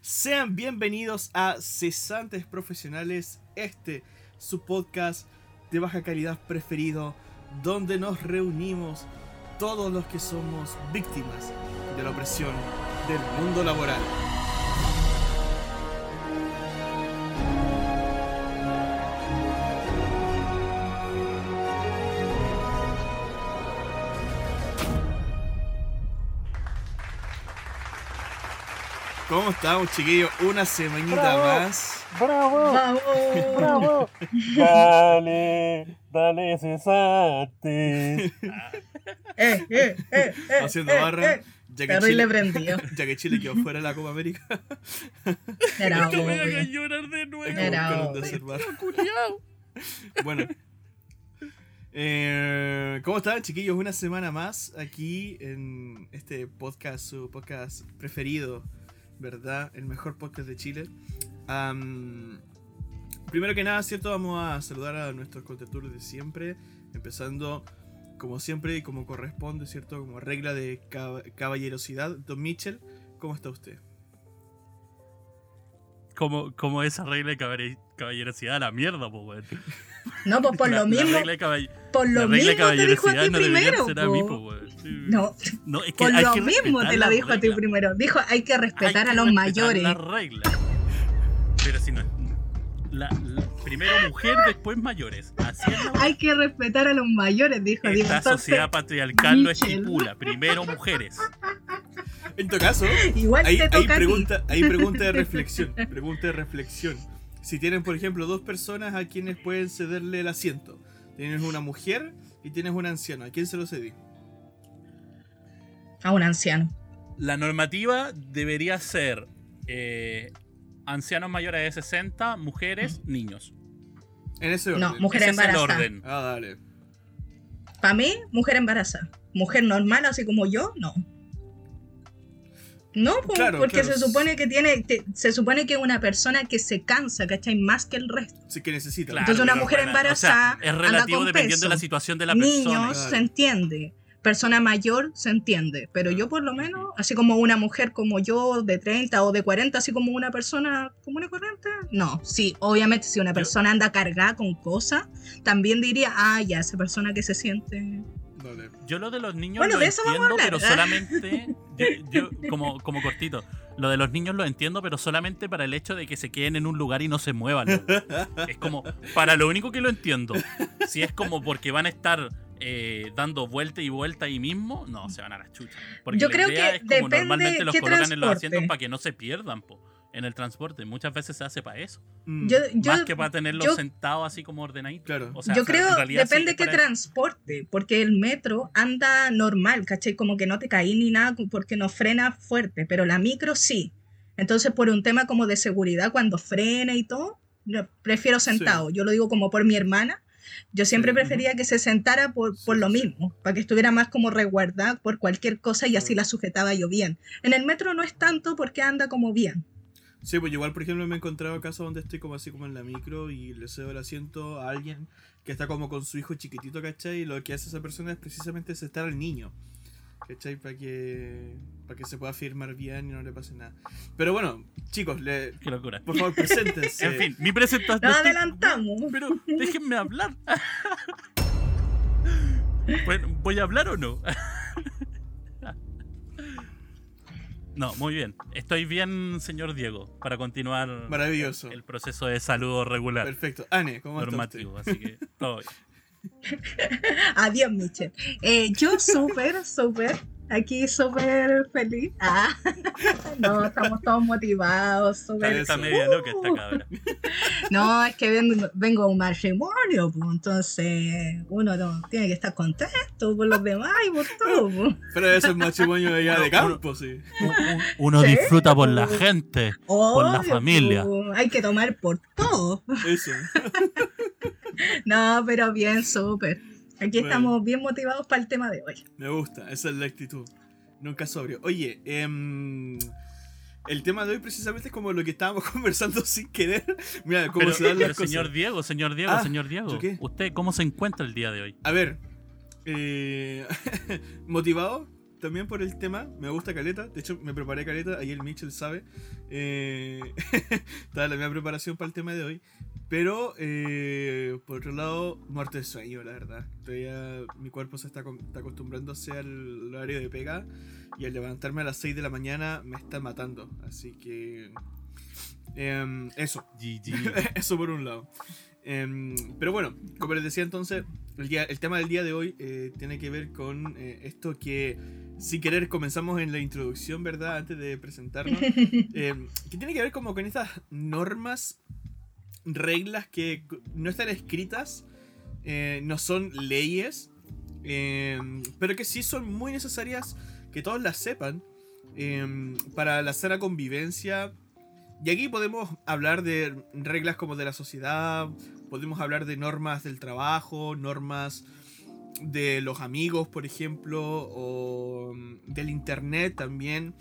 Sean bienvenidos a Cesantes Profesionales, este su podcast de baja calidad preferido, donde nos reunimos todos los que somos víctimas de la opresión del mundo laboral. ¿Cómo estamos, chiquillos? Una semanita más. ¡Bravo! ¡Bravo! ¡Bravo! Dale, dale, cesante. ¡Eh, eh, eh, eh! Haciendo eh, barra. eh. Ya que, Chile, prendido. ya que Chile quedó fuera de la Copa América. Era me hagas obvio. llorar de nuevo. Era. Bueno. Eh, ¿Cómo están, chiquillos? Una semana más aquí en este podcast, su podcast preferido, ¿verdad? El mejor podcast de Chile. Primero que nada, ¿cierto? Vamos a saludar a nuestros contertulios de siempre, empezando como siempre y como corresponde, ¿cierto? Como regla de cab- caballerosidad. Don Mitchell, ¿cómo está usted? Como, como esa regla de caballerosidad a la mierda, po, weón. No, pues por La- lo la mismo, regla de caball- por la lo mismo te dijo a ti no primero. a mí, po. Sí. No, No, es que por hay lo que mismo respetar te lo dijo a ti primero. Dijo, hay que Hay respetar que a los respetar mayores. La regla. Pero si no. La, la- primero mujer, después mayores. Así es la Hay que respetar a los mayores, dijo. Digo, Esta entonces, sociedad patriarcal lo estipula. Primero mujeres. En todo caso, igual Ahí, te toca ti. pregunta, ahí pregunta de reflexión. Pregunta de reflexión. Si tienen, por ejemplo, dos personas a quienes pueden cederle el asiento. Tienes una mujer y tienes un anciano. ¿A quién se lo cedí? A un anciano. La normativa debería ser eh, ancianos mayores de 60, mujeres, niños. En ese orden. No, mujer Ese es el embarazada. orden. Ah, dale. Para mí, mujer embarazada. Mujer normal, así como yo, no. No, Claro, porque claro. se supone que tiene, te- se supone que es una persona que se cansa, ¿cachai? Más que el resto. Sí que necesita. Claro, Entonces una mujer embarazada o sea, es anda relativo con dependiendo de la situación de la Niños persona. Claro. se entiende. Persona mayor se entiende. Pero yo por lo menos, así como una mujer como yo de 30 o de 40, así como una persona común y corriente, no. Sí, obviamente si una persona anda cargada con cosas, también diría, ah, ya, esa persona que se siente... Dale. Yo lo de los niños Bueno, lo de eso vamos a entiendo, hablar, pero ¿eh? solamente. Yo, yo- como, como cortito. Lo de los niños lo entiendo, pero solamente para el hecho de que se queden en un lugar y no se muevan. Es como. Para lo único que lo entiendo. Si es como porque van a estar eh, dando vuelta y vuelta ahí mismo, no, se van a las chuchas. Porque Yo la creo idea que es como depende normalmente los qué colocan en los asientos para que no se pierdan, po, en el transporte. Muchas veces se hace para eso. Mm, Yo, yo, más que para tenerlos yo- sentados así como ordenaditos. Claro. O sea, yo o sea, creo, en realidad sí, depende es qué transporte, porque el metro anda normal, ¿cachai? Como que no te caí ni nada porque no frena fuerte, pero la micro sí. Entonces, por un tema como de seguridad, cuando frena y todo, yo prefiero sentado. Yo lo digo como por mi hermana. Yo siempre Sí, prefería que se sentara por, Sí, por lo sí, sí. mismo, para que estuviera más como resguardada por cualquier cosa y así la sujetaba yo bien. En el metro no es tanto porque anda como bien. Sí, pues igual, por ejemplo, me he encontrado casos donde estoy como así como en la micro y le cedo el asiento a alguien que está como con su hijo chiquitito, ¿cachai? Y lo que hace esa persona es precisamente sentar al niño, ¿cachai? Para que, para que se pueda firmar bien y no le pase nada. Pero bueno, chicos, le, Qué locura. por favor, preséntense. En fin, mi presentación. Nos adelantamos. Pero déjenme hablar. Bueno, ¿Voy a hablar o no? No, muy bien. Estoy bien, señor Diego, para continuar Maravilloso. el proceso de saludo regular, Perfecto. Ane, ¿cómo está usted? normativo. Así que todo bien. Adiós, Michelle. Eh, yo súper, súper, aquí súper feliz. Ah, no, estamos todos motivados, súper. Está media loca esta cabra. No, es que vengo, vengo a un matrimonio, pues, entonces uno no, tiene que estar contento por los demás y por todo. pues. Pero eso es matrimonio de allá de campo, sí. Uno Sí, disfruta por la gente. Por la Obvio, familia. pues, hay que tomar por todo. Eso. No, pero bien, súper. Aquí Bueno. estamos bien motivados para el tema de hoy. Me gusta, esa es la actitud. Nunca sobrio. Oye, em, el tema de hoy precisamente es como lo que estábamos conversando sin querer. Mira, cómo Pero, se dan pero las cosas. señor Diego, señor Diego, Ah, señor Diego. ¿usted cómo se encuentra el día de hoy? A ver, eh, ¿motivado? También por el tema. Me gusta caleta. De hecho, me preparé caleta. Ahí el Mitchell sabe. Eh, estaba la misma preparación para el tema de hoy. Pero, eh, por otro lado, muerto de sueño, la verdad. Todavía mi cuerpo se está, está acostumbrándose al horario de pega. Y al levantarme a las 6 de la mañana me está matando. Así que... em, eso. GG. Eso por un lado. Em, pero bueno, como les decía entonces, el, día- el tema del día de hoy eh, tiene que ver con eh, esto que sin querer comenzamos en la introducción, ¿verdad? Antes de presentarnos. Em, que tiene que ver como con estas normas, reglas que no están escritas, eh, no son leyes, pero que sí son muy necesarias que todos las sepan para la sana convivencia. Y aquí podemos hablar de reglas como de la sociedad, podemos hablar de normas del trabajo, normas de los amigos, por ejemplo, o mm, del internet también,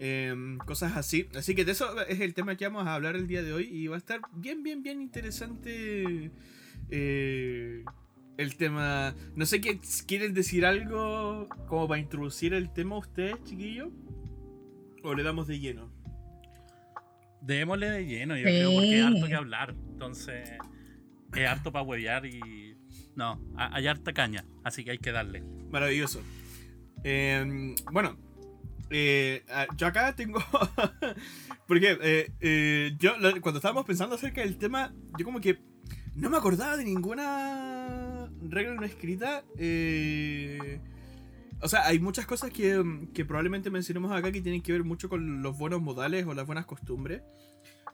em, cosas así. Así que de eso es el tema que vamos a hablar el día de hoy y va a estar bien, bien, bien interesante eh, el tema. No sé qué quieren decir algo como para introducir el tema ustedes, chiquillos, o le damos de lleno. Démosle de lleno, yo creo, porque hay harto Sí. que hablar. Entonces, es harto para huevear y. No, ha- hay harta caña, así que hay que darle. Maravilloso. Eh, bueno, eh, yo acá tengo. Porque eh, eh, yo cuando estábamos pensando acerca del tema, yo como que no me acordaba de ninguna regla no escrita. eh, o sea, hay muchas cosas que, que probablemente mencionemos acá que tienen que ver mucho con los buenos modales o las buenas costumbres.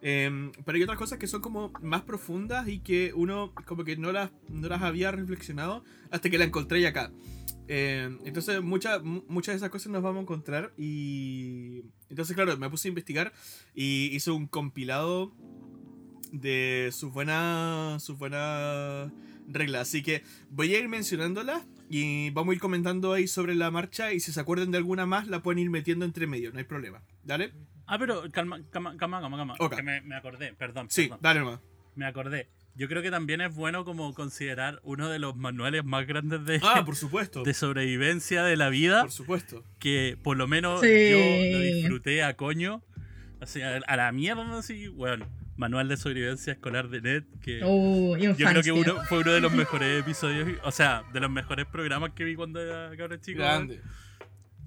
Em, pero hay otras cosas que son como más profundas y que uno como que no las, no las había reflexionado hasta que la encontré acá. Em, entonces muchas mu- muchas de esas cosas nos vamos a encontrar y entonces claro, me puse a investigar y hice un compilado de sus buenas sus buenas reglas. Así que voy a ir mencionándolas y vamos a ir comentando ahí sobre la marcha y si se acuerdan de alguna más la pueden ir metiendo entre medio, no hay problema. ¿Dale? Ah, pero calma, calma, calma, calma. calma, Ok. que me, me acordé, perdón. Sí, perdón. dale nomás. Me acordé. Yo creo que también es bueno como considerar uno de los manuales más grandes de, Ah, por supuesto. de sobrevivencia de la vida. Por supuesto. que por lo menos Sí. yo lo disfruté a coño. O sea, a la mierda, así, bueno. Manual de sobrevivencia escolar de NET, que Uh, yo creo que uno, fue uno de los mejores episodios, o sea, de los mejores programas que vi cuando era cabrón chico. Grande.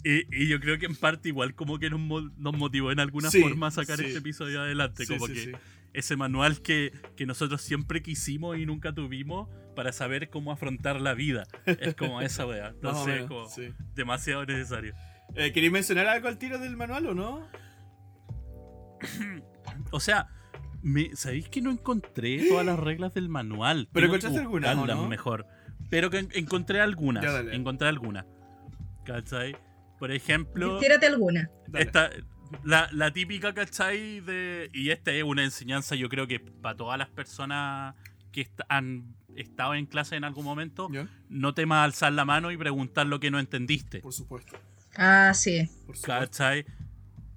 Y, y yo creo que en parte igual como que nos, mo- nos motivó en alguna Sí, forma a sacar sí. este episodio adelante. Sí, como que ese manual que, que nosotros siempre quisimos y nunca tuvimos para saber cómo afrontar la vida. Es como esa wea. Entonces, como demasiado necesario. Eh, ¿Queréis mencionar algo al tiro del manual o no? O sea, me, ¿sabéis que no encontré todas las reglas del manual? Pero encontraste algunas, mejor. Pero que en- encontré algunas. Encontré algunas. ¿Cachai? Por ejemplo, Tírate alguna. Esta, la, la típica, ¿cachai? De, y esta es una enseñanza, yo creo que para todas las personas que est- han estado en clase en algún momento, ¿Ya? no temas alzar la mano y preguntar lo que no entendiste. Por supuesto. Ah, sí. Por supuesto. ¿Cachai?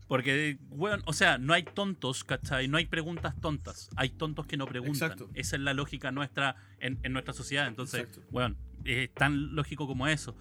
Porque, bueno, o sea, no hay tontos, ¿cachai? No hay preguntas tontas. Hay tontos que no preguntan. Exacto. Esa es la lógica nuestra en, en nuestra sociedad. Entonces, Exacto. bueno, es tan lógico como eso.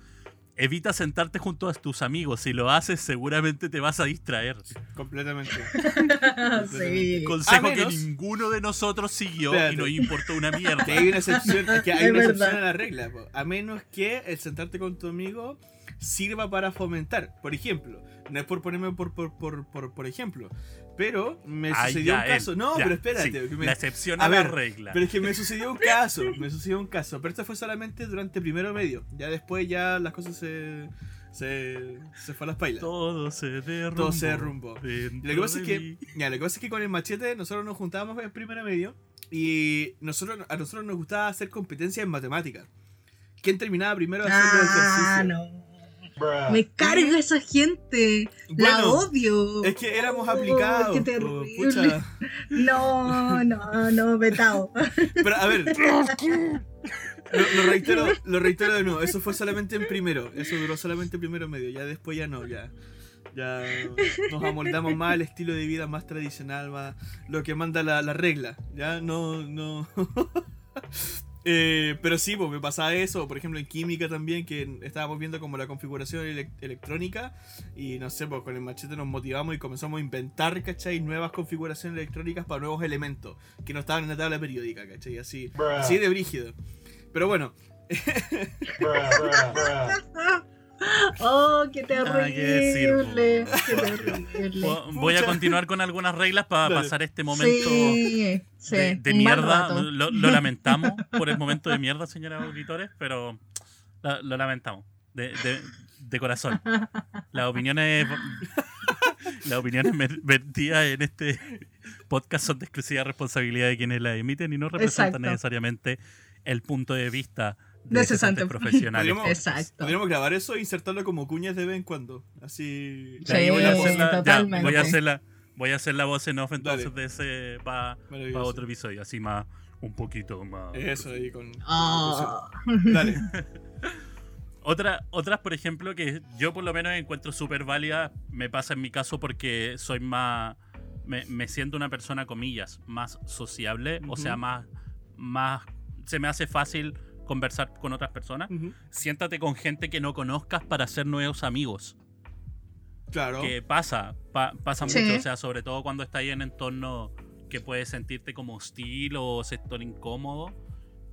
Evita sentarte junto a tus amigos. Si lo haces, seguramente te vas a distraer. Completamente. sí. Consejo A que menos- ninguno de nosotros siguió Espérate. y nos importó una mierda. Que hay una excepción, es que hay Es una excepción a la regla. po. A menos que el sentarte con tu amigo sirva para fomentar. Por ejemplo, no es por ponerme por, por, por, por, por ejemplo, pero me Ay, sucedió ya, un caso. él, No, ya, pero espérate. sí, que me- La excepción A a, la ver, regla. Pero es que me sucedió un caso, me sucedió un caso, pero esto fue solamente durante primero medio. Ya después ya las cosas se, se, se fue a las pailas. Todo se derrumbó. Todo se derrumbó. lo que pasa de es que, ya, lo que pasa es que con el machete nosotros nos juntábamos en primero medio y nosotros, a nosotros nos gustaba hacer competencias en matemáticas. ¿Quién terminaba primero haciendo Ah, ejercicio? no. Me carga esa gente. la odio. Es que éramos Oh, aplicados. Qué pucha. No, no, no, vetado. Pero a ver. Lo, lo reitero, lo reitero de nuevo, eso fue solamente en primero, eso duró solamente en primero medio, ya después ya no, ya, ya nos amoldamos más al estilo de vida más tradicional, más lo que manda la, la regla, ya no, no. Eh, pero sí, pues me pasaba eso, por ejemplo en química también, que estábamos viendo como la configuración ele- electrónica y no sé, pues con el machete nos motivamos y comenzamos a inventar, ¿cachai? Nuevas configuraciones electrónicas para nuevos elementos que no estaban en la tabla periódica, ¿cachai? Así, así de brígido. Pero bueno, Oh, qué Nada que decir, terrible. po. Qué terrible. Vo- Voy a continuar con algunas reglas para Dale. pasar este momento Sí, sí, de, mierda. Lo, lo lamentamos por el momento de mierda, señores auditores, pero lo, lo lamentamos. De, de- de corazón. Las opiniones. Las opiniones vertidas en este podcast son de exclusiva responsabilidad de quienes las emiten y no representan Exacto. necesariamente el punto de vista de cesantes cesante. profesionales. Podríamos- Exacto. podríamos grabar eso e insertarlo como cuñas de vez en cuando. Así. Sí, Ahí voy a hacer la- ya, totalmente. voy a hacer la, voy a hacer la voz en off entonces Dale. de ese para Maravilloso. otro episodio, así más un poquito más. Eso ahí con. Ah. Dale. Otra, otras, por ejemplo, que yo por lo menos encuentro súper válidas, me pasa en mi caso porque soy más, me, me siento una persona, comillas, más sociable, o sea, más, más, se me hace fácil conversar con otras personas. Siéntate con gente que no conozcas para hacer nuevos amigos. Claro. Que pasa, pa- pasa Sí. mucho, o sea, sobre todo cuando estás en entorno que puedes sentirte como hostil o sector incómodo.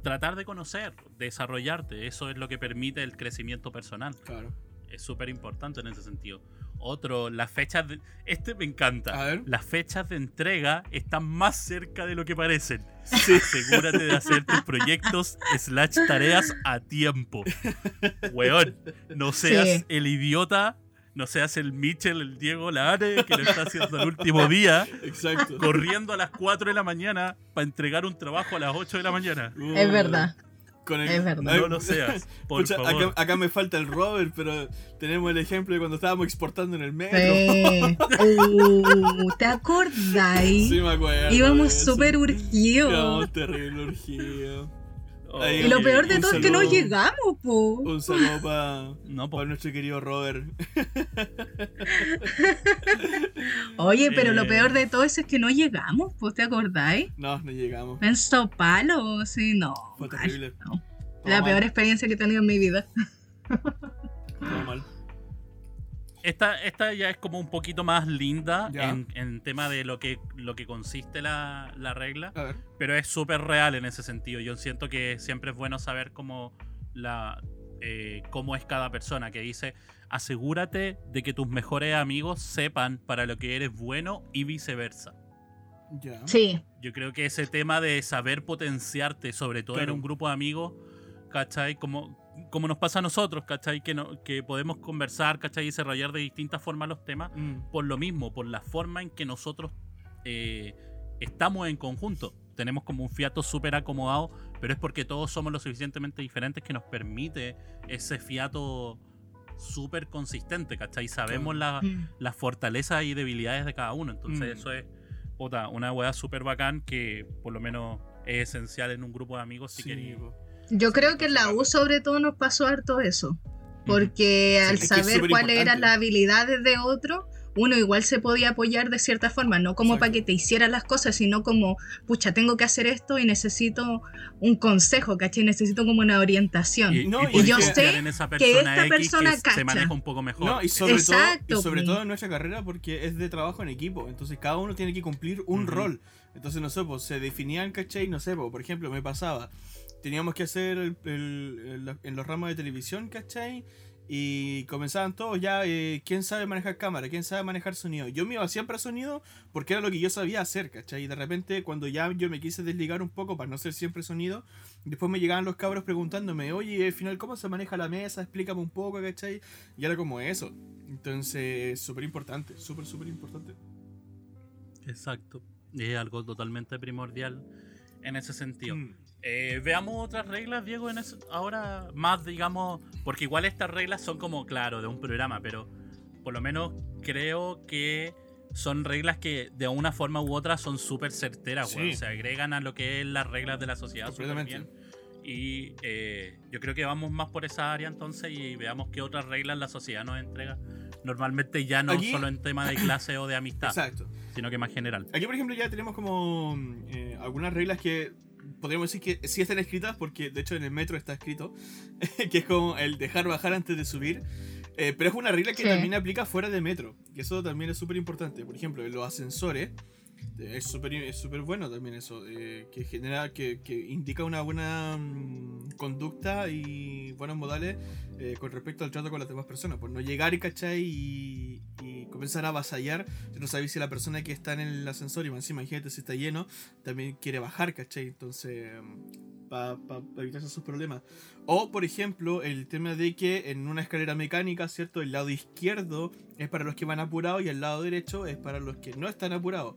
Tratar de conocer, desarrollarte, eso es lo que permite el crecimiento personal. Claro. Es súper importante en ese sentido. Otro, las fechas de... Este me encanta. A ver. Las fechas de entrega están más cerca de lo que parecen. Sí. Asegúrate de hacer tus proyectos slash tareas a tiempo. Weón, no seas Sí. el idiota, no seas el Mitchell, el Diego Laare, que lo está haciendo el último día, Exacto. corriendo a las 4 de la mañana para entregar un trabajo a las 8 de la mañana. Es verdad. Con el- Es verdad. No lo seas, por pucha, favor. Acá, acá me falta el Robert, pero tenemos el ejemplo de cuando estábamos exportando en el metro. Sí. Uh, ¿Te acordáis? Sí, me acuerdo. Íbamos súper urgidos. Íbamos terrible urgidos. Ahí, Y lo peor de todo es que no llegamos, po. Un saludo para No, po. nuestro querido Robert. Oye, pero lo peor de todo es que no llegamos, pues, ¿te acordáis? No, no llegamos. Pensó palo, sí, no. Fue mal, terrible. no. La mal, peor experiencia que he tenido en mi vida. todo mal. Esta, esta ya es como un poquito más linda en, en tema de lo que, lo que consiste la, la regla, pero es súper real en ese sentido. Yo siento que siempre es bueno saber cómo, la, eh, cómo es cada persona, que dice, asegúrate de que tus mejores amigos sepan para lo que eres bueno y viceversa. Ya. Sí, Yo creo que ese tema de saber potenciarte, sobre todo Claro. en un grupo de amigos, ¿cachai? Como, como nos pasa a nosotros, ¿cachai? Que, no, que podemos conversar, ¿cachai? Y desarrollar de distintas formas los temas, Mm, por lo mismo, por la forma en que nosotros eh, estamos en conjunto. Tenemos como un fiato súper acomodado, pero es porque todos somos lo suficientemente diferentes que nos permite ese fiato súper consistente, ¿cachai? Sabemos la, Mm. las fortalezas y debilidades de cada uno. Entonces, Mm. eso es puta, una weá súper bacán que por lo menos es esencial en un grupo de amigos si sí, queréis. Yo creo que en la U sobre todo nos pasó harto eso. Porque al saber cuáles eran las habilidades de otro, uno igual se podía apoyar de cierta forma, no como para Exacto. que te hicieran las cosas, sino como, pucha, tengo que hacer esto y necesito un consejo, ¿cachai? Necesito como una orientación. Y, No, y y yo sé en esa que persona esta X persona que se maneja un poco mejor. No, y sobre, Exacto, todo, y sobre todo en nuestra carrera porque es de trabajo en equipo. Entonces cada uno tiene que cumplir un rol. Entonces, no sé, pues se definían, ¿cachai? No sé, pues, por ejemplo, me pasaba. Teníamos que hacer el- en los ramos de televisión, ¿cachai? Y comenzaban todos ya, eh, ¿quién sabe manejar cámara? ¿Quién sabe manejar sonido? Yo me iba siempre a sonido porque era lo que yo sabía hacer, ¿cachai? Y de repente cuando ya yo me quise desligar un poco para no ser siempre sonido, después me llegaban los cabros preguntándome, oye, al final, ¿cómo se maneja la mesa? Explícame un poco, ¿cachai? Y era como eso. Entonces, súper importante, súper, súper importante. Exacto. Es algo totalmente primordial en ese sentido. Mm. Eh, veamos otras reglas, Diego, en ese- ahora más, digamos, porque igual estas reglas son como, claro, de un programa, pero por lo menos creo que son reglas que de una forma u otra son súper certeras, Sí. se agregan a lo que es las reglas de la sociedad súper bien. Y eh, yo creo que vamos más por esa área entonces y veamos qué otras reglas la sociedad nos entrega. Normalmente ya no Aquí- solo en tema de clase o de amistad, Exacto. sino que más general. Aquí, por ejemplo, ya tenemos como eh, algunas reglas que podríamos decir que sí están escritas, porque de hecho en el metro está escrito, que es como el dejar bajar antes de subir. Eh, pero es una regla que Sí. también aplica fuera de metro. Y eso también es súper importante. Por ejemplo, en los ascensores. Es súper es súper bueno también eso. eh, que genera, que, que indica una buena mm, conducta y buenos modales eh, con respecto al trato con las demás personas. Por no llegar, ¿cachai? Y, y comenzar a avasallar. No sabéis si la persona que está en el ascensor y más encima, imagínate si está lleno, también quiere bajar, ¿cachai? Entonces, para evitar esos problemas. O, por ejemplo, el tema de que en una escalera mecánica, ¿cierto? El lado izquierdo es para los que van apurados y el lado derecho es para los que no están apurados.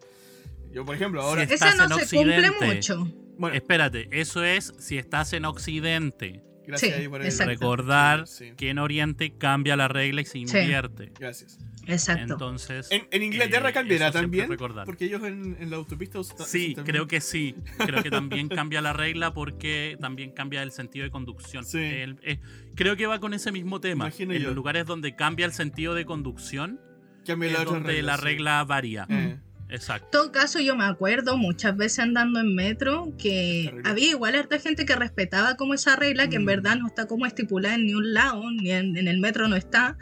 Yo, por ejemplo, ahora... Sí. Ese Estás no en se cumple Occidente. mucho. Bueno, Espérate, eso es si estás en Occidente. gracias Sí, ahí por el-. Recordar Sí, que en Oriente cambia la regla y se invierte. gracias. Exacto. Entonces. En, en Inglaterra eh, cambiará también, recordar. porque ellos en, en la autopista... Sí, también- creo que sí. Creo que también cambia la regla porque también cambia el sentido de conducción. Sí. El- eh, creo que va con ese mismo tema. Imagino en yo. los lugares donde cambia el sentido de conducción Cambia es la donde la sí. regla varía. Eh, Exacto. En todo caso, yo me acuerdo muchas veces andando en metro que regla. había igual harta gente que respetaba como esa regla, que en Mm. verdad no está como estipulada en ni un lado, ni en, en el metro no está,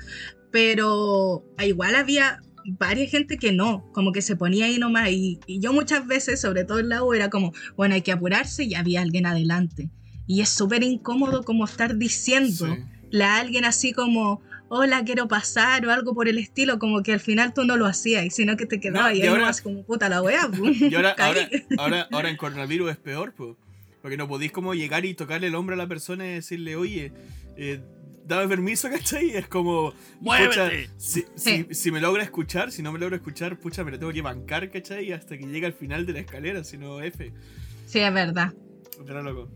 pero igual había varias gente que no, como que se ponía ahí nomás, y, y yo muchas veces, sobre todo en la U, era como, bueno, hay que apurarse y había alguien adelante. Y es súper incómodo como estar diciendo sí. a alguien así como, hola, quiero pasar o algo por el estilo, como que al final tú no lo hacías, y sino que te quedabas y y ahí ahora- como puta la wea. pu". Y ahora, ahora, ahora, ahora en coronavirus es peor, pues. Porque no podéis como llegar y tocarle el hombro a la persona y decirle, oye, eh, dame permiso, ¿cachai? Y es como, ¡Muévete! pucha, si, Sí. si, si me logra escuchar, si no me logra escuchar, pucha, me lo tengo que bancar, ¿cachai? Hasta que llegue al final de la escalera, si no, F. Sí, es verdad. Era loco.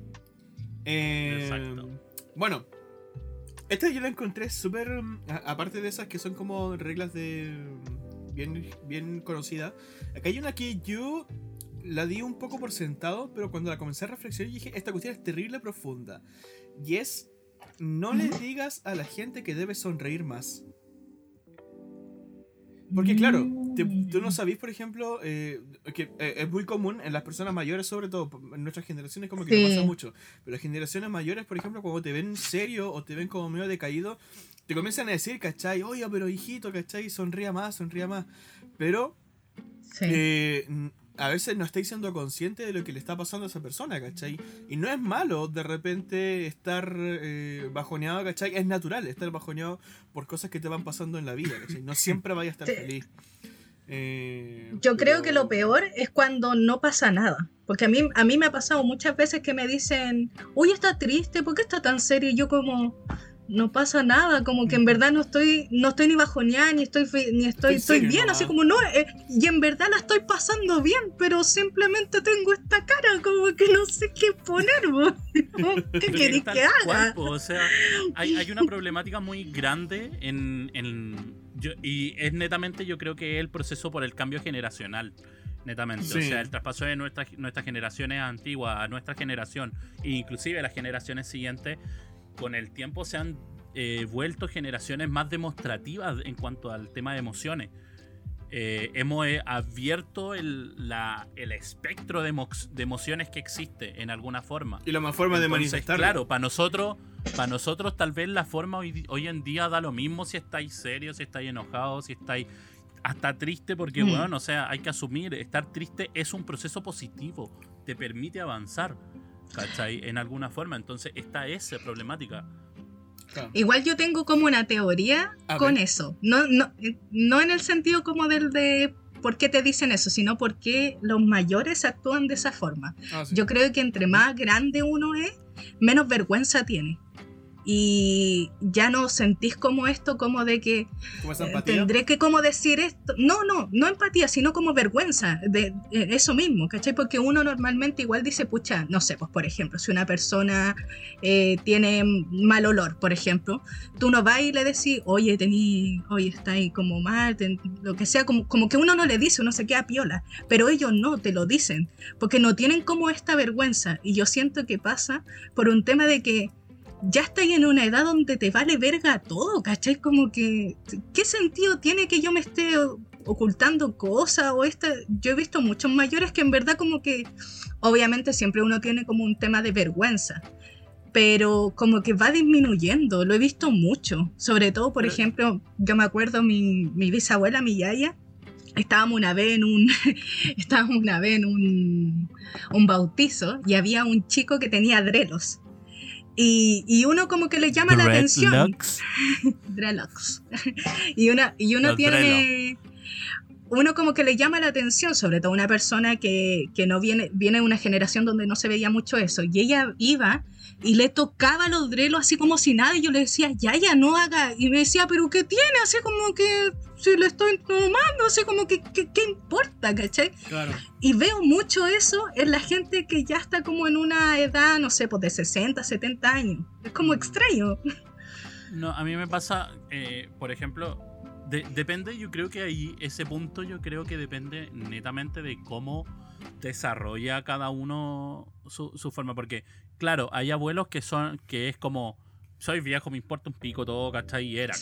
Eh, Exacto. Bueno, esta yo la encontré súper. Aparte de esas que son como reglas de. bien, bien conocidas. Acá hay una que yo la di un poco por sentado, pero cuando la comencé a reflexionar dije: Esta cuestión es terrible profunda. Y es. No le digas a la gente que debe sonreír más. Porque claro, te- tú no sabís, por ejemplo, eh, que eh, es muy común en las personas mayores, sobre todo en nuestras generaciones, como que no Sí. pasa mucho. Pero las generaciones mayores, por ejemplo, cuando te ven serio o te ven como medio decaído, te comienzan a decir, ¿cachai? Oye, pero hijito, ¿cachai? Sonría más, sonría más. Pero Sí. eh, a veces no estáis siendo consciente de lo que le está pasando a esa persona, ¿cachai? Y no es malo de repente estar eh, bajoneado, ¿cachai? Es natural estar bajoneado por cosas que te van pasando en la vida, ¿cachai? No siempre vayas a estar Sí. feliz. Eh, Yo creo que lo peor es cuando no pasa nada. Porque a mí, a mí me ha pasado muchas veces que me dicen, uy, está triste, ¿por qué está tan serio? Y yo como, no pasa nada, como que en verdad no estoy, no estoy ni bajoneada, ni estoy, fe- ni estoy, Estoy bien, nomás. así como no, eh, y en verdad la estoy pasando bien, pero simplemente tengo esta cara, como que no sé qué poner. ¿qué tal que haga? o sea, hay, hay una problemática muy grande en, en- yo- y es netamente yo creo que es el proceso por el cambio generacional. Netamente, o sea, el traspaso de nuestras, nuestras generaciones antiguas a nuestra generación, e inclusive las generaciones siguientes, con el tiempo se han eh, vuelto generaciones más demostrativas en cuanto al tema de emociones. Eh, hemos eh, abierto el, la- el espectro de, emo- de emociones que existe en alguna forma. Y la más forma de Entonces, manifestarlo. Claro, para nosotros, para nosotros tal vez la forma hoy, hoy en día da lo mismo si estáis serios, si estáis enojados, si estáis hasta triste, porque Mm. bueno, o sea, hay que asumir, estar triste es un proceso positivo, te permite avanzar, ¿cachai? En alguna forma, entonces esta es la problemática. Claro. Igual yo tengo como una teoría A con ver. eso. No, no, eh, no en el sentido como del de por qué te dicen eso, sino por qué los mayores actúan de esa forma. Ah, sí. Yo creo que entre más grande uno es, menos vergüenza tiene. Y ya no sentís como esto, como de que Como eh, tendré que como decir esto. No, no, no empatía, sino como vergüenza de, eh, eso mismo, ¿cachai? Porque uno normalmente igual dice, pucha, no sé, pues por ejemplo, si una persona eh, tiene mal olor, por ejemplo, tú no vas y le decís, oye, tení, oye, está ahí como mal, ten- lo que sea, como, como que uno no le dice, uno se queda piola, pero ellos no, te lo dicen, porque no tienen como esta vergüenza. Y yo siento que pasa por un tema de que ya estás en una edad donde te vale verga todo, ¿cachai? Como que, ¿qué sentido tiene que yo me esté ocultando cosas o este, yo he visto muchos mayores que en verdad como que, obviamente siempre uno tiene como un tema de vergüenza, pero como que va disminuyendo, lo he visto mucho, sobre todo, por ejemplo, yo me acuerdo mi, mi bisabuela, mi yaya, estábamos una vez en un estábamos una vez en un, un bautizo y había un chico que tenía drelos y, y, uno como que le llama la atención. Dreadlocks. y, una, y uno tiene... Uno como que le llama la atención, sobre todo una persona que, que no viene, viene de una generación donde no se veía mucho eso. Y ella iba y le tocaba los drelos así como si nada y yo le decía, ya, ya, no haga. Y me decía, pero ¿qué tiene? Así como que si le estoy tomando, así como que, ¿qué importa? ¿Cachai? Claro. Y veo mucho eso en la gente que ya está como en una edad, no sé, pues de 60, 70 años. Es como extraño. No, a mí me pasa, eh, por ejemplo, depende, yo creo que ahí ese punto yo creo que depende netamente de cómo desarrolla cada uno su, su forma, porque claro, hay abuelos que son, que es como, soy viejo, me importa un pico todo, ¿cachai? Y era,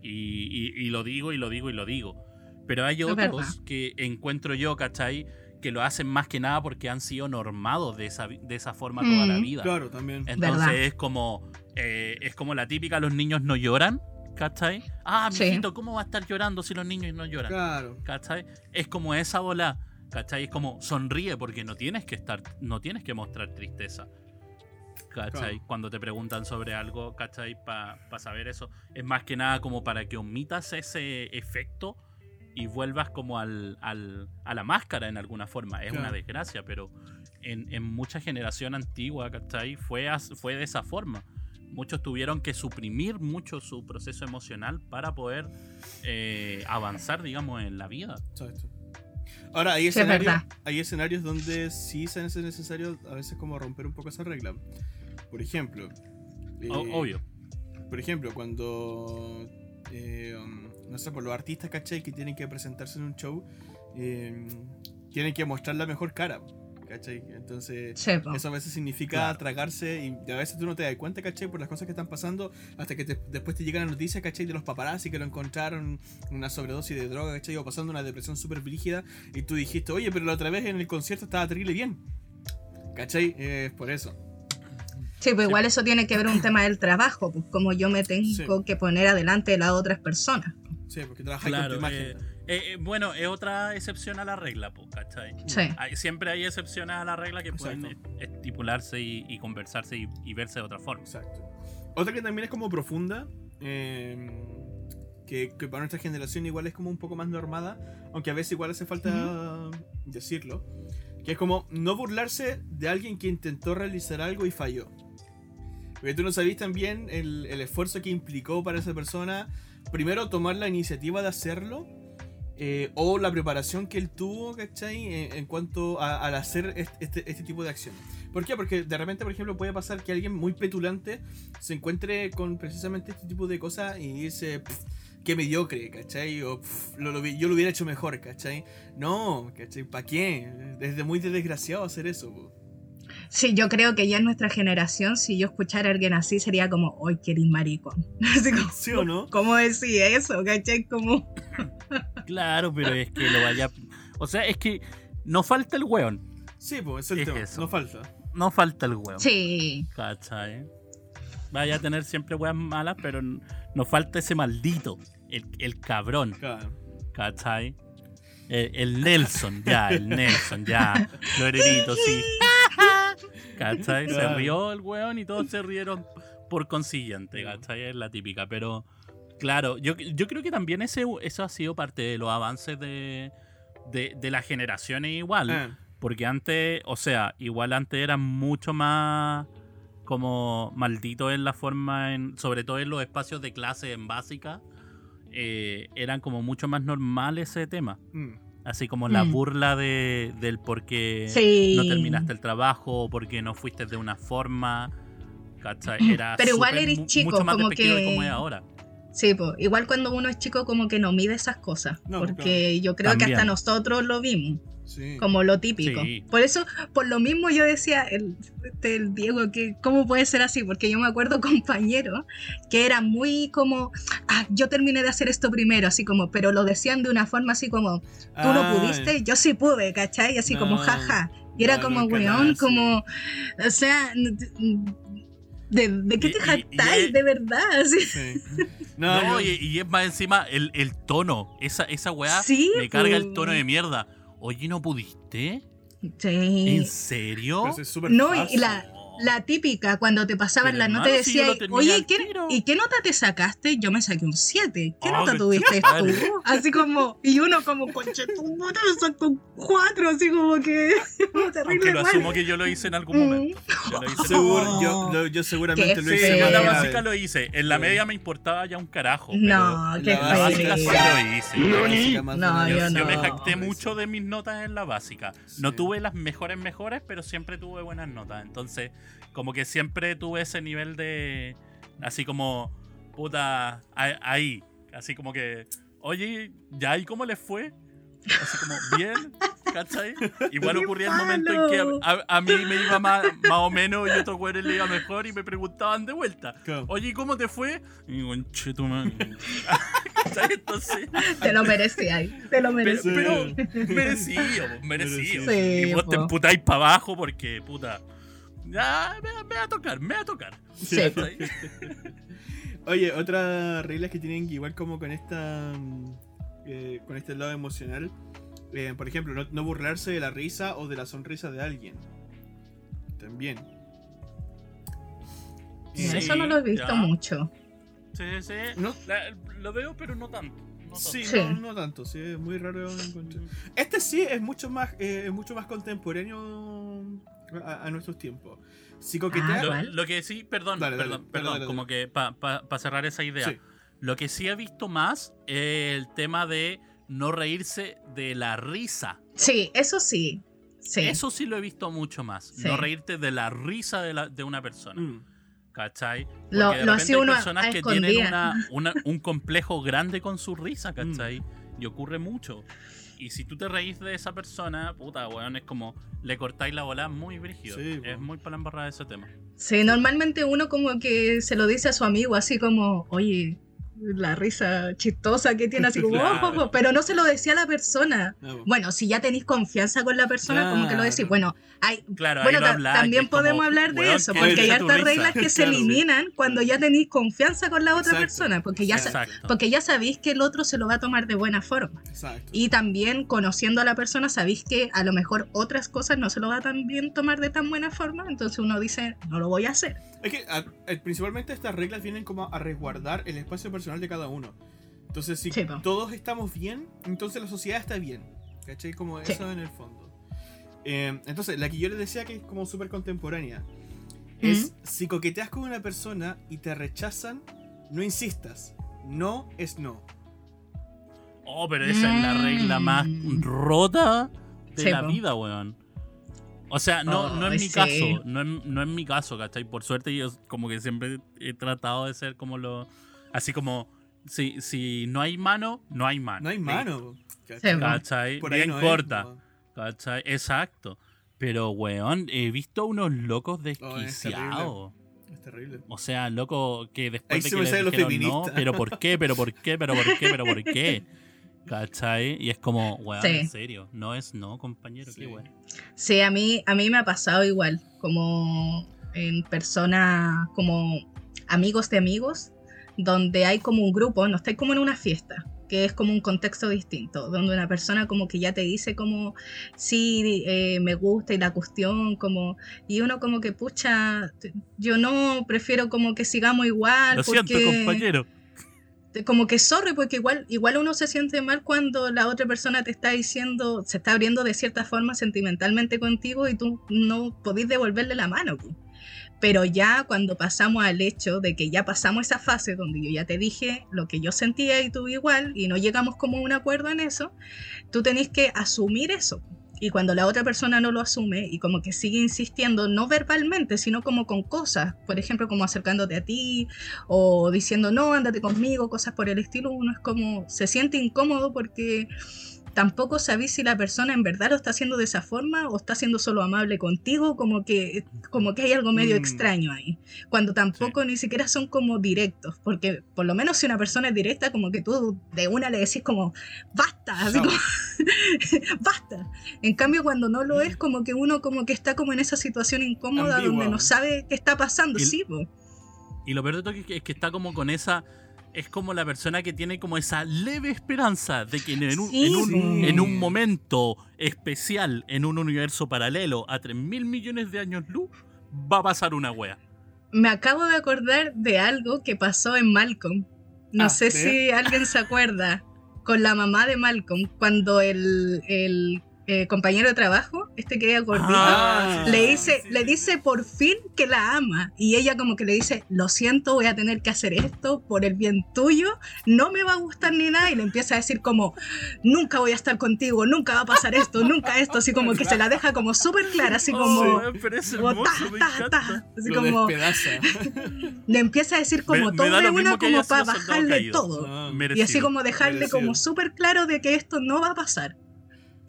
y, y, lo digo y lo digo y lo digo. Pero hay otros que encuentro yo, ¿cachai? Que lo hacen más que nada porque han sido normados de esa, de esa forma toda la mm. vida. Claro, también. Entonces es como, eh, es como la típica, los niños no lloran. ¿Cachai? Ah, mijito, ¿cómo va a estar llorando si los niños no lloran? Claro. ¿Cachai? Es como esa bola, ¿cachai? Es como sonríe porque no tienes que estar, no tienes que mostrar tristeza. ¿Cachai? Cuando te preguntan sobre algo, ¿cachai? Para saber eso. Es más que nada como para que omitas ese efecto y vuelvas como al, al a la máscara en alguna forma. Es una desgracia, pero en, en, mucha generación antigua, ¿cachai? Fue, fue de esa forma. Muchos tuvieron que suprimir mucho su proceso emocional para poder eh, avanzar, digamos, en la vida. Ahora, hay escenarios, hay escenarios donde sí se hace necesario a veces como romper un poco esa regla. Por ejemplo. Eh, obvio. Por ejemplo, cuando. Eh, um, no sé, por los artistas, ¿cachai? Que tienen que presentarse en un show. Eh, tienen que mostrar la mejor cara. ¿cachai? Entonces, eso a veces significa tragarse y a veces tú no te das cuenta, ¿cachai? Por las cosas que están pasando hasta que después te llega la noticia, ¿cachai? De los paparazzi que lo encontraron una sobredosis de droga, ¿cachai? O pasando una depresión súper brígida y tú dijiste, oye, pero la otra vez en el concierto estaba terrible bien, ¿cachai? Es por eso. Sí, pues igual eso tiene que ver un tema del trabajo, pues como yo me tengo que poner adelante de las otras personas. Sí, porque trabajas con tu imagen. Eh, eh, eh, bueno, es otra excepción a la regla, pues, ¿cachai? Sí. siempre hay excepciones a la regla que pueden estipularse y, conversarse y, verse de otra forma. Exacto. Otra que también es como profunda, que, para nuestra generación igual es como un poco más normada, aunque a veces igual hace falta decirlo, que es como no burlarse de alguien que intentó realizar algo y falló. Porque tú no sabías también el, el, esfuerzo que implicó para esa persona, primero tomar la iniciativa de hacerlo, eh, o la preparación que él tuvo, ¿cachai? En, en cuanto al hacer este, este, tipo de acciones. ¿Por qué? Porque de repente, por ejemplo, puede pasar que alguien muy petulante se encuentre con precisamente este tipo de cosas y dice, qué mediocre, ¿cachai? O lo, yo lo hubiera hecho mejor, ¿cachai? No, ¿cachai? ¿Para qué? Desde muy desgraciado hacer eso. Sí, yo creo que ya en nuestra generación, si yo escuchara a alguien así, sería como, ¡ay, qué maricón! Así como, ¿Sí o no? ¿Cómo decía eso? ¿Cachai? Como... claro, pero es que lo vaya... O sea, es que no falta el weón. Sí, pues es el tema. No falta. No falta el weón. Sí. ¿Cachai? Vaya a tener siempre weas malas, pero no falta ese maldito. El, el cabrón. Claro. ¿Cachai? El, Nelson, ya, el Nelson, ya. Florerito, sí. ¿Cachai? Se rió el weón y todos se rieron por consiguiente, ¿cachai? Es la típica, pero claro, yo, yo creo que también ese, eso ha sido parte de los avances de, de, las generaciones igual. Ah. Porque antes, o sea, igual antes eran mucho más como malditos en la forma, en, sobre todo en los espacios de clase en básica eh, eran como mucho más normal ese tema. Mm. Así como la mm. burla de, del por qué no terminaste el trabajo o por qué no fuiste de una forma. Era Pero igual eres chico, mucho más como que... como es ahora. Sí, pues igual cuando uno es chico como que no mide esas cosas, No, porque yo creo que hasta nosotros lo vimos, Sí. como lo típico. Sí. Por eso, por lo mismo yo decía, el, este, el Diego, que cómo puede ser así, porque yo me acuerdo compañeros que era muy como, ah, yo terminé de hacer esto primero, así como, pero lo decían de una forma así como, tú no Ay, pudiste, yo sí pude, ¿cachai? Así como, jaja. Y era no, como, weón, como, o sea, ¿de, de qué te y- jactáis y- de verdad? Así. Sí. No, No, yo- y, y es más encima el, el tono. Esa, esa weá Sí, me carga el po. tono de mierda. Oye, ¿no pudiste? Sí. ¿En serio? es No, y la- La típica, cuando te pasaban la nota y hermano, si yo oye, ¿qué, tiro". ¿y qué nota te sacaste? Yo me saqué un 7. ¿Qué Oh, nota tuviste madre. tú? Así como, y uno como, conche, tu madre me sacó un 4, así como que, terrible Aunque lo mal. asumo que yo lo hice en algún Mm. momento. Yo lo hice en Seguro, Oh. yo, lo- yo seguramente Qué lo hice feo. en la básica lo hice. En la media me importaba ya un carajo. No, qué la en la básica sí feo. lo hice. Más de No, Yo, yo yo me no. jacté mucho de mis notas en la básica. No tuve las mejores mejores, pero siempre tuve buenas notas. Entonces, como que siempre tuve ese nivel de... Así como, puta, ahí. Así como que, oye, ¿ya y cómo les fue? Así como, bien, ¿cachai? Igual ¡Qué ocurría el momento en que a, a- a mí me iba más, más o menos y a otros güeyes le iba mejor y me preguntaban de vuelta. Oye, ¿y cómo te fue? Y digo, "Conche tu madre". ¿Cachai? Entonces, Te lo merecías, te lo pero, merecías. pero merecido, merecido. Sí, y vos te po. emputáis para abajo porque, puta, ya me, me va a tocar, me va a tocar. Sí. Oye, otra regla que tienen que igual como con esta mm, eh, con este lado emocional, eh, por ejemplo, no, no burlarse de la risa o de la sonrisa de alguien. También. Sí, Eso no lo he visto ya. mucho. Sí, sí. ¿No? La- lo veo, pero no tanto. no tanto. Sí, Sí. No, no tanto, sí, es muy raro encontrar. Este sí es mucho más, eh, es mucho más contemporáneo a, a nuestros tiempos. Si coquetea, Ah, Lo, lo que sí, perdón, Dale, perdón, dale, perdón, dale, como que para cerrar esa idea. Sí. Lo que sí he visto más es el tema de no reírse de la risa. Sí, eso sí. Sí. Eso sí lo he visto mucho más. Sí. No reírte de la risa de, la- de una persona. Mm, ¿Cachai? Lo- Porque de lo repente hacía hay uno a- personas a que tienen escondidas. una, una- un complejo grande con su Mm. risa, ¿cachai? Y ocurre mucho. Y si tú te reís de esa persona, puta, weón, es como le cortáis la bola muy brígido. Sí, es muy para la embarrada ese tema. Sí, normalmente uno como que se lo dice a su amigo así como, oye, la risa chistosa que tiene así como, Claro. "Oh, oh, oh", pero no se lo decía a la persona. no, po. Bueno, si ya tenéis confianza con la persona, como que lo decís. Claro. Bueno, hay, Claro, bueno también como, podemos hablar de eso, ¿qué porque hay hartas reglas que se Claro, eliminan cuando ya tenéis confianza con la otra Exacto. persona, porque ya, porque ya sabéis que el otro se lo va a tomar de buena forma. Exacto. Y también conociendo a la persona, sabéis que a lo mejor otras cosas no se lo va a también tomar de tan buena forma, entonces uno dice, no lo voy a hacer. Es que a- eh, principalmente estas reglas vienen como a resguardar el espacio personal de cada uno. Entonces, si Sí, todos estamos bien, entonces la sociedad está bien. ¿Cachai? Como Sí. eso en el fondo. Eh, entonces, la que yo les decía que es como súper contemporánea es si coqueteas con una persona y te rechazan, no insistas. No es no. Oh, pero esa es la regla más Mm. rota de Sí, la po. vida, weón. O sea, no, no Ay, es mi sí. caso, no es, no es mi caso, ¿cachai? Por suerte yo como que siempre he tratado de ser como lo... Así como, si, si no hay mano, no hay mano. No hay mano. Sí, ¿cachai? po. ¿Cachai? Por ahí Bien no es, corta. ¿cachai? Exacto. Pero, weón, he visto unos locos Oh, es desquiciados. Es terrible. O sea, loco, que Ahí después de se que me le salen los dijeron no, pero ¿por qué? ¿Pero por qué? ¿Pero por qué? ¿Pero por qué? ¿Cachai? Y es como, weón, Sí. en serio, no es no, compañero, Sí. qué weón. Sí, a mí, a mí me ha pasado igual, como en personas, como amigos de amigos, donde hay como un grupo, no estáis como en una fiesta, que es como un contexto distinto, donde una persona como que ya te dice como, sí, eh, me gusta y la cuestión, como, y uno como que, pucha, yo no, prefiero como que sigamos igual. Lo siento, porque- compañero. te- como que sorry, porque igual, igual uno se siente mal cuando la otra persona te está diciendo, se está abriendo de cierta forma sentimentalmente contigo y tú no podés devolverle la mano. Pero ya cuando pasamos al hecho de que ya pasamos esa fase donde yo ya te dije lo que yo sentía y tú igual, y no llegamos como un acuerdo en eso, tú tenés que asumir eso. Y cuando la otra persona no lo asume y como que sigue insistiendo, no verbalmente, sino como con cosas, por ejemplo, como acercándote a ti o diciendo, no, ándate conmigo, cosas por el estilo, uno es como, se siente incómodo porque tampoco sabéis si la persona en verdad lo está haciendo de esa forma o está siendo solo amable contigo, como que, como que hay algo medio Mm. extraño ahí. Cuando tampoco ni siquiera son como directos, porque por lo menos si una persona es directa, como que tú de una le decís como, basta, así como, basta. En cambio, cuando no lo es, como que uno como que está como en esa situación incómoda Ambigua. donde no sabe qué está pasando, Y- sí, po. Y lo peor de todo es que, es que está como con esa. Es como la persona que tiene como esa leve esperanza de que en un, Sí, en un, sí. en un momento especial, en un universo paralelo, a 3 mil millones de años luz, va a pasar una wea. Me acabo de acordar de algo que pasó en Malcolm. No Ah, sé si alguien se acuerda. Con la mamá de Malcolm, cuando el, el, eh, compañero de trabajo, este que era gordito, Ah, le dice, sí, le dice por fin que la ama. Y ella como que le dice, lo siento, voy a tener que hacer esto por el bien tuyo, no me va a gustar ni nada. Y le empieza a decir como, nunca voy a estar contigo, nunca va a pasar esto, nunca esto. Así como que se la deja como súper clara, así como... Oh, pero es como ta, me ta, ta. Así lo como le empieza a decir como Me- me todo da de una como para bajarle caído. todo. Ah, Y así Merecido. como dejarle merecido. como súper claro de que esto no va a pasar.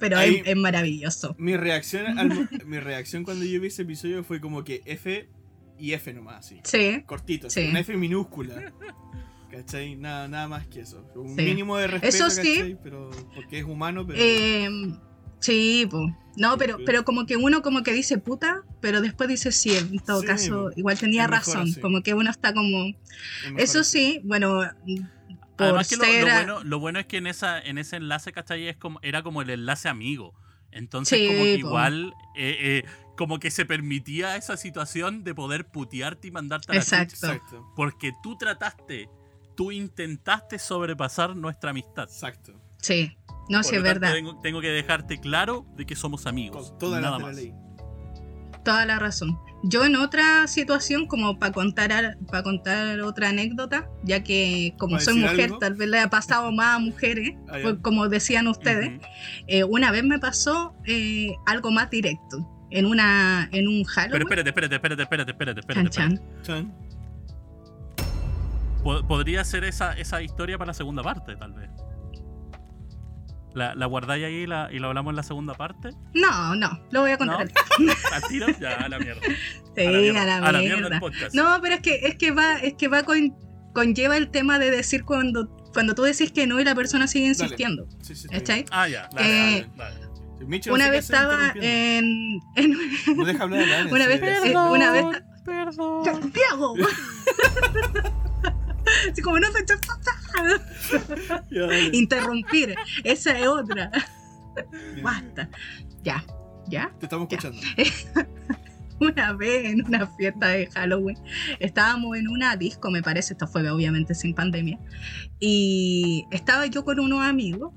Pero Ahí- es, es maravilloso. Mi reacción, al- mi reacción cuando yo vi ese episodio fue como que F y F nomás, así. Sí. Cortito, Sí. una F minúscula. ¿Cachai? Nada, nada más que eso. Un Sí. mínimo de respeto, Eso sí. ¿cachai? Pero, porque es humano, pero... Eh, sí, po. No, pero, pero como que uno como que dice puta, pero después dice sí, en todo Sí, caso, po. igual tenía Es razón. Como que uno está como... es Eso sí, bueno, por Además que lo, bueno, lo bueno es que en esa en ese enlace, ¿cachai? Es como, era como el enlace amigo. Entonces Sí, como que igual eh, eh, como que se permitía esa situación de poder putearte y mandarte a la Exacto. chucha. Exacto, Porque tú trataste, tú intentaste sobrepasar nuestra amistad. exacto. Sí, no, Por sí, es verdad. Tengo, tengo que dejarte claro de que somos amigos. Con toda nada la, más. ley. Toda la razón. Yo en otra situación, como para contar, para contar otra anécdota, ya que como ¿Para soy mujer, algo? tal vez le ha pasado más a mujeres, Ah, pues, como decían ustedes, eh, una vez me pasó eh, algo más directo. En, una, en un Pero Halloween. espérate, espérate, espérate, espérate, espérate, espérate. chan, espérate. chan. Chan. Po- Podría ser esa, esa historia para la segunda parte, tal vez. ¿La, la guardáis ahí y la, y la hablamos en la segunda parte? No, no, lo voy a contar. ¿No? ¿Al tiro? Ya, a la mierda. Sí, a la mierda, a la a la mierda mierda. el podcast. No, pero es que, es que va, es que va con, conlleva el tema de decir cuando, cuando tú decís que no y la persona sigue Dale. insistiendo. Sí, sí, está ¿Cachai? Ah, ya, dale, Eh, dale, dale. Sí, Micho Una vez estaba en, en No deja hablar a Dani, una sí, vez- sí. eh, una vez- Perdón. Santiago. Así como no interrumpir. Esa es otra. Basta. Ya, ya. Te estamos Ya. escuchando. Una vez en una fiesta de Halloween estábamos en una disco, me parece, esto fue obviamente sin pandemia, y estaba yo con unos amigos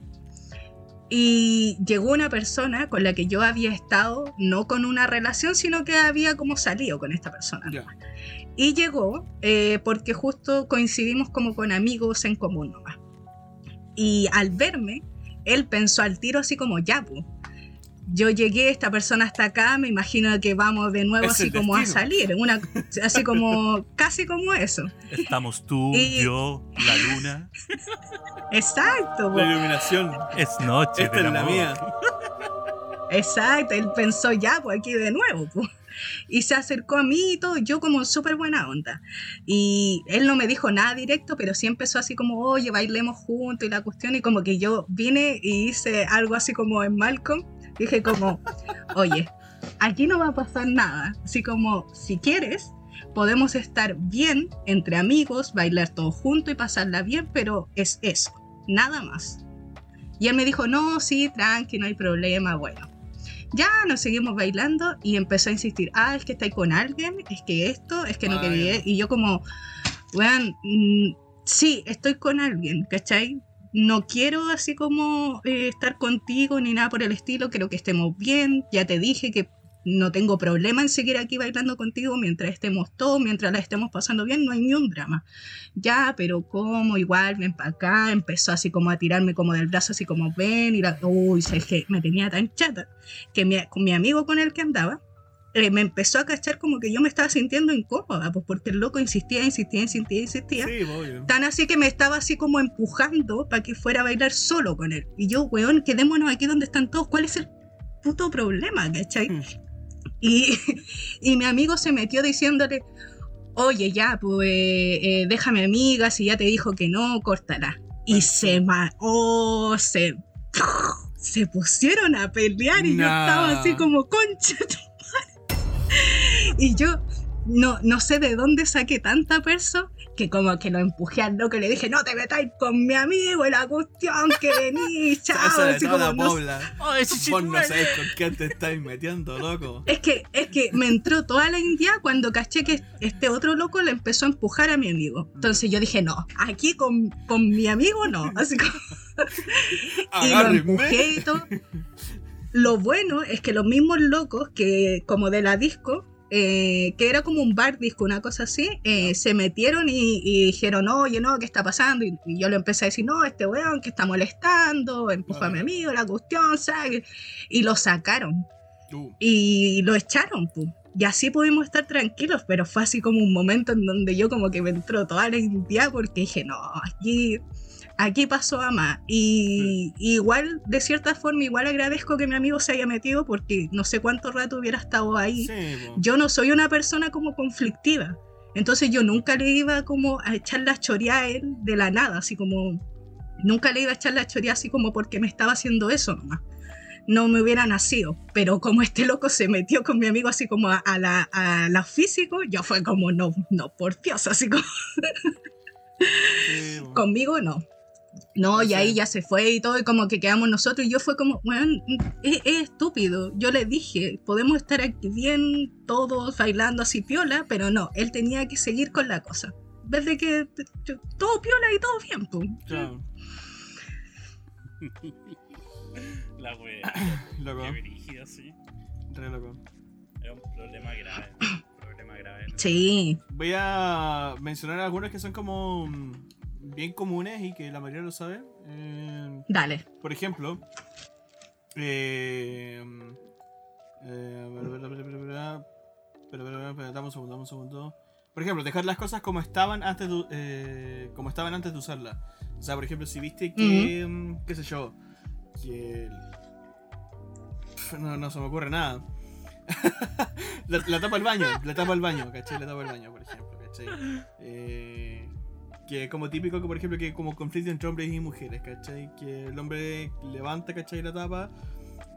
y llegó una persona con la que yo había estado, no con una relación, sino que había como salido con esta persona. Ya. Y llegó eh, porque justo coincidimos como con amigos en común nomás. Y al verme, él pensó al tiro así como, ya, pues, yo llegué, esta persona está acá, me imagino que vamos de nuevo Es así como a salir, una, así como, casi como eso. Estamos tú, Y- yo, la luna. Exacto, po. La iluminación. Es noche Esta del es la amor. mía. exacto, él pensó ya, pues aquí de nuevo, po. Y se acercó a mí y todo, yo como súper buena onda. Y él no me dijo nada directo, pero sí empezó así como, oye, bailemos juntos y la cuestión. Y como que yo vine y hice algo así como en Malcolm. Dije como, oye, aquí no va a pasar nada. Así como, si quieres, podemos estar bien entre amigos, bailar todos juntos y pasarla bien, pero es eso, nada más. Y él me dijo, no, sí, tranqui, no hay problema, bueno. Ya nos seguimos bailando y empezó a insistir, ah, es que estáis con alguien, es que esto, es que no quería. Y yo como, bueno, sí, estoy con alguien, ¿cachai? No quiero así como eh, estar contigo ni nada por el estilo, quiero que estemos bien, ya te dije que no tengo problema en seguir aquí bailando contigo mientras estemos todos, mientras la estemos pasando bien, no hay ni un drama. Ya, pero como igual, ven para acá, empezó así como a tirarme como del brazo, así como ven, y la, uy, es que me tenía tan chata, que mi, con mi amigo con el que andaba, eh, me empezó a cachar como que yo me estaba sintiendo incómoda, pues porque el loco insistía, insistía, insistía, insistía. Sí. Tan así que me estaba así como empujando para que fuera a bailar solo con él. Y yo, weón, quedémonos aquí donde están todos. ¿Cuál es el puto problema, cachai? Mm. Y, y mi amigo se metió diciéndole, oye, ya, pues eh, déjame amiga, si ya te dijo que no, córtala. Y se ma oh, se, se pusieron a pelear y yo estaba así como, concha tu madre". Y yo no, no sé de dónde saqué tanta perso que como que lo empujé al loco y le dije, no te metáis con mi amigo y la cuestión que venís, chao. Esa de así toda la como, no pobla. Ese Vos no chico- sabés con quién te estáis metiendo, loco. Es que, es que me entró toda la india cuando caché que este otro loco le empezó a empujar a mi amigo. Entonces yo dije, no, aquí con, con mi amigo no. Así como, y lo empujé y todo. Lo bueno es que los mismos locos que, como de la disco, eh, que era como un bar disco, una cosa así, eh, se metieron y, y dijeron, oye, no, ¿qué está pasando? Y, y yo le empecé a decir, no, este weón que está molestando, empujó a mi amigo, la cuestión, ¿sabes? Y lo sacaron Uh, y lo echaron, pu. Y así pudimos estar tranquilos, pero fue así como un momento en donde yo como que me entró toda la india porque dije, no, aquí, aquí pasó a más. Y y igual, de cierta forma, igual agradezco que mi amigo se haya metido porque no sé cuánto rato hubiera estado ahí. sí. Yo no soy una persona como conflictiva. Entonces yo nunca le iba como a echar la choría a él de la nada, así como... Nunca le iba a echar la choría así como porque me estaba haciendo eso nomás. No me hubiera nacido. Pero como este loco se metió con mi amigo así como a, a la, a la físico, yo fue como, no, no, por Dios, así como Sí, conmigo no. No, y ahí ya se fue y todo, y como que quedamos nosotros, y yo fue como, bueno, es, es estúpido. Yo le dije, podemos estar aquí bien, todos bailando así piola, pero no, él tenía que seguir con la cosa. Ves de que todo piola y todo bien, pum. Claro. La wea. Loco, Qué brígido, sí. re loco. Es un problema grave. un problema grave. Sí, Voy a mencionar algunos que son como mm, bien comunes y que la mayoría lo sabe. Eh, dale. por ejemplo, eh, eh, dame un segundo, dame un segundo. Por ejemplo, dejar las cosas como estaban antes de, eh, como estaban antes de usarlas. O sea, por ejemplo, si viste que, mm, qué sé yo, que no, no se me ocurre nada. la, la tapa del baño, la tapa del baño, ¿cachai? La tapa del baño, por ejemplo, ¿cachai? Eh, que como típico que por ejemplo que como conflicto entre hombres y mujeres, ¿cachai? Que el hombre levanta, ¿cachai? La tapa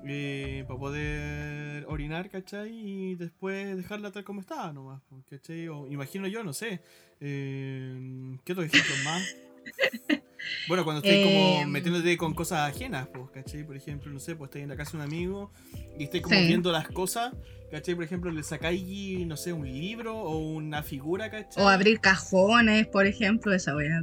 eh, para poder orinar, ¿cachai? Y después dejarla tal como está nomás, ¿cachai? O imagino yo, no sé. Eh, ¿Qué otros ejemplos más? Bueno, cuando estáis como Em. metiéndote con cosas ajenas, pues, ¿cachai? Por ejemplo, no sé, pues estáis en la casa de un amigo y estáis como Sí. viendo las cosas, ¿cachai? Por ejemplo, le sacáis, no sé, un libro o una figura, ¿cachai? O abrir cajones, por ejemplo, esa wea.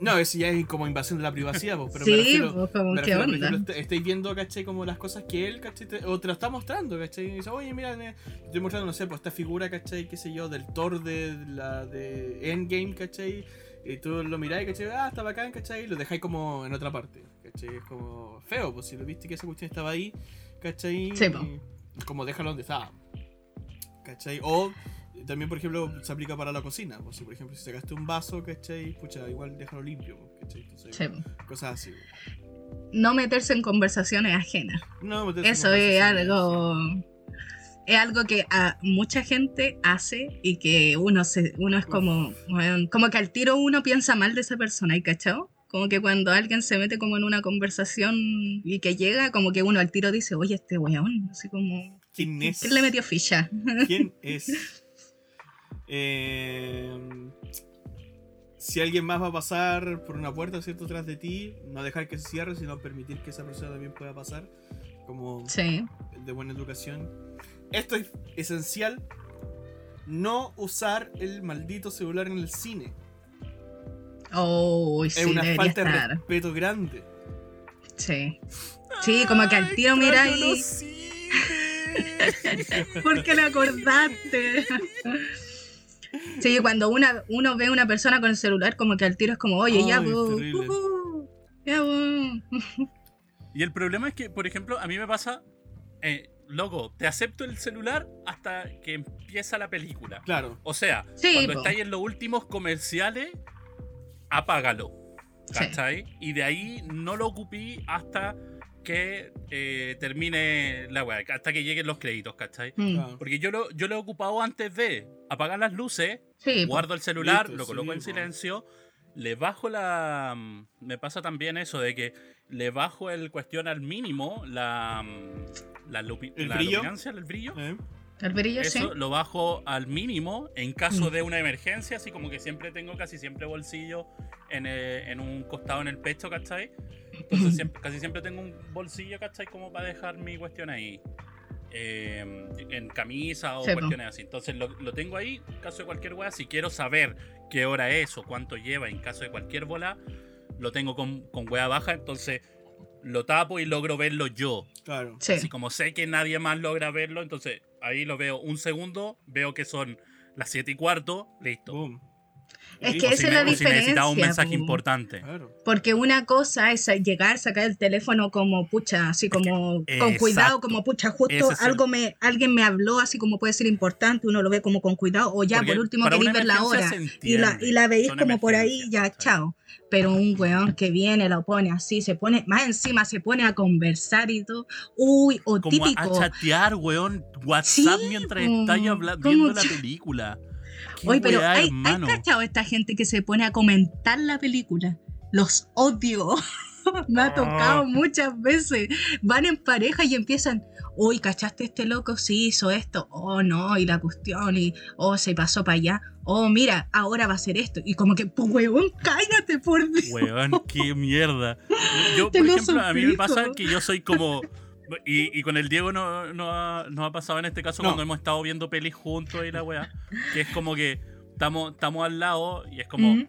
No, eso ya es como invasión de la privacidad, pues, pero me sí, refiero... pues como me qué refiero, por onda. ejemplo, est- estáis viendo, ¿cachai? Como las cosas que él, ¿cachai? Te- o te lo está mostrando, ¿cachai? Y dice, oye, mira, eh, te estoy mostrando, no sé, pues esta figura, ¿cachai? Qué sé yo, del Thor de la de Endgame, ¿cachai? Y tú lo miráis, ¿cachai? Ah, está bacán, ¿cachai? Y lo dejáis como en otra parte, ¿cachai? Es como feo, pues si lo viste que esa cuestión estaba ahí, ¿cachai? Sí. Y como déjalo donde estaba, ¿cachai? O también, por ejemplo, se aplica para la cocina, pues si por ejemplo si sacaste un vaso, ¿cachai? Pucha, igual déjalo limpio, ¿cachai? Entonces, Sí. cosas así. No meterse en conversaciones ajenas. No, meterse en Eso es conversaciones. algo. Es algo que a mucha gente hace y que uno se, uno es como, como que al tiro uno piensa mal de esa persona, ¿y cachao? Como que cuando alguien se mete como en una conversación y que llega, como que uno al tiro dice, oye, este weón, así como, ¿Quién es? ¿quién le metió ficha? ¿Quién es? Eh, si alguien más va a pasar por una puerta, ¿cierto? Tras de ti, no dejar que se cierre, sino permitir que esa persona también pueda pasar. Como Sí. de buena educación. Esto es esencial. No usar el maldito celular en el cine. Oh, sí, es una falta de respeto grande. Sí. Sí, como que al tiro mira y... no sirve. ¿Por qué le acordaste? Sí, cuando una, uno ve a una persona con el celular, como que al tiro es como, oye, ya, Ay, terrible. ujú, ya. Y el problema es que, por ejemplo, a mí me pasa, eh, loco, te acepto el celular hasta que empieza la película. Claro. O sea, Sí, cuando po. estáis en los últimos comerciales, apágalo. Sí. ¿Cachai? Y de ahí no lo ocupé hasta que eh, termine la weá, hasta que lleguen los créditos, ¿cachai? Mm. Porque yo lo, yo lo he ocupado antes de apagar las luces, Sí, po. guardo el celular, Listo, lo coloco sí, en po. silencio, le bajo la... mm, Me pasa también eso de que le bajo el cuestión al mínimo, la... La, ¿El la brillo? luminancia, el brillo. ¿Eh? el brillo, sí. Eso lo bajo al mínimo en caso Mm. de una emergencia, así como que siempre tengo casi siempre bolsillo en, eh, en un costado en el pecho, ¿cachai? Entonces siempre- casi siempre tengo un bolsillo, ¿cachai? Como para dejar mi cuestión ahí. eh, en camisa o Sí, cuestiones así. Entonces lo, lo tengo ahí en caso de cualquier wea. Si quiero saber qué hora es o cuánto lleva en caso de cualquier bola, lo tengo con, con wea baja. Entonces lo tapo y logro verlo yo. Claro. Sí. Así como sé que nadie más logra verlo, entonces ahí lo veo un segundo, veo que son las 7 y cuarto, listo. Boom. Es que o si, esa es la o si necesitaba un diferencia, mensaje po. importante. Claro. Porque una cosa es llegar, sacar el teléfono como pucha, así como con cuidado, como pucha, justo el- algo me, alguien me habló, así como puede ser importante, uno lo ve como con cuidado, o ya Porque por último queréis ver la hora y la, y la veis son como por ahí, ya, chao. Pero un weón que viene, lo pone así, se pone, más encima se pone a conversar y todo, uy, o Como típico. a chatear, weón, WhatsApp Sí, mientras estáis habla- ¿Cómo viendo la película. Oye, pero weá, hay, hay cachado esta gente que se pone a comentar la película. Los odio. Me ha tocado Ah. muchas veces. Van en pareja y empiezan, uy, ¿cachaste este loco? Sí, hizo esto. Oh, no, y la cuestión, y oh, se pasó para allá. Oh, mira, ahora va a ser esto. Y como que, pues, weón, cállate, por Dios. Weón, qué mierda. Yo, Te por lo ejemplo, a mí me pasa que yo soy como. Y, y con el Diego no, no, ha, no ha pasado en este caso No. cuando hemos estado viendo pelis juntos y la weá. Que es como que estamos, estamos al lado y es como. Mm.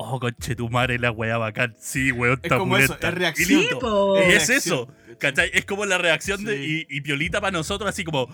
Oh, conche tu madre, la weá bacán. Sí, weón, Es está como eso, es Y reacción. Sí, listo. po. Y es eso, ¿cachai? Es como la reacción de. Sí. Y, y Piolita para nosotros, así como.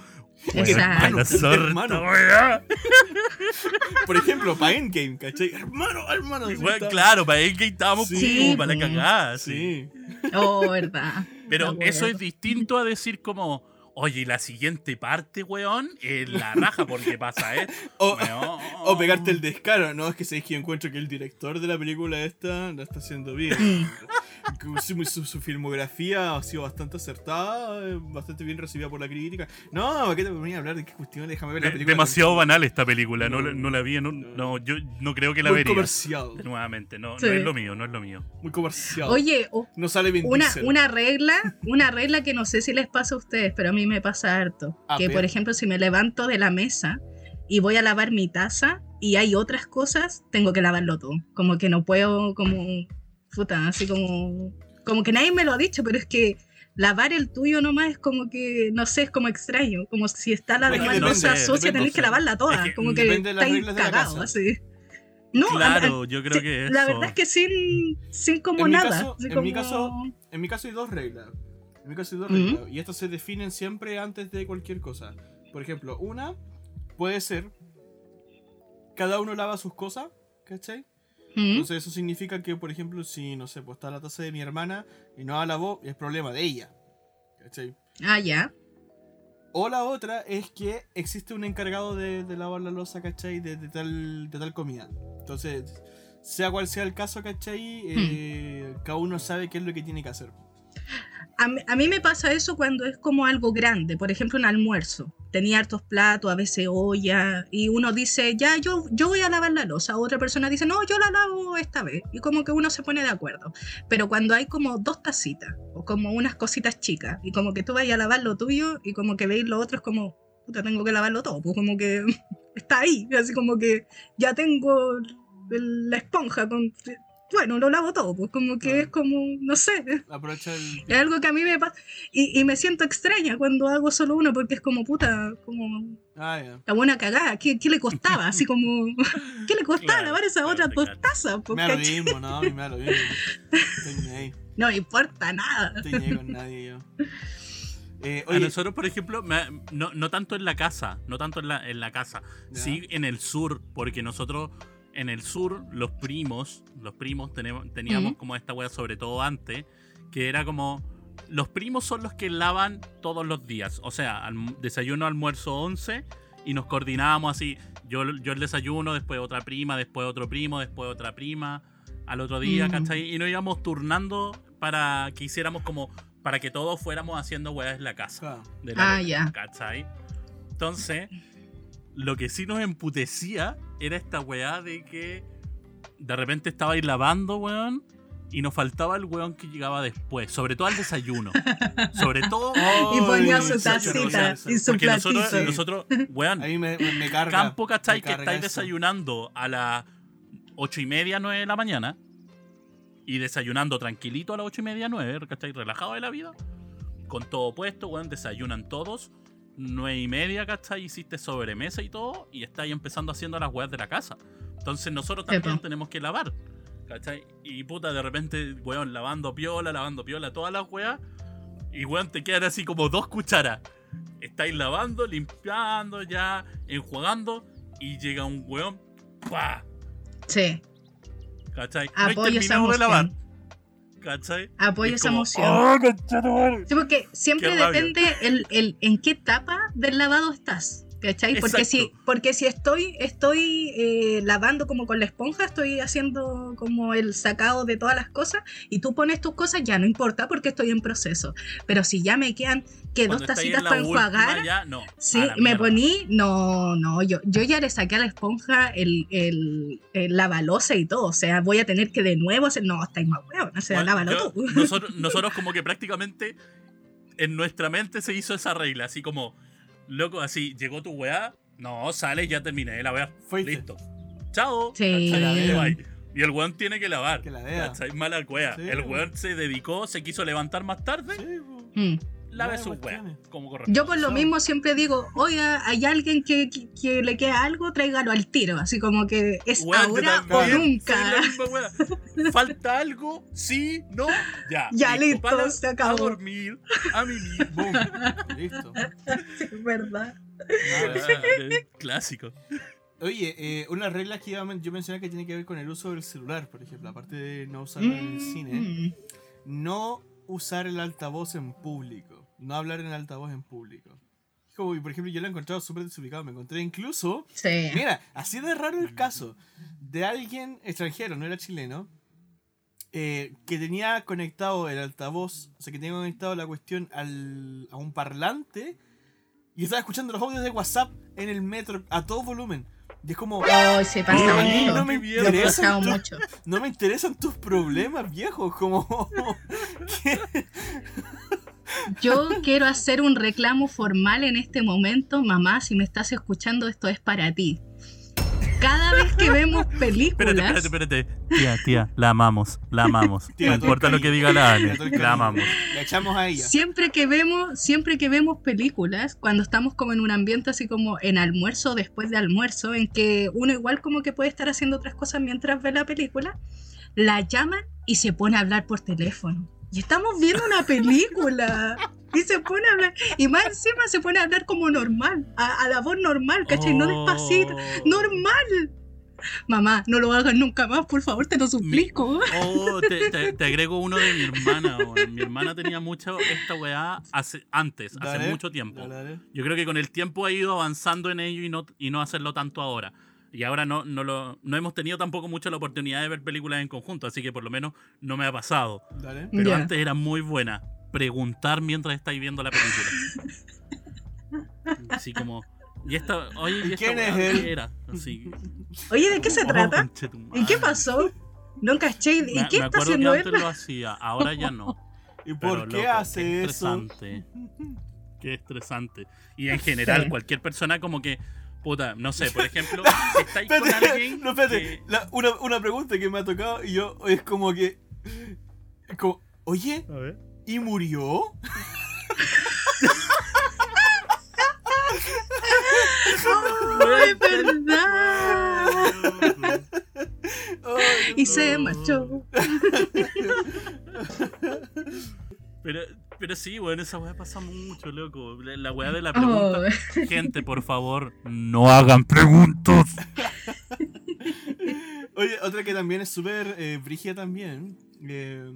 Exacto. "Weón, la sorta, Hermano. weá". Por ejemplo, para Endgame, ¿cachai? Hermano, hermano. está. claro, para que estábamos Sí, como para la cagada. sí. Sí. Oh, verdad. Pero eso es distinto a decir como, oye, y la siguiente parte, weón, es la raja porque pasa esto. O, weón. o pegarte el descaro. No, es que sabéis que yo encuentro que el director de la película esta la está haciendo bien. Su, su- su filmografía ha sido bastante acertada, eh, bastante bien recibida por la crítica. No, ¿para qué te ponía a hablar de qué cuestión? Déjame ver la Es película. demasiado banal esta película, no, No, la- no la vi, no, yo no creo que la Muy vería. comercial. Nuevamente, no, Sí. no es lo mío, no es lo mío. Muy comercial. Oye, o- no sale bien una, una regla, una regla que no sé si les pasa a ustedes, pero a mí me pasa harto. A que ver. por ejemplo, si me levanto de la mesa y voy a lavar mi taza y hay otras cosas, tengo que lavarlo todo. Como que no puedo, como, puta, así como, como que nadie me lo ha dicho, pero es que lavar el tuyo nomás es como que, no sé, es como extraño. Como si está la Es que demás losa sucia, tenéis que lavarla toda. es que como que estáis la cagados, así. No, a- a- claro, yo creo que La eso- verdad es que sin, sin como En mi nada. caso- en mi como- caso- En mi caso hay dos reglas. En mi caso hay dos. Y estas se definen siempre antes de cualquier cosa. Por ejemplo, una puede ser. Cada uno lava sus cosas, ¿cachai? Entonces eso significa que, por ejemplo, si, no sé, pues está la taza de mi hermana y no la lavó, es problema de ella. ¿Cachai? Ah, ya. O la otra es que existe un encargado de, de lavar la losa, ¿cachai? De, de tal, de tal comida. Entonces, sea cual sea el caso, ¿cachai? Eh, Cada uno sabe qué es lo que tiene que hacer. A a mí me pasa eso cuando es como algo grande, por ejemplo un almuerzo. Tenía hartos platos, a veces olla, y uno dice, ya, yo, yo voy a lavar la losa. Otra persona dice, no, yo la lavo esta vez. Y como que uno se pone de acuerdo. Pero cuando hay como dos tacitas, o como unas cositas chicas, y como que tú vayas a lavar lo tuyo, y como que veis lo otro, es como, puta, tengo que lavarlo todo. Pues como que está ahí, así como que ya tengo la esponja con... Bueno, lo lavo todo, pues como que es como, no sé, Aprovecha el. es algo que a mí me pasa. Y, y me siento extraña cuando hago solo uno porque es como puta, como Ah, ya. la buena cagada. ¿Qué, qué le costaba? Así como, ¿qué le costaba Claro, lavar claro, dos cacho. tazas? po, Me da lo mismo, no, a mí me lo mismo. Estoy. No me importa nada. Estoy ni ahí con nadie yo. Eh, A oye, nosotros, por ejemplo, me- no, no tanto en la casa, no tanto en la, en la casa, sí en el sur, porque nosotros en el sur, los primos, los primos tenemos, teníamos Mm. como esta wea, sobre todo antes, que era como, los primos son los que lavan todos los días, o sea, alm- desayuno, almuerzo, once, y nos coordinábamos así, yo, yo el desayuno, después otra prima, después otro primo, después otra prima, al otro día, Mm. ¿cachai? Y nos íbamos turnando para que hiciéramos como, para que todos fuéramos haciendo weas en la casa claro. de la Ah, ya. ¿cachai? Entonces, lo que sí nos emputecía era esta weá de que de repente estabais lavando, weón, y nos faltaba el weón que llegaba después, sobre todo al desayuno. sobre todo. Y ponía su tacita y su Porque nosotros, platito. nosotros, weón, A mí me, me, me carga. campo, ¿cachai? me Que estáis eso. desayunando a las ocho y media, nueve de la mañana. Y desayunando tranquilito a las ocho y media, nueve, ¿cachai? Relajado de la vida. Con todo puesto, weón, desayunan todos. Nueve y media, ¿cachai? Hiciste sobremesa y todo. Y estáis empezando haciendo las weas de la casa. Entonces nosotros también tenemos que lavar. ¿Cachai? Y puta, de repente, weón, lavando piola, lavando piola, todas las weas. Y weón, te quedan así como dos cucharas. Estáis lavando, limpiando, ya, enjuagando. Y llega un weón, ¡pa! Sí, ¿Cachai? No he apoyo terminado de lavar. ¿Cachai? Apoyo es esa como, emoción. ¡Oh, conchetumare! Sí, porque siempre Qué depende el, el- en qué etapa del lavado estás. ¿Cachai? Porque si, porque si estoy, estoy eh, lavando como con la esponja, estoy haciendo como el sacado de todas las cosas y tú pones tus cosas, ya no importa porque estoy en proceso. Pero si ya me quedan que dos Cuando tacitas en para enjuagar, ya, no, sí, me poní, no, no, yo, yo ya le saqué a la esponja el, el, el lavalosa y todo. O sea, voy a tener que de nuevo hacer, no, estáis más huevos, o sea, Bueno, lávalo yo- tú. nosotros, nosotros como que prácticamente en nuestra mente se hizo esa regla, así como, loco, así, llegó tu weá, no, sale, ya terminé la weá, Fuiste. listo. Chao. Sí. Y el weón tiene que lavar. Que la vea. Mala weá. Sí, el weón se dedicó, se quiso levantar más tarde, Sí. Mm. Lave su como corresponde. Yo por lo mismo siempre digo, oiga, hay alguien que, que- que le queda algo, tráigalo al tiro. Así como que es yo ahora o nunca. ¿Falta algo? Sí, no, ya. Ya, listo, para- se acabó. A dormir, a mimir. Boom. Listo. Es verdad. Clásico. Oye, eh, una regla que iba a men- yo mencioné que tiene que ver con el uso del celular, por ejemplo, aparte de no usarlo en el cine, Mm. no usar el altavoz en público, no hablar en altavoz en público. Como, por ejemplo, yo lo he encontrado súper desubicado, me encontré incluso, Sí. mira, así de raro el caso, de alguien extranjero, no era chileno, eh, que tenía conectado el altavoz, o sea, que tenía conectado la cuestión al, a un parlante y estaba escuchando los audios de WhatsApp en el metro a todo volumen. Y es como, Ay, se pasa mucho. no me interesan tus- mucho. no me interesan tus problemas, viejo. Como. Yo quiero hacer un reclamo formal en este momento. Mamá, si me estás escuchando, esto es para ti. Cada vez que vemos películas. Espérate, espérate, espérate. Tía, tía, la amamos, la amamos. Tía, no importa lo que diga la Tía, el la amamos. La echamos a ella. Siempre que vemos, siempre que vemos películas, cuando estamos como en un ambiente así como en almuerzo o después de almuerzo, en que uno igual como que puede estar haciendo otras cosas mientras ve la película, la llaman y se pone a hablar por teléfono. Y estamos viendo una película. Y se pone a hablar. Y más encima se pone a hablar como normal. A, a la voz normal, ¿cachai? No despacito. Oh. Normal. Mamá, no lo hagas nunca más, por favor, te lo suplico. Oh, te, te- te agrego uno de mi hermana. weón. Mi hermana tenía mucho esta weá hace, antes, hace mucho tiempo. dale, dale. Yo creo que con el tiempo ha ido avanzando en ello y no, y no hacerlo tanto ahora. Y ahora no, no, lo, no hemos tenido tampoco mucho la oportunidad de ver películas en conjunto, así que por lo menos no me ha pasado. Dale. Pero antes era muy buena. Preguntar mientras estáis viendo la película. Así como. Y esta. Oye, ¿y esta ¿Quién es él? era? Así. Oye, ¿de qué se oh, trata? ¿Y qué pasó? No caché. ¿Y Me, qué me está acuerdo haciendo que él? antes lo hacía, ahora ya no. ¿Y Pero, por qué loco, hace qué eso? estresante. Qué estresante. Y en general, Sí. cualquier persona como que. Puta, no sé, por ejemplo, si estáis con alguien. no, espérate. que- La- una, una pregunta que me ha tocado y yo es como que. es como, Oye, ¿y murió? ¡Ay, es verdad! Ay, Y se no. marchó. Pero, Pero sí, bueno, esa weá pasa mucho, loco. La, la weá de la pregunta. Oh, Gente, por favor, no hagan preguntas. Oye, otra que también es súper eh, brígida también, eh,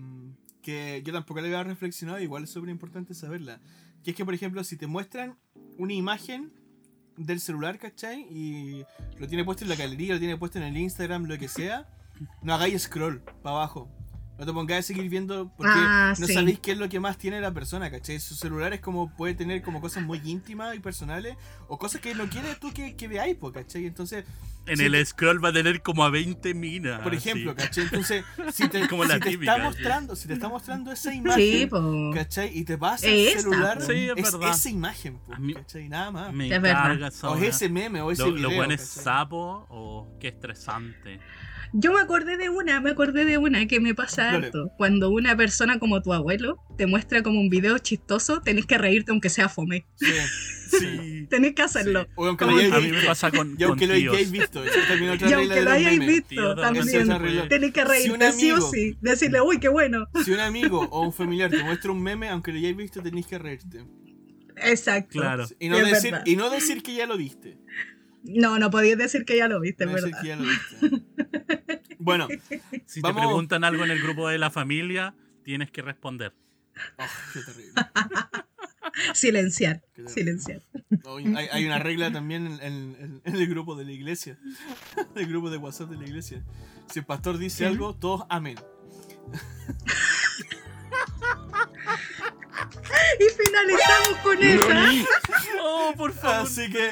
que yo tampoco la había reflexionado, igual es súper importante saberla. Que es que, por ejemplo, si te muestran una imagen del celular, ¿cachai? Y lo tiene puesto en la galería, lo tiene puesto en el Instagram, lo que sea, no hagáis scroll para abajo. No te pongáis a seguir viendo porque Ah, no sí. sabéis qué es lo que más tiene la persona, ¿cachai? Su celular es como, puede tener como cosas muy íntimas y personales o cosas que no quieres tú que, que veáis, ¿cachai? Entonces, En Sí, el te- scroll va a tener como a 20 minas. por ejemplo, así. ¿cachai? Entonces, si te, Como si la te típica, está sí. mostrando, si te está mostrando esa sí, imagen. ¿cachai? Y te pasa el celular. Sí, es es esa imagen, ¿cachai? Nada más. Me Es verdad. carga esa O es ese meme, o ese Lo, video. lo bueno es sapo o qué estresante. Yo me acordé de una, me acordé de una que me pasa Dale. harto. Cuando una persona como tu abuelo te muestra como un video chistoso, tenés que reírte aunque sea fome. Sí, sí. Tenés que hacerlo. O aunque lo hayáis A mí me pasa con, Y aunque con lo hayáis visto. Y aunque lo hayáis visto, Tío, también. Tenés que Si un reírte sí o amigo- sí. Decirle, uy, qué bueno. Si un amigo o un familiar te muestra un meme, aunque lo hayáis visto, tenéis que reírte. Exacto. Claro. Y no, decir, y no decir que ya lo viste. No, no podías decir que ya lo viste, No verdad. que ya lo viste. Bueno, Si Vamos- te preguntan algo en el grupo de la familia, tienes que responder. oh, qué terrible. Silenciar, Qué terrible. silenciar. Hay, hay una regla también en, en- en el grupo de la iglesia. El grupo de WhatsApp de la iglesia. Si el pastor dice ¿Sí? algo, todos amén. Y finalizamos con esa. Oh, por favor. Así que,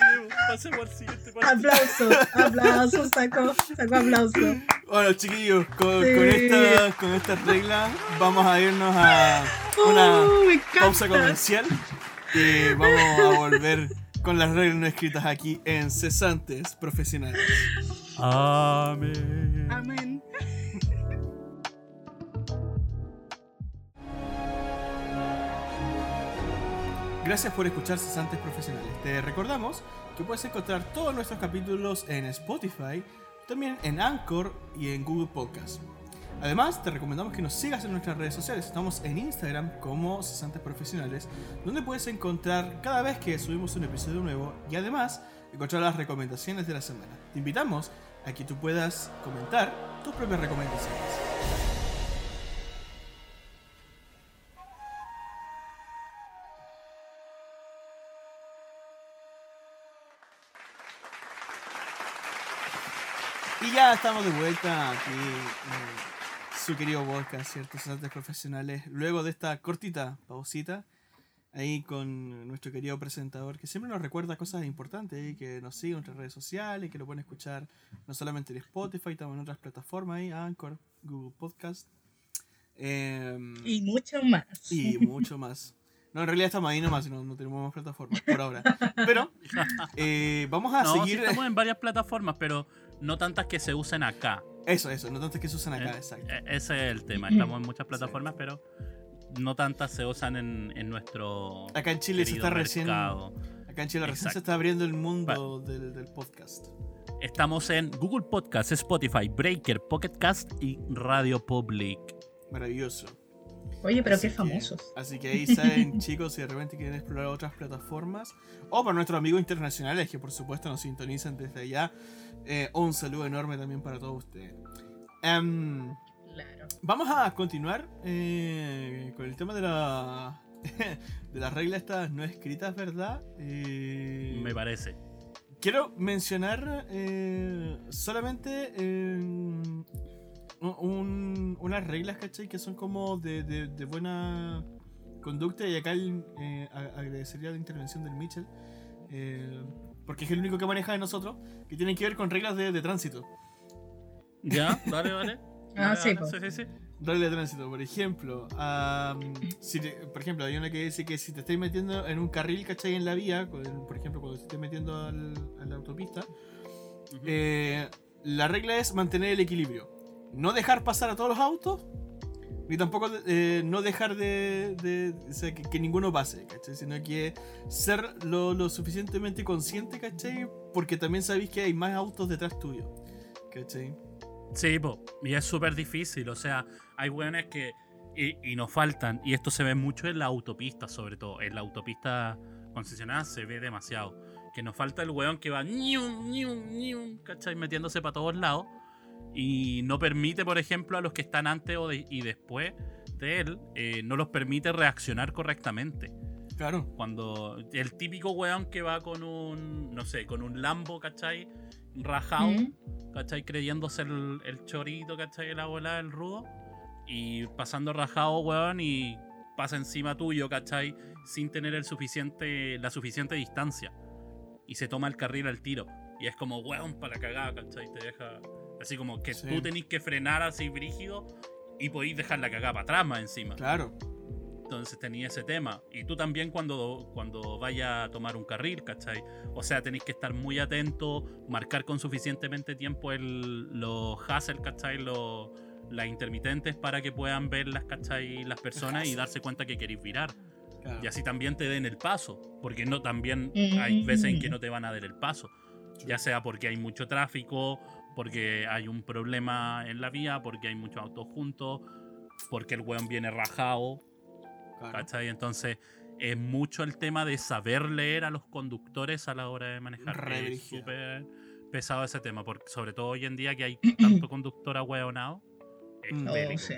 Pasemos al siguiente partido. Aplauso, aplauso, sacó, sacó aplauso. bueno, chiquillos, con, Sí. con esta, con esta regla vamos a irnos a una Oh, pausa comercial y vamos a volver con las reglas no escritas aquí en Cesantes Profesionales. Amén. Amén. Gracias por escuchar Cesantes Profesionales. Te recordamos que puedes encontrar todos nuestros capítulos en Spotify, también en Anchor y en Google Podcast. Además, te recomendamos que nos sigas en nuestras redes sociales. Estamos en Instagram como Cesantes Profesionales, donde puedes encontrar cada vez que subimos un episodio nuevo y además encontrar las recomendaciones de la semana. Te invitamos a que tú puedas comentar tus propias recomendaciones. Ya estamos de vuelta aquí en su querido podcast, ¿cierto? Cesantes Profesionales. Luego de esta cortita pausita, ahí con nuestro querido presentador, que siempre nos recuerda cosas importantes, y que nos sigue en nuestras redes sociales, que lo pueden escuchar no solamente en Spotify, también en otras plataformas, ahí, Anchor, Google Podcast. em, Y mucho más. y mucho más. No, en realidad estamos ahí nomás, no, no tenemos más plataformas por ahora. Pero eh, vamos a No, sí seguir. estamos en varias plataformas, pero no tantas que se usen acá. Eso, eso, no tantas que se usan acá, Eh, exacto. eh, Ese es el tema. Estamos en muchas plataformas, pero no tantas se usan en, en nuestro Acá en Chile se está recién. mercado. Acá en Chile recién se está abriendo el mundo del, del podcast. Estamos en Google Podcast, Spotify, Breaker, Pocket Cast y Radio Public. Maravilloso. Oye, pero Así qué que- famosos. así que ahí saben, chicos, si de repente quieren explorar otras plataformas. O para nuestros amigos internacionales que por supuesto nos sintonizan desde allá. eh, un saludo enorme también para todos ustedes. Em, Claro. Vamos a continuar eh, con el tema de la de las reglas estas no escritas, ¿verdad? Eh, Me parece. quiero mencionar eh, solamente eh, un- un- unas reglas, ¿cachai? Que son como de, de- de buena conducta y acá el, eh, agradecería la intervención del Mitchell. eh, porque es el único que maneja de nosotros, que tienen que ver con reglas de, de tránsito. ¿Ya? Dale, dale. Ah, sí, sí, sí, sí. Regla de tránsito, por ejemplo, am, si te- por ejemplo, hay una que dice que si te estáis metiendo en un carril, ¿cachai? En la vía, con- por ejemplo, cuando te estés metiendo al- a la autopista, eh, la regla es mantener el equilibrio. No dejar pasar a todos los autos, ni tampoco eh, no dejar de, de- o sea, que, que ninguno pase, ¿cachai? Sino que ser lo, lo suficientemente consciente, ¿cachai? Porque también sabéis que hay más autos detrás tuyo, ¿cachai? Sí, po, y es súper difícil. O sea, hay weones que Y, y nos faltan, y esto se ve mucho en la autopista, sobre todo. En la autopista concesionada se ve demasiado. Que nos falta el weón que va ñum, ñum, ñum, ¿cachai? Metiéndose para todos lados. Y no permite, por ejemplo, a los que están antes o de- y después de él, eh, no los permite reaccionar correctamente. Claro. Cuando el típico weón que va con un, no sé, con un Lambo, ¿cachai? Rajado, Mm. ¿cachai? Creyéndose el, el chorito, ¿cachai? La bola del rudo. Y pasando rajado, weón, y pasa encima tuyo, ¿cachai? Sin tener el suficiente, la suficiente distancia. Y se toma el carril al tiro. Y es como, weón, para la cagada, ¿cachai? Te deja. Así como que Sí. tú tenés que frenar así brígido y podéis dejar la cagada para atrás más encima. Claro. Entonces tenía ese tema. Y tú también cuando, cuando vaya a tomar un carril, ¿cachai? O sea, tenéis que estar muy atento, marcar con suficientemente tiempo el, los hassle, ¿cachai? Los, las intermitentes para que puedan ver las, ¿cachai? Las personas y darse cuenta que queréis virar. claro. Y así también te den el paso. Porque no también hay veces en que no te van a dar el paso. Ya sea porque hay mucho tráfico, porque hay un problema en la vía, porque hay muchos autos juntos, porque el weón viene rajado, Claro. ¿Cachai? Entonces, es mucho el tema de saber leer a los conductores a la hora de manejar. Re Es súper pesado ese tema, porque sobre todo hoy en día que hay tanto conductor ahueonado. Es Mm. Oh, sí.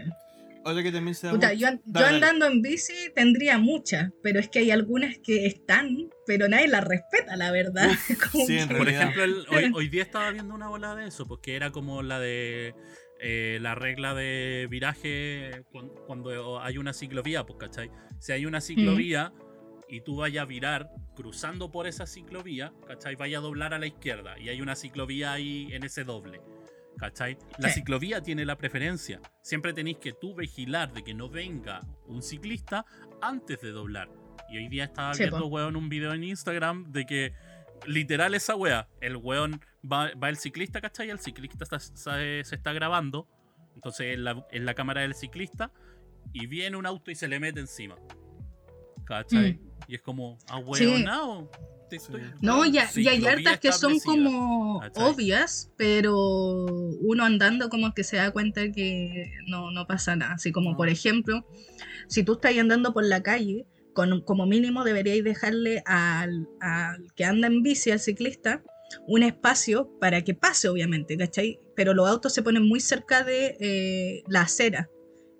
Otra que también se da Puta, mucho- yo, an- yo Dale, dale. andando en bici tendría muchas, pero es que hay algunas que están, pero nadie las respeta, la verdad. Sí, en Por ejemplo, el- hoy, hoy día estaba viendo una bola de eso, porque era como la de eh, la regla de viraje cuan- cuando hay una ciclovía, pues, ¿cachai? Si hay una ciclovía y tú vayas a virar cruzando por esa ciclovía, ¿cachai? Vaya a doblar a la izquierda y hay una ciclovía ahí en ese doble. ¿Cachai? La ciclovía tiene la preferencia. Siempre tenéis que tú vigilar de que no venga un ciclista antes de doblar. Y hoy día estaba Sí, viendo, weón, un video en Instagram de que literal esa wea, el weón va, va el ciclista, ¿cachai? El ciclista está- se, se está grabando, entonces en la, en la cámara del ciclista, y viene un auto y se le mete encima. ¿Cachai? Mm. Y es como, ah, weón, no. Te Sí. estoy- No, y, a- y hay hartas que son como obvias, pero uno andando como que se da cuenta que no, no pasa nada. Así como, No. por ejemplo, si tú estás andando por la calle, con, como mínimo deberíais dejarle al, al que anda en bici, al ciclista, un espacio para que pase, obviamente, ¿cachai? Pero los autos se ponen muy cerca de eh, la acera.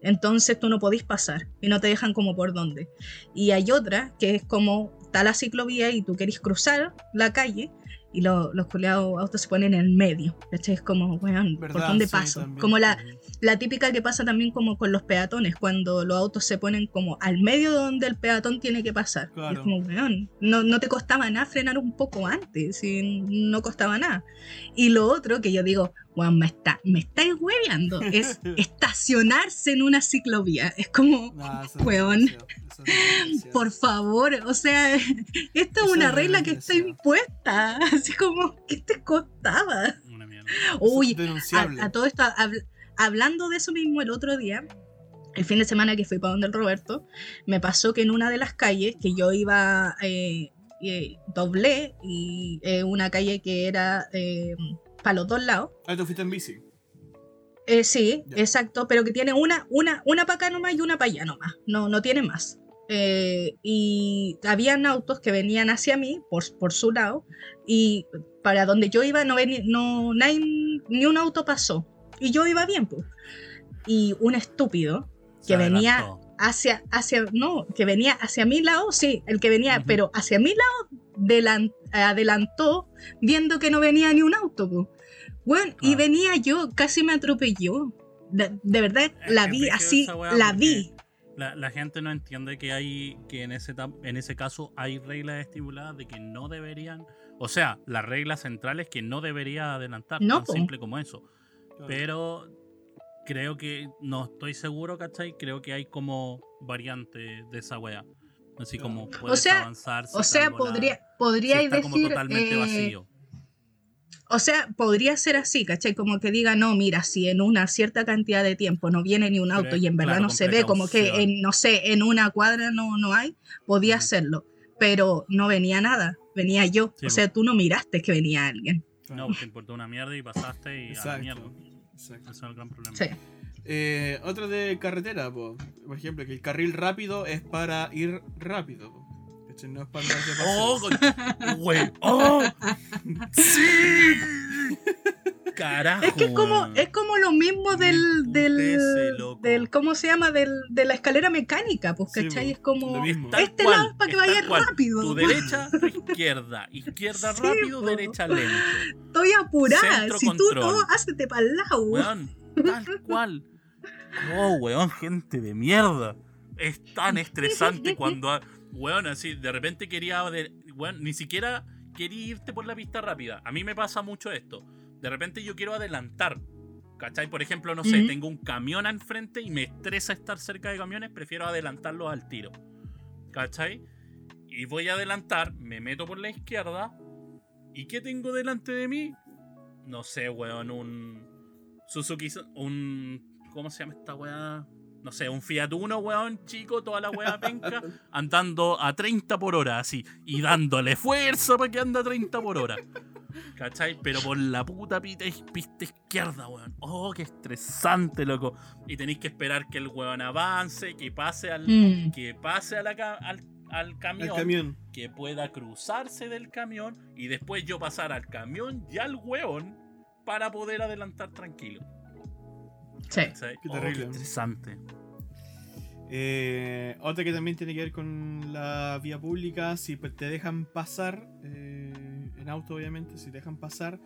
Entonces tú no podís pasar y no te dejan como por dónde. Y hay otra que es como está la ciclovía y tú querés cruzar la calle y lo- los culiados autos se ponen en el medio. ¿cachai? Es como, weón, ¿por ¿Verdad? dónde Sí, paso? también. Como la, la típica que pasa también como con los peatones, cuando los autos se ponen como al medio de donde el peatón tiene que pasar. Claro. es como, weón, no, no te costaba nada frenar un poco antes, y no costaba nada. Y lo otro que yo digo, weón, me está, me estáis hueveando, es estacionarse en una ciclovía. Es como, es Weón. es por favor, o sea, esto es una regla que está impuesta. Así como, ¿qué te costaba? Una mierda. Uy, a, a todo esto, hablando de eso mismo el otro día, el fin de semana que fui para donde el Roberto, me pasó que en una de las calles que yo iba, eh, eh, doblé, y eh, una calle que era eh, para los dos lados. Ah, tú fuiste en bici. Sí, exacto, pero que tiene una, una, una para acá nomás y una para allá nomás, no, no tiene más. Y habían autos que venían hacia mí por, por su lado y para donde yo iba no venía, no, ni un auto pasó y yo iba bien pues. Y un estúpido que venía hacia, hacia, no, que venía hacia mi lado, sí, el que venía, pero hacia mi lado delan- adelantó viendo que no venía ni un auto. po. Bueno, y venía yo, casi me atropelló. De, de verdad, la es vi así, la vi. La, la gente no entiende que hay que en ese en ese caso hay reglas estipuladas de que no deberían, o sea, la regla central es que no debería adelantar, No, tan po. simple como eso. Pero creo que no estoy seguro, ¿cachai? Creo que hay como variante de esa wea. Así como puedes sea- avanzar. O sea, sacando la- podría, si podría está como decir. totalmente eh, vacío. O sea, podría ser así, ¿cachai? Como que diga, no, mira, si en una cierta cantidad de tiempo no viene ni un auto y en verdad claro, no se ve, como que, en, no sé, en una cuadra no, no hay, podía hacerlo. Pero no venía nada, venía yo. Sí, o sea, tú no miraste que venía alguien. No, te importó una mierda y pasaste y a la mierda. Exacto. Ese es el gran problema. Sí. Eh, otro de carretera, po. por ejemplo, que el carril rápido es para ir rápido. po. No es para andar de paseo. ¡Oh, con- güey! ¡Oh! ¡Sí! Carajo. Es que es como, es como lo mismo del, del, del ¿cómo se llama? Del, de la escalera mecánica, pues, Sí, ¿cachai? po, es como, este cual, lado es para que vayas cual. rápido. Tu derecha, tu izquierda. Izquierda Sí, rápido, po. derecha lento. Estoy apurada, Centro si tú no, házete para el lado. Weón, tal cual. Oh, weón, gente de mierda. Es tan estresante cuando. Weón, así, de repente quería. de- weón, ni siquiera quería irte por la pista rápida. A mí me pasa mucho esto. De repente yo quiero adelantar. ¿Cachai? Por ejemplo, no sé, tengo un camión al frente y me estresa estar cerca de camiones, prefiero adelantarlos al tiro. ¿Cachai? Y voy a adelantar, me meto por la izquierda. ¿Y qué tengo delante de mí? No sé, weón, un Suzuki, un... ¿Cómo se llama esta weá? No sé, un Fiat Uno, weón, chico, toda la weá penca, andando a 30 por hora, así, y dándole fuerza para que anda a 30 por hora. ¿Cachai? Pero por la puta pita, pista izquierda, weón. Oh, qué estresante, loco. Y tenéis que esperar que el weón avance, que pase al, Mm. que pase a la al, al camión, camión. que pueda cruzarse del camión y después yo pasar al camión y al weón para poder adelantar tranquilo. Sí. ¿cachai? Qué Oh, terrible. estresante. Eh, otra que también tiene que ver con la vía pública, si te dejan pasar, eh, en auto obviamente, si te dejan pasar,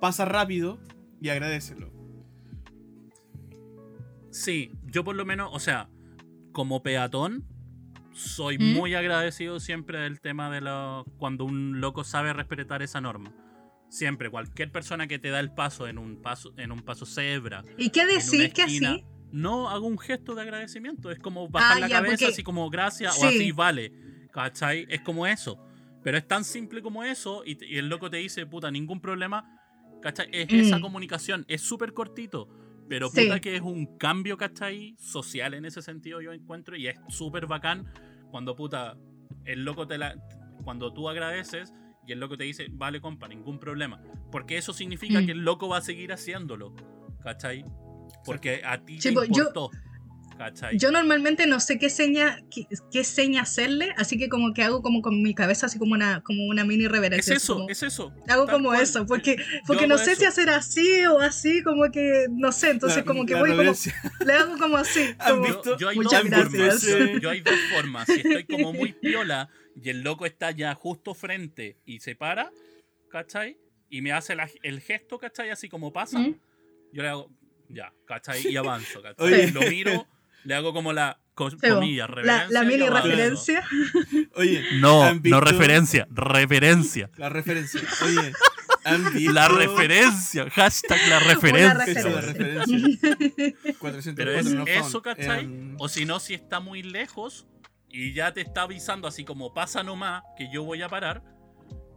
pasa rápido y agradecelo. Sí, yo por lo menos, o sea, como peatón, soy ¿Mm? muy agradecido siempre del tema de lo, cuando un loco sabe respetar esa norma. Siempre, cualquier persona que te da el paso en un paso, en un paso cebra, ¿Y qué decís que así? no hago un gesto de agradecimiento. Es como bajar Ah, la ya, cabeza, porque- así como gracias, Sí. o así vale. ¿Cachai? Es como eso. Pero es tan simple como eso, y, el loco te dice, puta, ningún problema. ¿Cachai? Es esa Mm. comunicación, es súper cortito. Pero Sí. puta que es un cambio, ¿cachai? Social en ese sentido yo encuentro, y es súper bacán cuando puta, el loco te la. Cuando tú agradeces y el loco te dice, vale, compa, ningún problema. Porque eso significa Mm. que el loco va a seguir haciéndolo. ¿Cachai? Porque a ti Sí, te yo- importó. ¿Cachai? Yo normalmente no sé qué seña, qué, qué seña hacerle, así que como que hago como con mi cabeza así como una, como una mini es reverencia. así eso, como- es eso. Hago como cual. eso, porque, porque no sé eso. si hacer así o así, como que, no sé, entonces La- como que voy como, reverencia. le hago como así, ¿Han como, visto? Yo, yo hay Muchas dos gracias. formas. Yo hay dos formas. Si estoy como muy piola y el loco está ya justo frente y se para, ¿cachai? Y me hace la- el gesto, ¿cachai? Así como pasa, ¿Mm? yo le hago, ya, ¿cachai? Y avanzo, ¿cachai? Oye. Lo miro, le hago como la co- comilla, la, reverencia. la mini referencia. Oye, No, no referencia, referencia. la referencia. Oye, ¿han visto? La referencia, hashtag la referencia. La referencia. referencia. 404 Pero es no eso, ¿cachai? Em, O si no, si está muy lejos y ya te está avisando así como pasa nomás que yo voy a parar,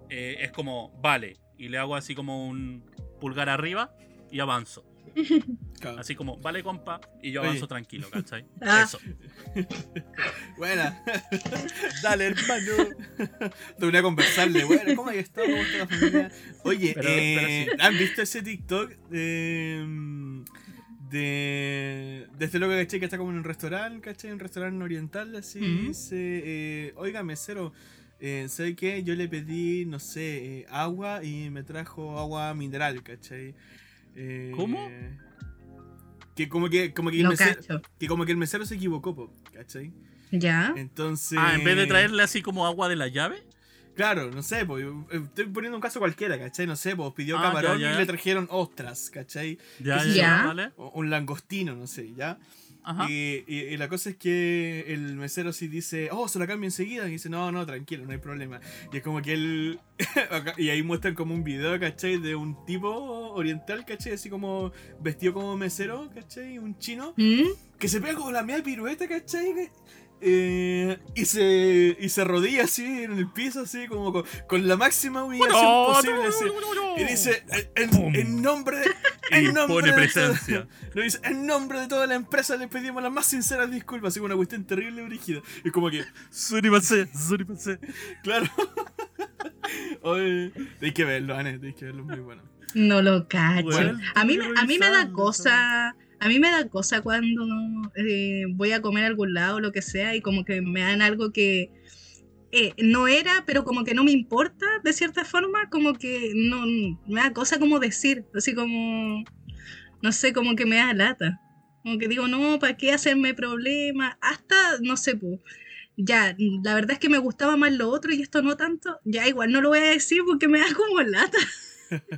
eh, es como, vale. Y le hago así como un pulgar arriba y avanzo. claro. Así como, vale, compa, y yo Oye. avanzo tranquilo, ¿cachai? Ah. Eso. Buena. Dale, hermano. Debería conversarle. Bueno, ¿cómo hay estado? ¿Cómo está la familia? Oye, Pero- eh, pero sí. ¿han visto ese TikTok de, mm, de, de este loco ¿cachai? que está como en un restaurante, ¿cachai? Un restaurante oriental, así. Ujú. Dice, eh, oiga, mesero, eh, ¿sabe qué? Yo le pedí, no sé, eh, agua y me trajo agua mineral, ¿cachai? Eh, ¿Cómo? Que como que, como que, el mesero, que como que el mesero se equivocó, po, ¿cachai? Ya. Entonces. Ah, en vez de traerle así como agua de la llave. Claro, no sé, pues, estoy poniendo un caso cualquiera, ¿cachai? No sé, pues pidió Ah, camarón ya, ya. y le trajeron ostras, ¿cachai? Ya, ¿Qué ya, ya, vale. O un langostino, no sé, ¿ya? Ajá. Y, y- y la cosa es que el mesero sí dice, oh, se la cambio enseguida. Y dice, no, no, tranquilo, no hay problema. Y es como que él. y ahí muestran como un video, ¿cachai? De un tipo oriental, ¿cachai? Así como vestido como mesero, ¿cachai? Un chino. ¿Mm? que se pega como la media pirueta, ¿cachai? Eh, y se y se arrodilla así en el piso, así como con, con la máxima humillación No, posible. no, no. Y dice, en, en nombre de. Y En nombre pone de presencia. todo- no, dice, en nombre de toda la empresa les pedimos las más sinceras disculpas. Así como una cuestión terrible y brígida. Y como que, Suripase, suripase. claro. Oye, tenéis que verlo, Anne, tenéis que verlo, es muy bueno. No lo cacho. Bueno, a mí, me- a mí me da cosa. A mí me da cosa cuando eh, voy a comer a algún lado o lo que sea y como que me dan algo que eh, no era, pero como que no me importa de cierta forma, como que no me da cosa como decir, así como, no sé, como que me da lata. Como que digo, no, ¿para qué hacerme problema? Hasta, no sé, pues ya, la verdad es que me gustaba más lo otro y esto no tanto, ya igual no lo voy a decir porque me da como lata.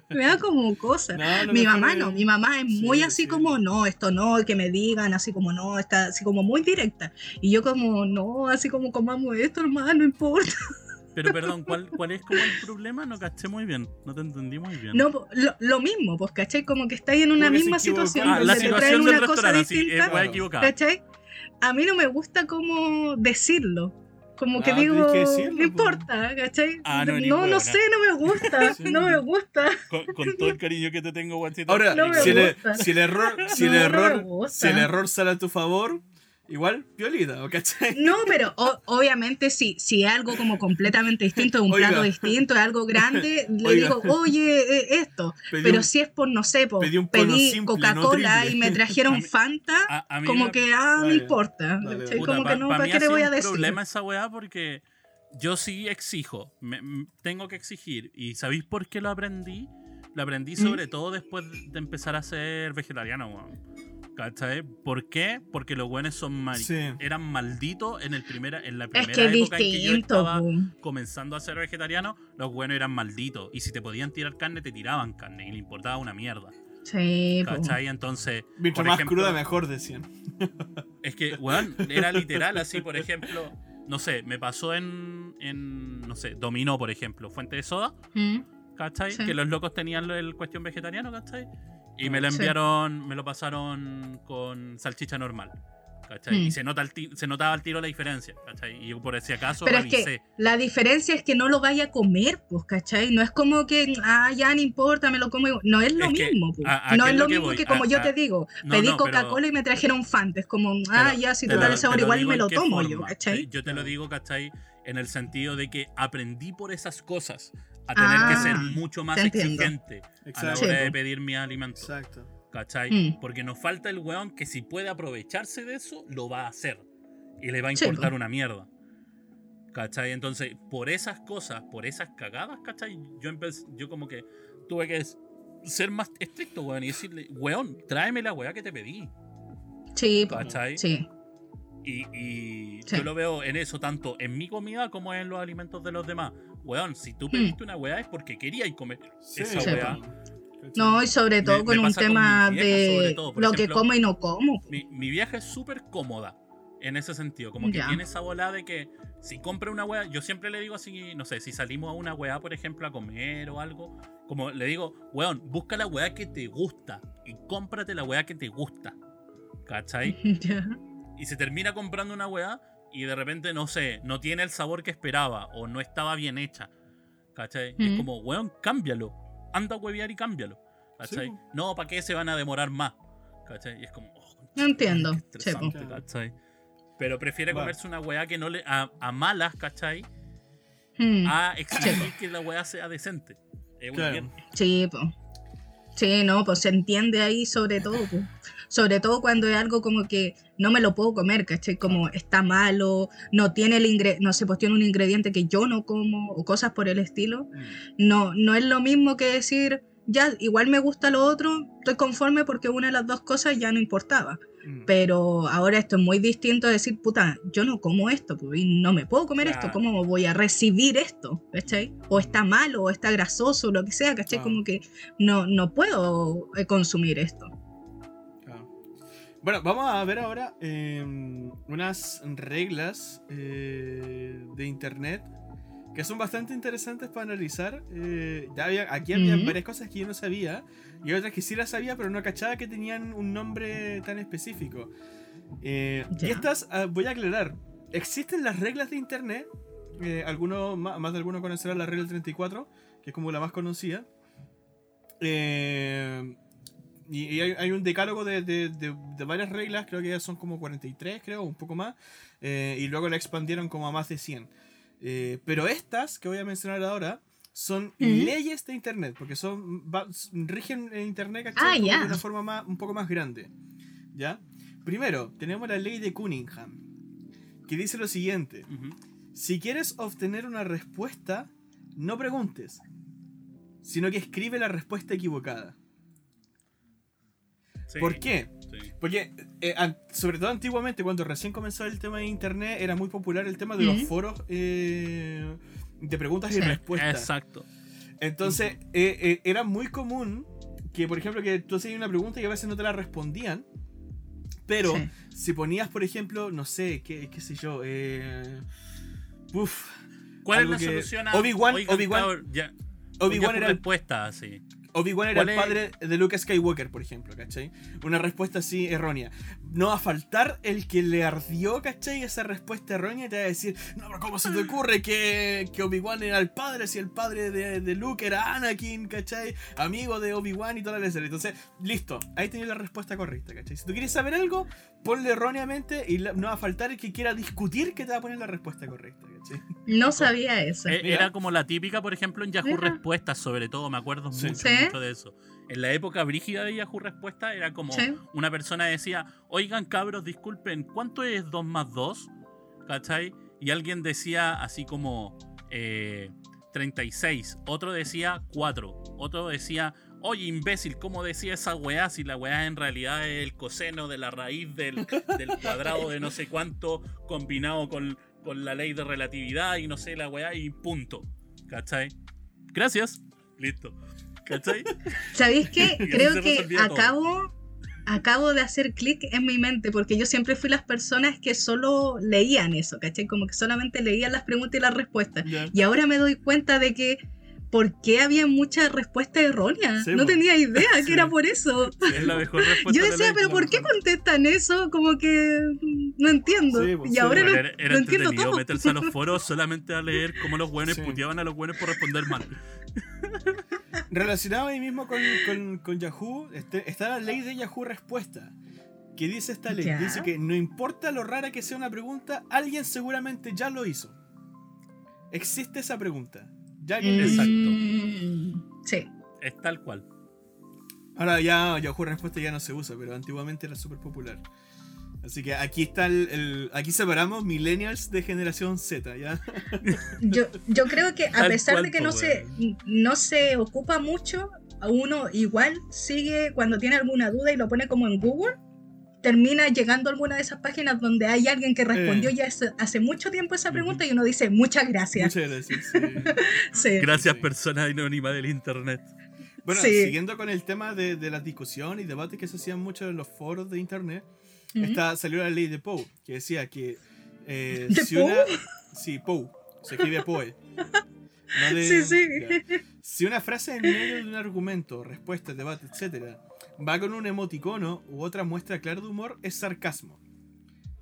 Me da como cosa. mi mamá no, mi mamá es muy así como, no, esto no, que me digan, así como, no, está así como muy directa. Y yo como, no, así como comamos esto, hermano, no importa. Pero perdón, ¿cuál, ¿cuál es como el problema? No caché muy bien, no te entendí muy bien. No, lo, mismo, pues, ¿cachai? Como que estáis en una misma situación. Ah, la situación del restaurante, sí, es ¿cachai? a mí no me gusta como decirlo. Como que ah, digo, no importa, ¿cachai? Ah, no, no, no, sé, no me gusta, no me gusta. Con, todo el cariño que te tengo, Guantito. Ahora, si, el, si, el, error, si el error, si el error sale a tu favor, Igual, violita, ¿cachai? No, pero obviamente sí, si es algo como completamente distinto, un plato distinto, algo grande, le digo, oye, eh, esto. pero si es por, no sé, por, pedí, Coca-Cola y me trajeron Fanta, como que, ah, no importa. como que no, ¿para qué le voy a decir? problema esa weá porque yo sí exijo, tengo que exigir. ¿Y sabéis por qué lo aprendí? Lo aprendí ¿Mm? sobre todo después de empezar a ser vegetariano, weón. ¿Cachai? ¿Por qué? Porque los buenos son mal eran malditos en el primera, en la primera época en que yo estaba comenzando a ser vegetariano, los buenos eran malditos. Y si te podían tirar carne, te tiraban carne y le importaba una mierda. Sí, ¿Cachai? Entonces. Mientras más cruda, mejor decían. Es que, weón, era literal así, por ejemplo. No sé, me pasó en, en no sé, Dominó, por ejemplo, Fuente de Soda. Mm. ¿Cachai? Que los locos tenían el cuestión vegetariano, ¿cachai? Y me lo enviaron, me lo pasaron con salchicha normal. ¿cachai? Y mm. se, nota el se notaba al tiro la diferencia, ¿cachai? Y yo por ese acaso Pero es que la diferencia es que no lo vaya a comer, pues, ¿cachai? No es como que, ah, ya no importa, me lo como. No es lo mismo, pues. no es lo, mismo que como yo te digo, pedí Coca-Cola y me trajeron Fanta. Es como, ah, ya, si te da el sabor igual me lo tomo yo, ¿cachai? Yo te lo digo, ¿cachai? En el sentido de que aprendí por esas cosas a tener que ser ah, mucho más exigente a la hora de pedir mi alimento. Exacto. ¿Cachai? Mm. Porque nos falta el weón que si puede aprovecharse de eso, lo va a hacer. Y le va a importar una mierda. ¿Cachai? Entonces, por esas cosas, por esas cagadas, ¿cachai? Yo empecé, yo como que tuve que ser más estricto, weón, y decirle, weón, tráeme la weá que te pedí. Sí, ¿cachai? Sí. Y, yo lo veo en eso, tanto en mi comida como en los alimentos de los demás. Weón, si tú pediste mm. una weá es porque querías comer esa weá. No, y sobre todo con un tema de lo que como y no como. Mi, mi vieja es súper cómoda en ese sentido. Como que tiene esa bola de que si compra una weá, yo siempre le digo así, no sé, si salimos a una weá, por ejemplo, a comer o algo, como le digo, weón, busca la weá que te gusta y cómprate la weá que te gusta. ¿Cachai? y se termina comprando una weá y de repente, no sé, no tiene el sabor que esperaba o no estaba bien hecha. ¿Cachai? es como, weón, cámbialo. Anda a huevear y cámbialo. ¿Cachai? No, ¿para qué se van a demorar más? ¿Cachai? Y es como, oh, no entiendo. ¿cachai? Pero prefiere comerse una weá que no le. a, malas, ¿cachai? Hmm. A exigir que la weá sea decente. Sí, pues. Sí, no, pues se entiende ahí sobre todo, pues. Sobre todo cuando es algo como que no me lo puedo comer, ¿cachai? Como está malo, no tiene el ingre no sé, pues tiene un ingrediente que yo no como o cosas por el estilo. Mm. No, no es lo mismo que decir, ya, igual me gusta lo otro, estoy conforme porque una de las dos cosas ya no importaba. Mm. Pero ahora esto es muy distinto a decir, puta, yo no como esto, pues, no me puedo comer esto, ¿cómo voy a recibir esto? ¿Cachai? O está malo, o está grasoso, lo que sea, ¿cachai? Como que no, no puedo eh, consumir esto. Bueno, vamos a ver ahora em, unas reglas eh, de internet que son bastante interesantes para analizar. Eh, ya había, aquí había varias cosas que yo no sabía y otras que sí las sabía, pero no cachaba que tenían un nombre tan específico. Eh, y estas, ah, voy a aclarar, existen las reglas de internet. algunos, más de algunos conocerán la regla 34, que es como la más conocida. Y, hay, un decálogo de, varias reglas, creo que son como 43, creo, un poco más. Eh, y luego la expandieron como a más de 100. Eh, pero estas que voy a mencionar ahora son leyes de Internet, porque son rigen en Internet ah, de una forma más, un poco más grande. ¿Ya? Primero, tenemos la ley de Cunningham, que dice lo siguiente. Si quieres obtener una respuesta, no preguntes, sino que escribe la respuesta equivocada. Sí, ¿Por qué? sí. Porque, eh, an- sobre todo antiguamente, cuando recién comenzó el tema de internet, era muy popular el tema de los foros eh, de preguntas y respuestas. Exacto. Entonces, eh, eh, era muy común que, por ejemplo, que tú hacías una pregunta y a veces no te la respondían. Pero Sí. si ponías, por ejemplo, no sé, qué, qué sé yo, eh, uf, ¿Cuál es la que- solución a Obi-Wan- Obi-Wan- cabrón, ya- Obi-Wan ya era respuesta así. Obi-Wan era el padre de Luke Skywalker, por ejemplo, ¿cachai? Una respuesta así errónea. No va a faltar el que le ardió, ¿cachai? Esa respuesta errónea y te va a decir, no, pero ¿cómo se te ocurre que, que Obi-Wan era el padre si el padre de, de Luke era Anakin, ¿cachai? Amigo de Obi-Wan y toda la serie. Entonces, listo, ahí tenés la respuesta correcta, ¿cachai? Si tú quieres saber algo, ponle erróneamente y no va a faltar el que quiera discutir que te va a poner la respuesta correcta, ¿cachai? No sabía eso. Eh. Era como la típica, por ejemplo, en Yahoo Mira. Respuestas, sobre todo, me acuerdo Sí. mucho, Sí. mucho de eso. En la época brígida de Yahoo Respuestas era como Sí. una persona decía, oigan cabros, disculpen, ¿cuánto es 2 más 2? ¿Cachai? Y alguien decía así como eh, 36, otro decía 4, otro decía, oye imbécil, ¿cómo decía esa weá si la weá en realidad es el coseno de la raíz del, del cuadrado de no sé cuánto combinado con, con la ley de relatividad y no sé la weá y punto? ¿Cachai? Gracias. Listo. ¿Cachai? ¿Sabéis qué? Creo que acabo, acabo de hacer clic en mi mente, porque yo siempre fui las personas que solo leían eso, ¿cachai? Como que solamente leían las preguntas y las respuestas. Y ahora me doy cuenta de que, ¿por qué había muchas respuestas erróneas? Sí, no tenía idea Sí. que era por eso. Es la mejor respuesta. Yo de la decía, ley pero de ¿por qué contestan eso? Como que no entiendo. Sí, pues, y sí. ahora lo, era, era lo entiendo todo. meterse a los foros solamente a leer cómo los buenos Sí. puteaban a los buenos por responder mal. Relacionado ahí mismo con, con- con Yahoo, este- está la ley de Yahoo Respuesta. Que dice esta ley? Ya. Dice que no importa lo rara que sea una pregunta, alguien seguramente ya lo hizo. Existe esa pregunta. Ya lo hizo. Exacto. Mm, Sí. Es tal cual. Ahora ya Yahoo Respuesta ya no se usa, pero antiguamente era súper popular. Así que aquí está el, el- Aquí separamos millennials de generación Z, ¿ya? Yo, yo creo que a Tal pesar de que no se, no se ocupa mucho, uno igual sigue cuando tiene alguna duda y lo pone como en Google, termina llegando a alguna de esas páginas donde hay alguien que respondió Eh. ya hace, mucho tiempo esa pregunta y uno dice muchas gracias. Muchas gracias. sí. Sí. Gracias, Sí. persona anónima del internet. Bueno, Sí. siguiendo con el tema de, de la discusión y debates que se hacían mucho en los foros de internet, esta, salió la ley de Poe, que decía que eh, ¿De si Poe? una... Sí, Poe. Se escribe Poe. No de- Sí, sí. ya. Si una frase en medio de un argumento, respuesta, debate, etcétera, va con un emoticono u otra muestra clara de humor, es sarcasmo.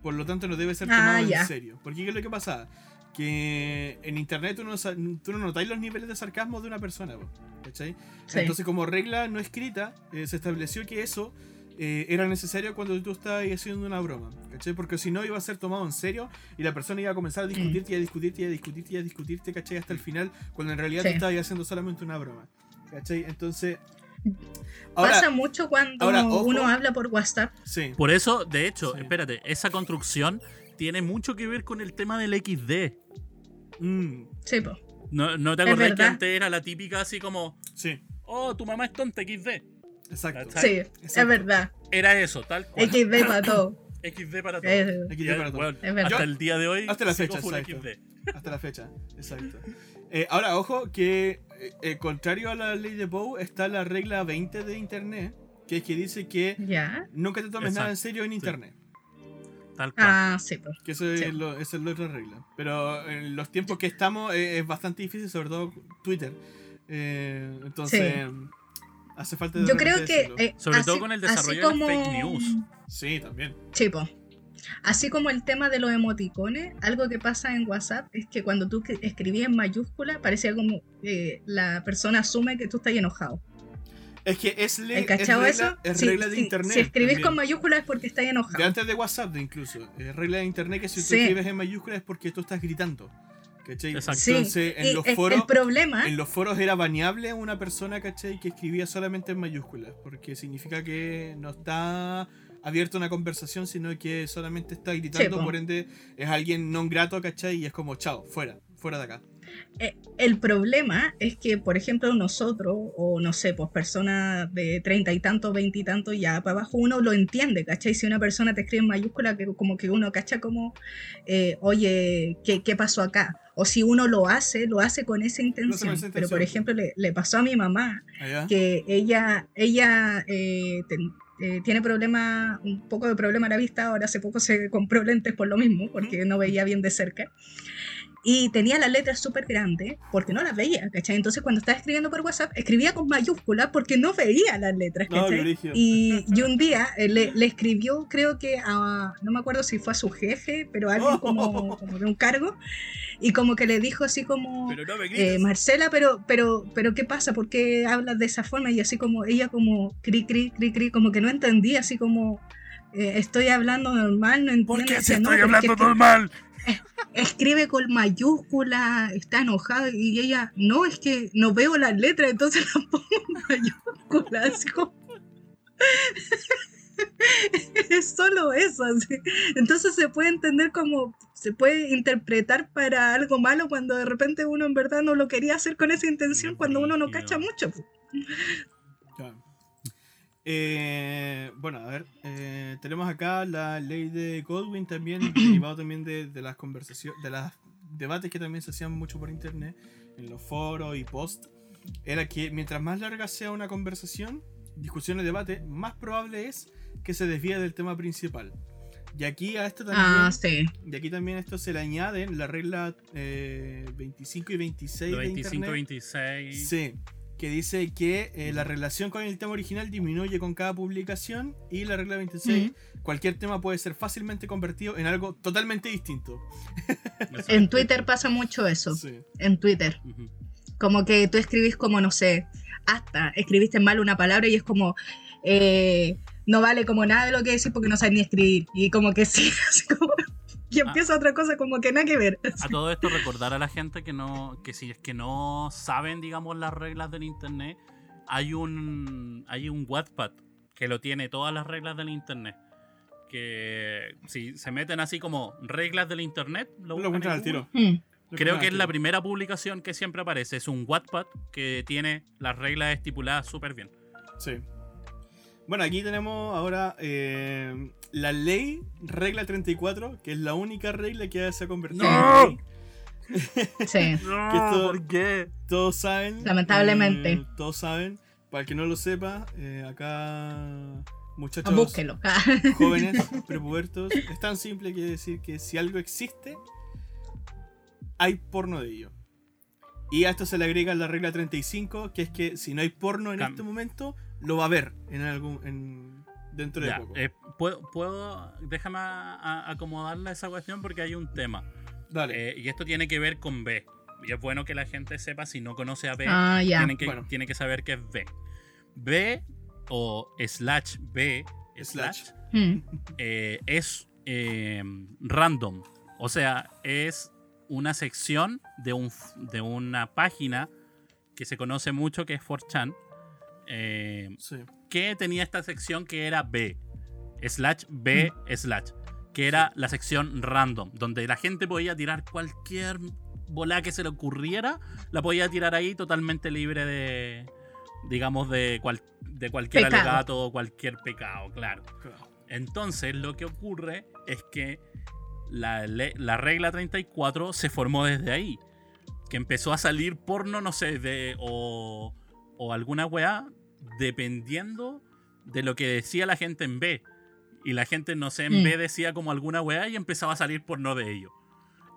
Por lo tanto, no debe ser Ah, tomado en serio. Porque ¿qué es lo que pasa? Que en internet tú no, tú no notáis los niveles de sarcasmo de una persona, ¿cachai? Sí. Entonces, como regla no escrita, eh, se estableció que eso eh, era necesario cuando tú estabas haciendo una broma, ¿cachai? Porque si no iba a ser tomado en serio y la persona iba a comenzar a discutirte y a discutirte y a discutirte y a discutirte, ¿cachai? Hasta el final, cuando en realidad Sí. tú estabas haciendo solamente una broma, ¿cachai? Entonces, ahora, Pasa mucho cuando ahora, uno habla por WhatsApp. sí, Por eso, de hecho, Sí. espérate, esa construcción tiene mucho que ver con el tema del XD. mm, Sí, po. ¿No, no te acordás que antes era la típica así como, sí, oh, tu mamá es tonta XD? exacto. ¿Cachai? Sí, es verdad. Era eso, tal cual. XD para todo. XD para todo. Te para todo. hasta el día de hoy, Hasta la fecha, exacto. XD. Hasta la fecha, exacto. Eh, ahora, ojo, que eh, eh, contrario a la ley de Poe, está la regla 20 de Internet, que es que dice que Ya. nunca te tomes nada en serio en sí. Internet. Tal cual. Ah, sí, po. Que eso es, lo- esa es la otra regla. Pero en los tiempos que estamos eh, es bastante difícil, sobre todo Twitter. Eh, entonces, hace falta de Yo creo que. eh, Sobre así- todo con el desarrollo de las fake news. Sí, también. Sí, po. Así como el tema de los emoticones, algo que pasa en WhatsApp es que cuando tú escribías en mayúscula, parecía como que la persona asume que tú estás enojado. Es que es, le- ¿Hay es regla, eso? es regla de si- Internet. Si escribís también. con mayúsculas es porque estás De enojado. antes de WhatsApp, de incluso. Es regla de Internet que si tú Sí. escribes en mayúsculas es porque tú estás gritando. ¿Cachai? Exacto. Sí, Entonces, en y los foros. el problema, En los foros era baneable una persona, ¿cachai? Que escribía solamente en mayúsculas, porque significa que no está abierto una conversación, sino que solamente está gritando, po. por ende es alguien no grato, ¿cachai? Y es como, chao, fuera, fuera de acá. Eh, el problema es que, por ejemplo, nosotros, o no sé, pues personas de treinta y tantos, veinte y tantos, ya para abajo, uno lo entiende, ¿cachai? Si una persona te escribe en mayúscula, que como que uno cacha como, eh, oye, ¿qué, ¿qué pasó acá? O si uno lo hace, lo hace con esa intención. esa Pero, por intención. ejemplo, le, le pasó a mi mamá, Allá. que ella, ella eh, ten- eh, tiene problema, un poco de problema a la vista, ahora hace poco se compró lentes por lo mismo, porque no veía bien de cerca. Y tenía las letras súper grandes porque no las veía, ¿cachai? Entonces cuando estaba escribiendo por WhatsApp, escribía con mayúsculas porque no veía las letras, No, ¿cachai? brígido. y, y un día eh, le, le escribió, creo que a, no me acuerdo si fue a su jefe, pero a alguien como, como de un cargo, y como que le dijo así como... Pero no Eh. Marcela, pero, pero, pero ¿qué pasa? ¿Por qué hablas de esa forma? Y así como ella como cri, cri, cri, cri, como que no entendía, así como eh, estoy hablando normal, no entiendo. ¿Por qué si "No, estoy que hablando normal? Escribe con mayúscula, está enojada y ella, no, es que no veo las letras, entonces las pongo en mayúscula, así como... es solo eso. Entonces se puede entender como, se puede interpretar para algo malo cuando de repente uno en verdad no lo quería hacer con esa intención, cuando uno no cacha mucho. Eh, bueno, a ver, eh, tenemos acá la ley de Godwin también, derivado también de, de las conversaciones, de los debates que también se hacían mucho por internet, en los foros y post, era que mientras más larga sea una conversación, discusión o debate, más probable es que se desvíe del tema principal. Y aquí a esto también, Ah, sí. y aquí también a esto se le añaden la regla eh, 25 y 26 Lo de 25, internet. 26. Sí, que dice que eh, la relación con el tema original disminuye con cada publicación y la regla 26, cualquier tema puede ser fácilmente convertido en algo totalmente distinto. En Twitter pasa mucho eso, Sí. en Twitter. Como que tú escribís como, no sé, hasta escribiste mal una palabra y es como, eh, no vale como nada de lo que decís porque no sabes ni escribir. Y como que sí, así como, y empieza otra cosa como que nada que ver. A todo esto recordar a la gente que no que si es que no saben digamos las reglas del internet hay un hay un Wattpad que lo tiene todas las reglas del internet que si se meten así como reglas del internet Lo lo, buscan al tiro. Mm. Lo creo que es la primera publicación que siempre aparece es un Wattpad que tiene las reglas estipuladas súper bien Sí. Bueno, aquí tenemos ahora eh, la ley, regla 34, que es la única regla que se ha convertido ¡No! en ley. Sí. esto- ¿por qué? Todos saben. Lamentablemente. eh, todos saben. Para el que no lo sepa, eh, acá muchachos Búsquelo. jóvenes, prepubertos, es tan simple que decir que si algo existe, hay porno de ello. Y a esto se le agrega la regla 35, que es que si no hay porno en Cam- este momento, lo va a ver en algún en, dentro de Ya, poco. eh, puedo, puedo déjame a- a- acomodarle esa cuestión porque hay un tema Dale. Eh, y esto tiene que ver con B. Y es bueno que la gente sepa, si no conoce a B, Ah, ya. tiene, que, Bueno. tiene que saber qué es B. B o slash B Slash. slash, Mm. eh, es eh, random. O sea, es una sección de, un, de una página que se conoce mucho que es 4chan. Eh, Sí. que tenía esta sección que era B, slash B, slash, que era la sección random, donde la gente podía tirar cualquier bola que se le ocurriera, la podía tirar ahí totalmente libre de, digamos, de, cual- de cualquier Pecado. alegato o cualquier pecado, claro. Entonces lo que ocurre es que la, la regla 34 se formó desde ahí. Que empezó a salir porno, no sé, de, o, o alguna weá, dependiendo de lo que decía la gente en B. Y la gente, no sé, en Mm. B decía como alguna weá y empezaba a salir porno de ello.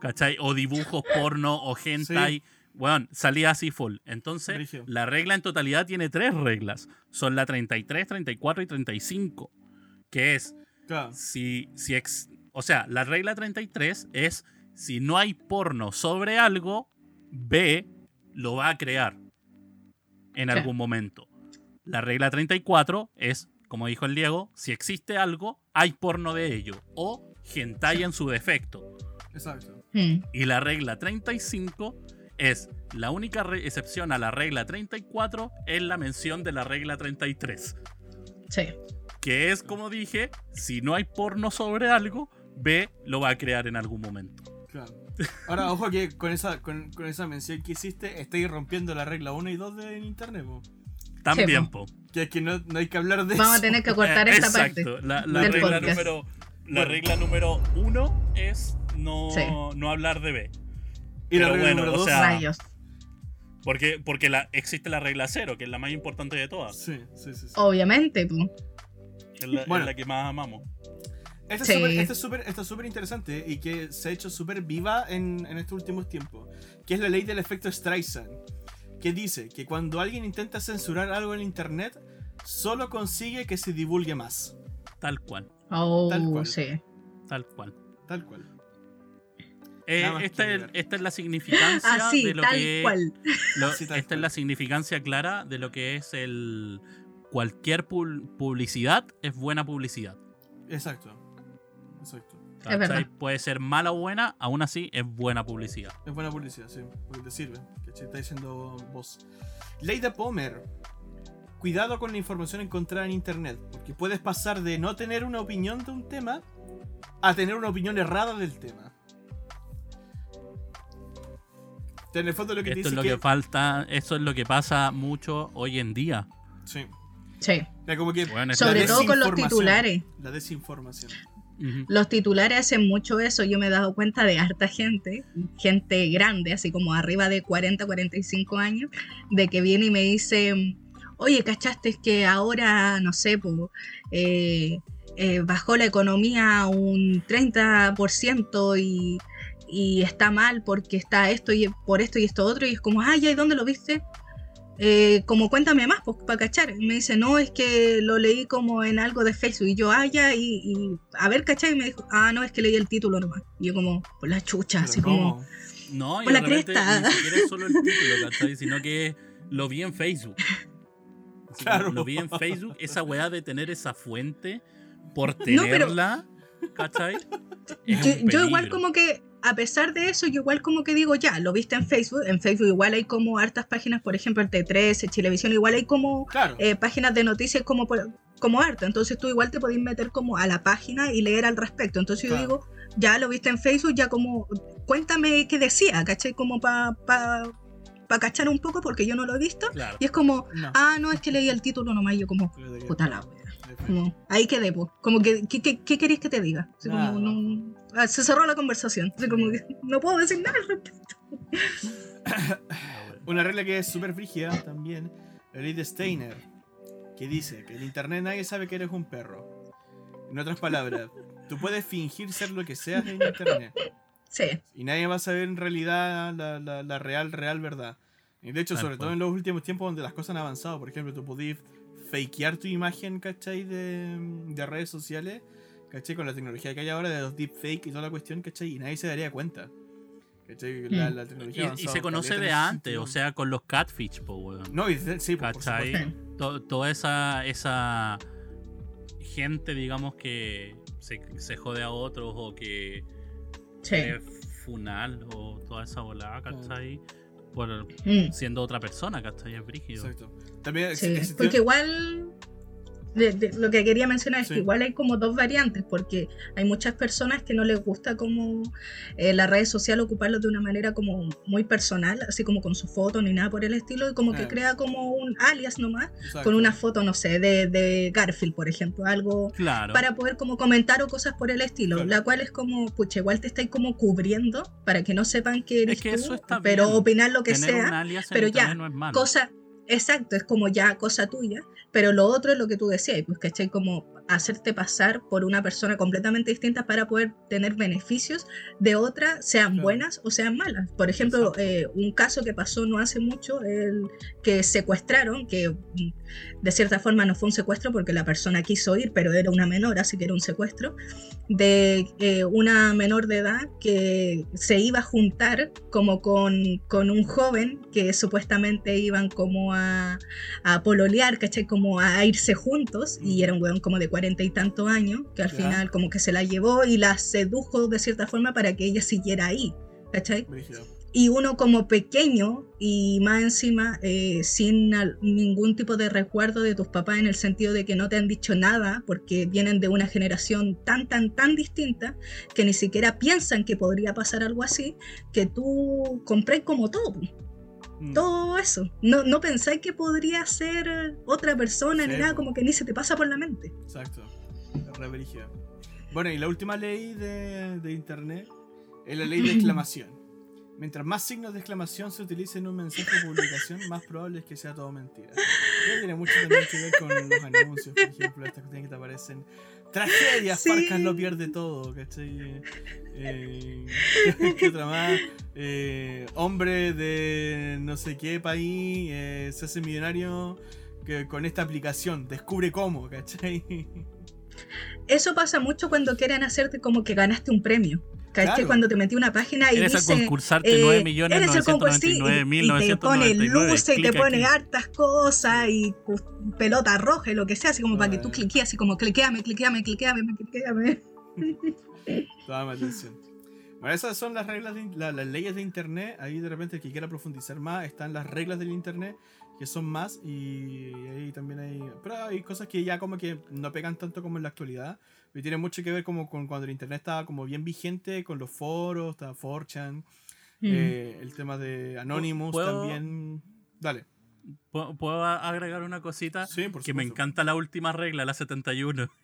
¿Cachai? O dibujos porno o hentai. Bueno, salía así full. Entonces, la regla en totalidad tiene tres reglas. Son la 33, 34 y 35. Que es Claro. si, si ex- o sea, la regla 33 es si no hay porno sobre algo, B lo va a crear en Sí. algún momento. La regla 34 es, como dijo el Diego, si existe algo, hay porno de ello o hentai en su defecto. Exacto. Mm. Y la regla 35 es la única excepción a la regla 34 es la mención de la regla 33. Sí. Que es, como dije, si no hay porno sobre algo, B lo va a crear en algún momento. Claro. Ahora, ojo que con esa, con, con esa mención que hiciste, estáis rompiendo la regla 1 y 2 de internet, po. También, po. Que es que no, no hay que hablar de Vamos a eso. tener que cortar Eh, esta exacto. parte. La, la del regla podcast. número, la Bueno. regla número uno es no, Sí. no hablar de B. Y la Pero regla bueno, número o 2. sea- Rayos. Porque, porque la, existe la regla cero, que es la más importante de todas. Sí, sí, sí. sí. Obviamente, po. Es la, es Bueno. la que más amamos. Esta es Sí. súper- esta es súper esta es súper interesante y que se ha hecho súper viva en, en estos últimos tiempos, que es la ley del efecto Streisand, que dice que cuando alguien intenta censurar algo en internet, solo consigue que se divulgue más. Tal cual. Oh, Tal cual. sí. Tal cual. Tal cual. Eh, esta, es, agregar. esta es la significancia Así, de lo tal que cual. lo- Así, tal esta cual. es la significancia clara de lo que es el cualquier publicidad es buena publicidad. Exacto. Exacto. Es. Puede ser mala o buena, aún así es buena publicidad. Es buena publicidad, sí, porque te sirve. Que está diciendo vos. Ley de Pomer. Cuidado con la información encontrada en internet, porque puedes pasar de no tener una opinión de un tema a tener una opinión errada del tema. En el fondo lo que te Esto es dice lo que, que falta, eso es lo que pasa mucho hoy en día. Sí. Sí. Era como que Bueno, es Sobre todo con los titulares. La desinformación. Los titulares hacen mucho eso. Yo me he dado cuenta de harta gente, gente grande, así como arriba de 40, 45 años, de que viene y me dice, oye, ¿cachaste que ahora, no sé, eh, eh, bajó la economía un 30% y, y está mal porque está esto y por esto y esto otro? Y es como, ay, ¿y dónde lo viste? Eh, como cuéntame más, pues, para cachar. Y me dice, no, es que lo leí como en algo de Facebook. Y yo, ah, ya, y, y a ver, cachai. Y me dijo, ah, no, es que leí el título nomás. Y yo, como, por la chucha, Pero así ¿cómo? como, No, y Por la de repente cresta. ni siquiera es solo el título, ¿cachai? Sino que lo vi en Facebook. Así Claro. Lo vi en Facebook, esa weá de tener esa fuente por No, pero- tenerla, ¿cachai? Yo, yo igual como que, a pesar de eso, yo igual como que digo, ya, lo viste en Facebook. En Facebook igual hay como hartas páginas, por ejemplo, el T13, Chilevisión, igual hay como Claro. eh, páginas de noticias como, como harto. Entonces tú igual te podés meter como a la página y leer al respecto. Entonces yo digo, ya lo viste en Facebook, ya como, cuéntame qué decía, ¿cachai? Como para pa, pa cachar un poco porque yo no lo he visto. Claro. Y es como, No. ah, no, es que leí el título nomás. y Yo como, puta la Como, ahí quedé, po. Como que, ¿qué, qué, qué queréis que te diga? Así como, Nada. no- ah, se cerró la conversación. Así como que no puedo decir nada al respecto. Una regla que es súper frígida también, la ley de Steiner, que dice que en internet nadie sabe que eres un perro. En otras palabras, tú puedes fingir ser lo que seas en internet Sí, y nadie va a saber en realidad la, la- la real, real verdad. Y de hecho, sobre todo en los últimos tiempos donde las cosas han avanzado, por ejemplo, tú podías fakear tu imagen, ¿cachai? De, de redes sociales, ¿cachai? Con la tecnología que hay ahora de los deepfake y toda la cuestión, ¿cachai? Y nadie se daría cuenta. ¿Cachai? La, Mm. la tecnología Y, se conoce de antes, o sea, con los catfish, po, weón. No, y sí, por, por ¿Cachai? To- toda esa, esa gente, digamos, que se, se jode a otros o que sí. es funal o toda esa volada, ¿cachai? Por Mm. siendo otra persona, ¿cachai? Es brígido. Exacto. También Sí, existió- porque igual de- de- lo que quería mencionar es Sí. que igual hay como dos variantes, porque hay muchas personas que no les gusta como eh, la red social ocuparlo de una manera como muy personal, así como con su foto ni nada por el estilo, y como que Ah. crea como un alias nomás, exacto. con una foto, no sé, de, de Garfield, por ejemplo, algo Claro. para poder como comentar o cosas por el estilo, Claro. la cual es como, pucha, igual te estáis como cubriendo para que no sepan que eres Es que tú, eso está pero bien. opinar lo que Tener sea pero ya, no es malo. cosa, exacto, es como ya cosa tuya, pero lo otro es lo que tú decías, pues, ¿cachai? Como hacerte pasar por una persona completamente distinta para poder tener beneficios de otra, sean Claro. buenas o sean malas. Por ejemplo, eh, un caso que pasó no hace mucho, el que secuestraron, que mm, de cierta forma no fue un secuestro porque la persona quiso ir, pero era una menor, así que era un secuestro, de eh, una menor de edad que se iba a juntar como con, con un joven que supuestamente iban como a, a pololear, ¿cachai? Como a irse juntos y era un weón como de cuarenta y tantos años que al Ya. final como que se la llevó y la sedujo de cierta forma para que ella siguiera ahí, ¿cachai? Brígido. y uno como pequeño y más encima eh, sin ningún tipo de resguardo de tus papás en el sentido de que no te han dicho nada porque vienen de una generación tan, tan, tan distinta que ni siquiera piensan que podría pasar algo así, que tú compré como todo, Mm. todo eso. No, no pensáis que podría ser otra persona Sí, ni nada, como que ni se te pasa por la mente. Exacto. Re brígida. Bueno, y la última ley de, de internet es la ley de exclamación. Mientras más signos de exclamación se utilicen en un mensaje o publicación, más probable es que sea todo mentira. Esto tiene mucho también que ver con los anuncios, por ejemplo, estas cuestiones que te aparecen. Tragedias, Sí. Farcas lo pierde todo, ¿cachai? Eh, ¿Qué otra más? Eh, hombre de no sé qué país eh, se hace millonario que, con esta aplicación, descubre cómo, ¿cachai? Eso pasa mucho cuando quieren hacerte como que ganaste un premio. ¿Cachai? Claro. Cuando te metí una página y Eres dice... concursarte eh, 9 millones eres el y, y te pone 999.999. luces y te pone aquí. hartas cosas y cu- pelota roja y lo que sea, así como para que tú cliques, así como cliqueame, cliqueame, cliqueame, cliqueame. Toda mi atención. Bueno, esas son las reglas, de, la- las leyes de internet. Ahí de repente el que quiera profundizar más, están las reglas del internet, que son más, y ahí también hay. Pero hay cosas que ya como que no pegan tanto como en la actualidad. Y tiene mucho que ver como con cuando el internet estaba como bien vigente, con los foros, estaba 4chan, eh, el tema de Anonymous ¿Puedo- también. Dale. ¿Puedo, agregar una cosita? Sí, por que me encanta la última regla, la 71.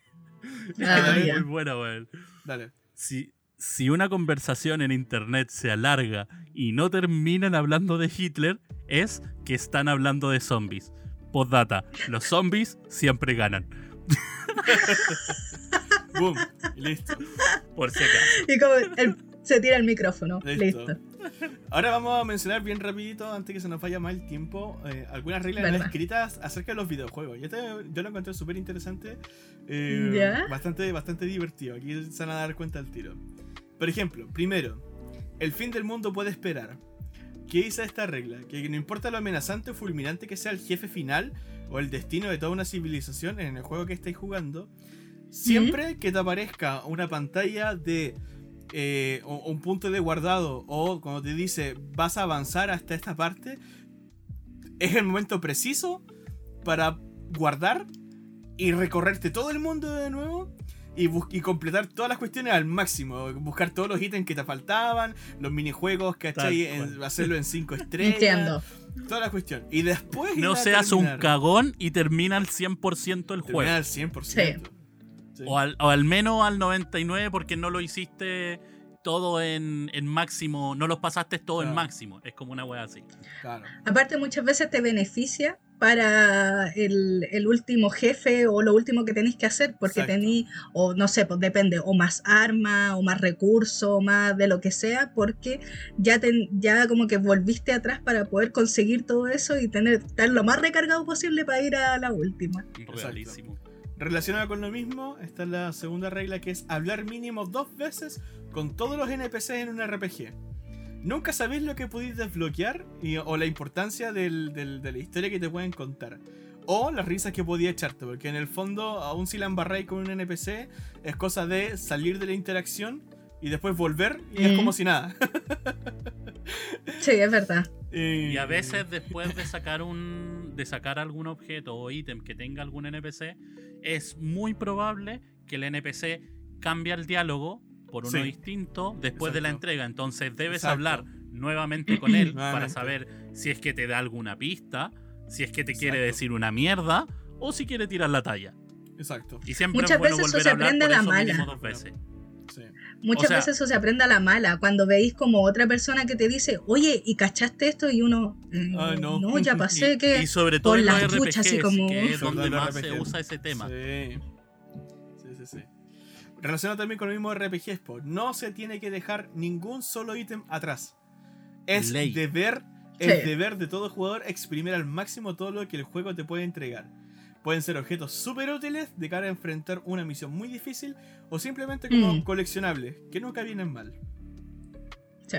Ah, es muy buena, weón. Dale. Si, si una conversación en internet se alarga y no terminan hablando de Hitler, es que están hablando de zombies. Postdata, los zombies siempre ganan. Boom. listo. Por si acaso. Y como el- se tira el micrófono. Listo. Listo. Ahora vamos a mencionar bien rapidito, antes que se nos vaya mal el tiempo, eh, algunas reglas escritas acerca de los videojuegos. Yo, te- yo lo encontré súper interesante, eh, bastante, bastante divertido. Aquí se van a dar cuenta al tiro. Por ejemplo, primero, el fin del mundo puede esperar. ¿Qué dice esta regla? Que no importa lo amenazante o fulminante que sea el jefe final o el destino de toda una civilización en el juego que estáis jugando, siempre que te aparezca una pantalla de eh, o- o un punto de guardado o cuando te dice vas a avanzar hasta esta parte, es el momento preciso para guardar y recorrerte todo el mundo de nuevo y, y completar todas las cuestiones al máximo. Buscar todos los ítems que te faltaban, los minijuegos, ¿cachai? En- hacerlo en 5 estrellas. Entiendo. Toda la cuestión. Y después. No seas un cagón y termina al 100% el juego. Terminar al 100%. Sí. O al, o al menos al 99% porque no lo hiciste todo en, en máximo, no los pasaste todo en Claro. máximo. Es como una wea así. Claro. Aparte, muchas veces te beneficia para el, el último jefe o lo último que tenéis que hacer, porque tenéis, o no sé, pues depende, o más armas, o más recursos, o más de lo que sea, porque ya, te, ya como que volviste atrás para poder conseguir todo eso y tener estar lo más recargado posible para ir a la última. Realísimo. Relacionado con lo mismo, está la segunda regla que es hablar mínimo dos veces con todos los NPCs en un RPG. Nunca sabéis lo que podéis desbloquear y- o la importancia del- del- de la historia que te pueden contar. O las risas que podía echarte, porque en el fondo, aún si la embarráis con un NPC, es cosa de salir de la interacción y después volver y es Mm. como si nada. Sí, es verdad. Y a veces después de sacar un. de sacar algún objeto o ítem que tenga algún NPC, es muy probable que el NPC cambie el diálogo por uno Sí. distinto después de la entrega. Entonces debes Exacto. hablar nuevamente con él para saber si es que te da alguna pista, si es que te Exacto. quiere decir una mierda o si quiere tirar la talla. Exacto. Y siempre Muchas es bueno veces eso volver se a hablar aprende por la eso mala. mínimo dos veces. Sí. Muchas O sea- veces eso se aprende a la mala, cuando veis como otra persona que te dice, oye, ¿y cachaste esto? Y uno, eh, Ay, no. no. ya pasé que... y sobre todo por en las RPGs, así como- que es donde más se RPG. usa ese tema. Sí. Sí, sí, sí. Relacionado también con lo mismo po, no se tiene que dejar ningún solo ítem atrás. Es Ley. deber, Sí. deber de todo jugador exprimir al máximo todo lo que el juego te puede entregar. Pueden ser objetos súper útiles de cara a enfrentar una misión muy difícil o simplemente como Mm. coleccionables, que nunca vienen mal. Sí.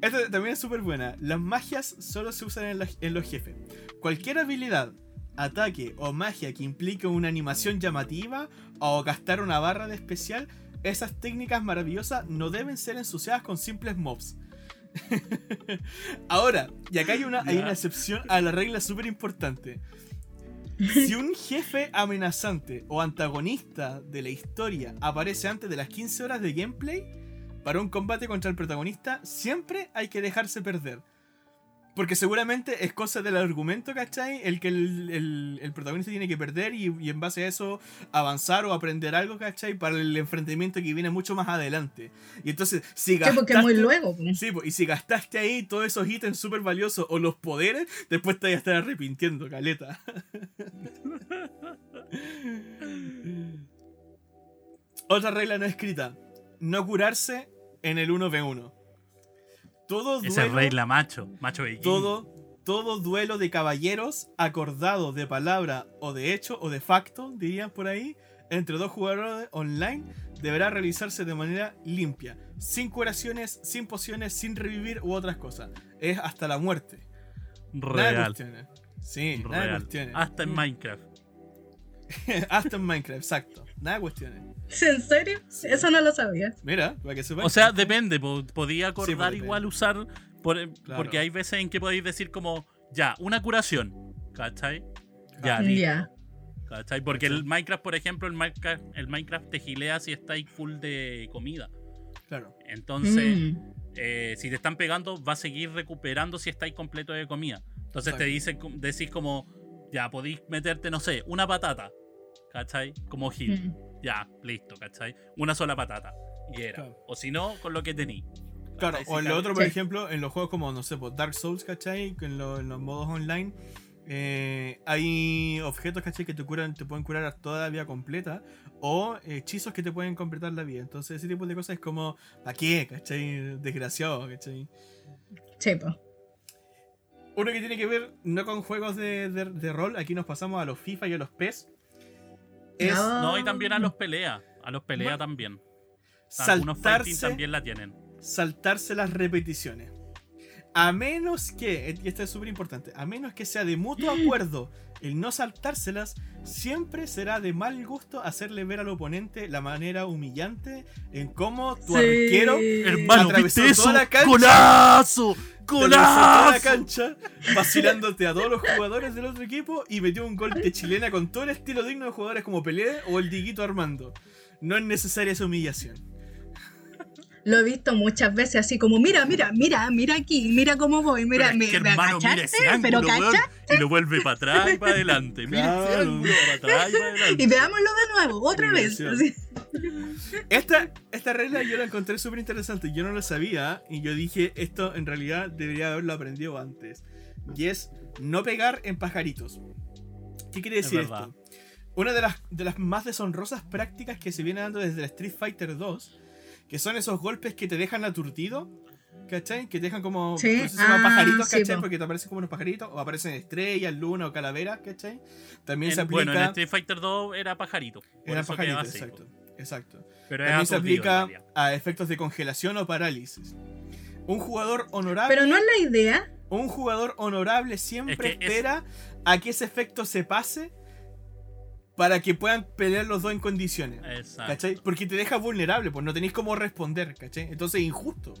Esta también es súper buena. Las magias solo se usan en, la- en los jefes. Cualquier habilidad, ataque o magia que implique una animación llamativa o gastar una barra de especial esas técnicas maravillosas no deben ser ensuciadas con simples mobs. Ahora, y acá hay una, hay una excepción a la regla súper importante. Si un jefe amenazante o antagonista de la historia aparece antes de las 15 horas de gameplay, para un combate contra el protagonista siempre hay que dejarse perder. Porque seguramente es cosa del argumento, ¿cachai? El que el, el- el protagonista tiene que perder y, y en base a eso avanzar o aprender algo, ¿cachai? Para el enfrentamiento que viene mucho más adelante. Y entonces, si Sí, gastaste... porque es muy luego. Sí, y si gastaste ahí todos esos ítems súper valiosos o los poderes, después te vas a estar arrepintiendo, caleta. Otra regla no escrita. No curarse en el 1v1. Todo Esa es duelo, regla macho, macho viking. todo, todo duelo de caballeros acordado de palabra o de hecho o de facto, dirían por ahí, entre dos jugadores online deberá realizarse de manera limpia, sin curaciones, sin pociones, sin revivir u otras cosas. Es hasta la muerte. Real. Sí, Real. Hasta en Minecraft. hasta en Minecraft, exacto. Nada de cuestiones. ¿En serio? Eso no lo sabía. Mira, para que sepas. O sea, depende. po- Podía acordar depende. igual usar. por- Claro. Porque hay veces en que podéis decir como, ya, una curación. ¿Cachai? Ya, Ya. ¿cachai? Porque el. Minecraft, por ejemplo, el Minecraft, el Minecraft te gilea si estáis full de comida. Claro. Entonces, Mm. eh, si te están pegando, va a seguir recuperando si estáis completo de comida. Entonces te Exacto. dicen, decís como, ya, podéis meterte, no sé, una patata. ¿Cachai? Como heal. Mm. Ya, listo, ¿cachai? Una sola patata. Y era. Claro. O si no, con lo que tení. Claro, o en lo otro, por Sí. ejemplo, en los juegos como, no sé, pues Dark Souls, ¿cachai? En, lo- en los modos online, eh, hay objetos, ¿cachai? Que te curan, te pueden curar toda la vida completa, o hechizos que te pueden completar la vida. Entonces, ese tipo de cosas es como, ¿a qué? ¿cachai? Desgraciado, ¿cachai? Sí, po. Uno que tiene que ver no con juegos de, de- de rol, aquí nos pasamos a los FIFA y a los PES, es No. Y también a los pelea. A los pelea también. Algunos fighting saltarse también la tienen. saltarse las repeticiones. A menos que, y esto es súper importante, a menos que sea de mutuo acuerdo el no saltárselas, siempre será de mal gusto hacerle ver al oponente la manera humillante en cómo tu Sí. arquero Hermano, atravesó toda la cancha. ¡Golazo! toda la ¡Golazo! cancha, vacilándote a todos los jugadores del otro equipo y metió un gol de chilena con todo el estilo digno de jugadores como Pelé o el Diguito Armando. No es necesaria esa humillación. Lo he visto muchas veces así como, mira, mira, mira, mira aquí, mira cómo voy, mira, Pero es me, que, me hermano, mira ese pero ángulo, weón, cacha, y lo vuelve para atrás y para adelante. Mira ese Claro. ángulo para atrás y para adelante. y veámoslo de nuevo, otra vez. Esta, esta regla yo la encontré súper interesante. Yo no lo sabía y yo dije, esto en realidad debería haberlo aprendido antes. Y es no pegar en pajaritos. ¿Qué quiere decir esto? Una de las, de las más deshonrosas prácticas que se viene dando desde el Street Fighter 2, que son esos golpes que te dejan aturdido, ¿cachai? Que te dejan como, Sí, no sé si ah, pajaritos, sí, ¿cachai? po. Porque te aparecen como unos pajaritos, o aparecen estrellas, luna o calaveras, ¿cachai? También se aplica... bueno, en Street Fighter 2 era pajarito. era pajarito, exacto. Exacto. Pero También se aplica a efectos de congelación o parálisis. Un jugador honorable, Pero no es la idea. un jugador honorable siempre Es que es- espera a que ese efecto se pase para que puedan pelear los dos en condiciones. Exacto. ¿Cachai? Porque te deja vulnerable, pues no tenéis cómo responder, ¿cachai? Entonces es injusto.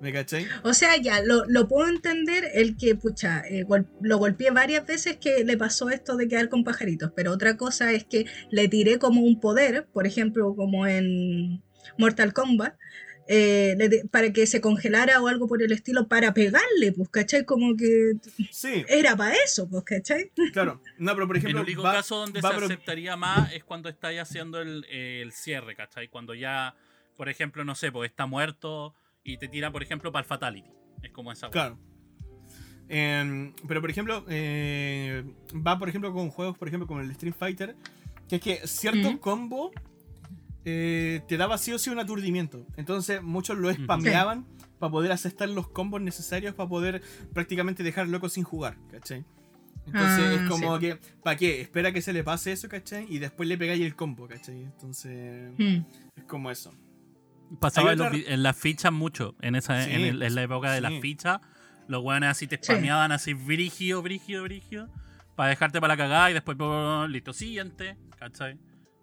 ¿Me cachai? O sea, ya, lo, lo puedo entender el que, pucha, eh, gol- lo golpeé varias veces que le pasó esto de quedar con pajaritos, pero otra cosa es que le tiré como un poder, por ejemplo, como en Mortal Kombat, eh, para que se congelara o algo por el estilo, para pegarle, pues, ¿cachai? Como que Sí, era para eso, pues, ¿cachai? claro. No, pero por ejemplo. el único va- caso donde va se aceptaría más es cuando estáis haciendo el, el cierre, ¿cachai? Cuando ya, por ejemplo, no sé, pues está muerto y te tira, por ejemplo, para el Fatality. Es como esa. Claro. Em, pero por ejemplo, eh, va por ejemplo con juegos, por ejemplo, como el Street Fighter, que es que cierto Ujú. combo eh, te daba sí o sí un aturdimiento. Entonces muchos lo spameaban para poder aceptar los combos necesarios para poder prácticamente dejar loco sin jugar, ¿cachai? Entonces Ah, es como sí. que, ¿para qué? Espera que se le pase eso, ¿cachai? Y después le pegáis el combo, ¿cachai? Entonces Mm. es como eso. Pasaba en, otra- las fichas mucho, en esa Sí, en, el- en la época de sí. las fichas. Los weones así te Sí. spameaban así brígido, brígido, brígido. Para dejarte para la cagada y después, listo, siguiente, ¿cachai?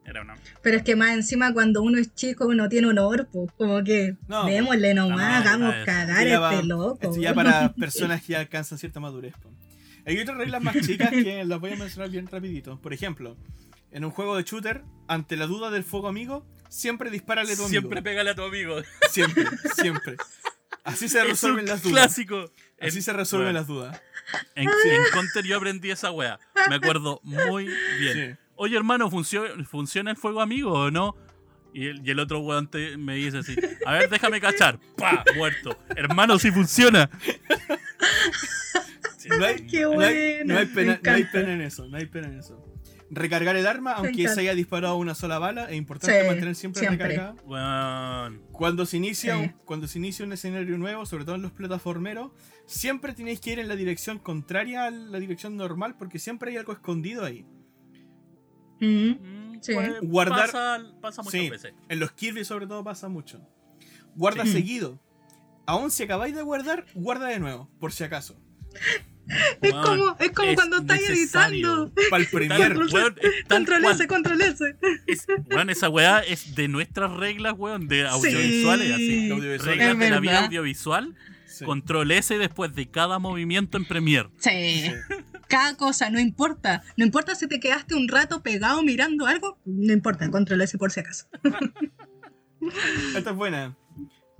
Era una. Pero es que más encima cuando uno es chico uno tiene honor, pues como que No, démosle nomás, no, hagamos cagar este va- loco. Esto ya para personas que ya alcanzan cierta madurez. po. Hay otras reglas más chicas que las voy a mencionar bien rapidito. Por ejemplo, en un juego de shooter, ante la duda del fuego amigo, siempre dispárale a tu amigo. Siempre pégale a tu amigo. Siempre, siempre. Así se resuelven las dudas. clásico. Así En- se resuelven bueno, las dudas. En, en Counter yo aprendí esa wea. Me acuerdo muy bien. Sí. Oye, hermano, ¿funciona, ¿funciona el fuego amigo o no? Y el, y el otro weón te- me dice así, a ver, déjame cachar. ¡Pa! Muerto. Hermano, sí funciona. No hay, Qué no hay- no hay pena, no hay pena en eso, no hay pena en eso. Recargar el arma, aunque se haya disparado una sola bala, es importante Sí, mantener siempre, siempre. recargada. Cuando se, inicia Sí. un, cuando se inicia un escenario nuevo, sobre todo en los plataformeros, siempre tenéis que ir en la dirección contraria a la dirección normal, porque siempre hay algo escondido ahí. Mm. Sí. pues, Guardar- Pasa, pasa muchas Sí, veces. en los Kirby sobre todo pasa mucho. Guarda Sí. seguido. Aún si acabáis de guardar, guarda de nuevo, por si acaso. Es como, es como es cuando estáis necesario. editando. Para el tal Control. S, control S. Es- weón, esa weá es de nuestras reglas, weón, de audiovisuales, así. Sí, Audiovisual. Reglas Es de la vida audiovisual. Sí. Control S después de cada movimiento en Premiere. Sí. Sí. Cada cosa, no importa. No importa si te quedaste un rato pegado mirando algo, no importa, control S por si acaso. Esta es buena.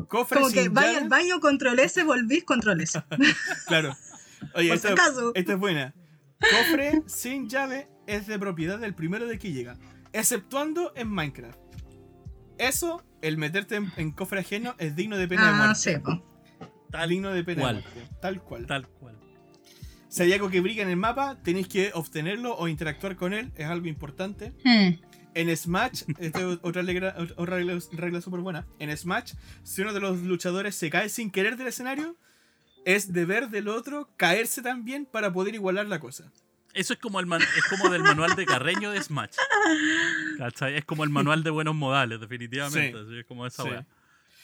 Cofre Como que vaya llave. al baño, control S, volvís, control S. Claro. Oye, Por si esta, acaso. esta es buena. Cofre sin llave es de propiedad del primero de que llega, exceptuando en Minecraft. Eso, el meterte en, en cofre ajeno, es digno de pena de Ah, muerte. sí, po. Tal, digno de pena cual. de muerte. Tal cual. tal cual. Si hay algo que brilla en el mapa, tenéis que obtenerlo o interactuar con él, es algo importante. Hmm. En Smash, esta es otra regla, otra regla, regla súper buena. En Smash, si uno de los luchadores se cae sin querer del escenario, es deber del otro caerse también para poder igualar la cosa. Eso es como el man- es como del manual de Carreño de Smash. ¿Cachai? Es como el manual de buenos modales, definitivamente. Sí. así es como esa Sí. weá.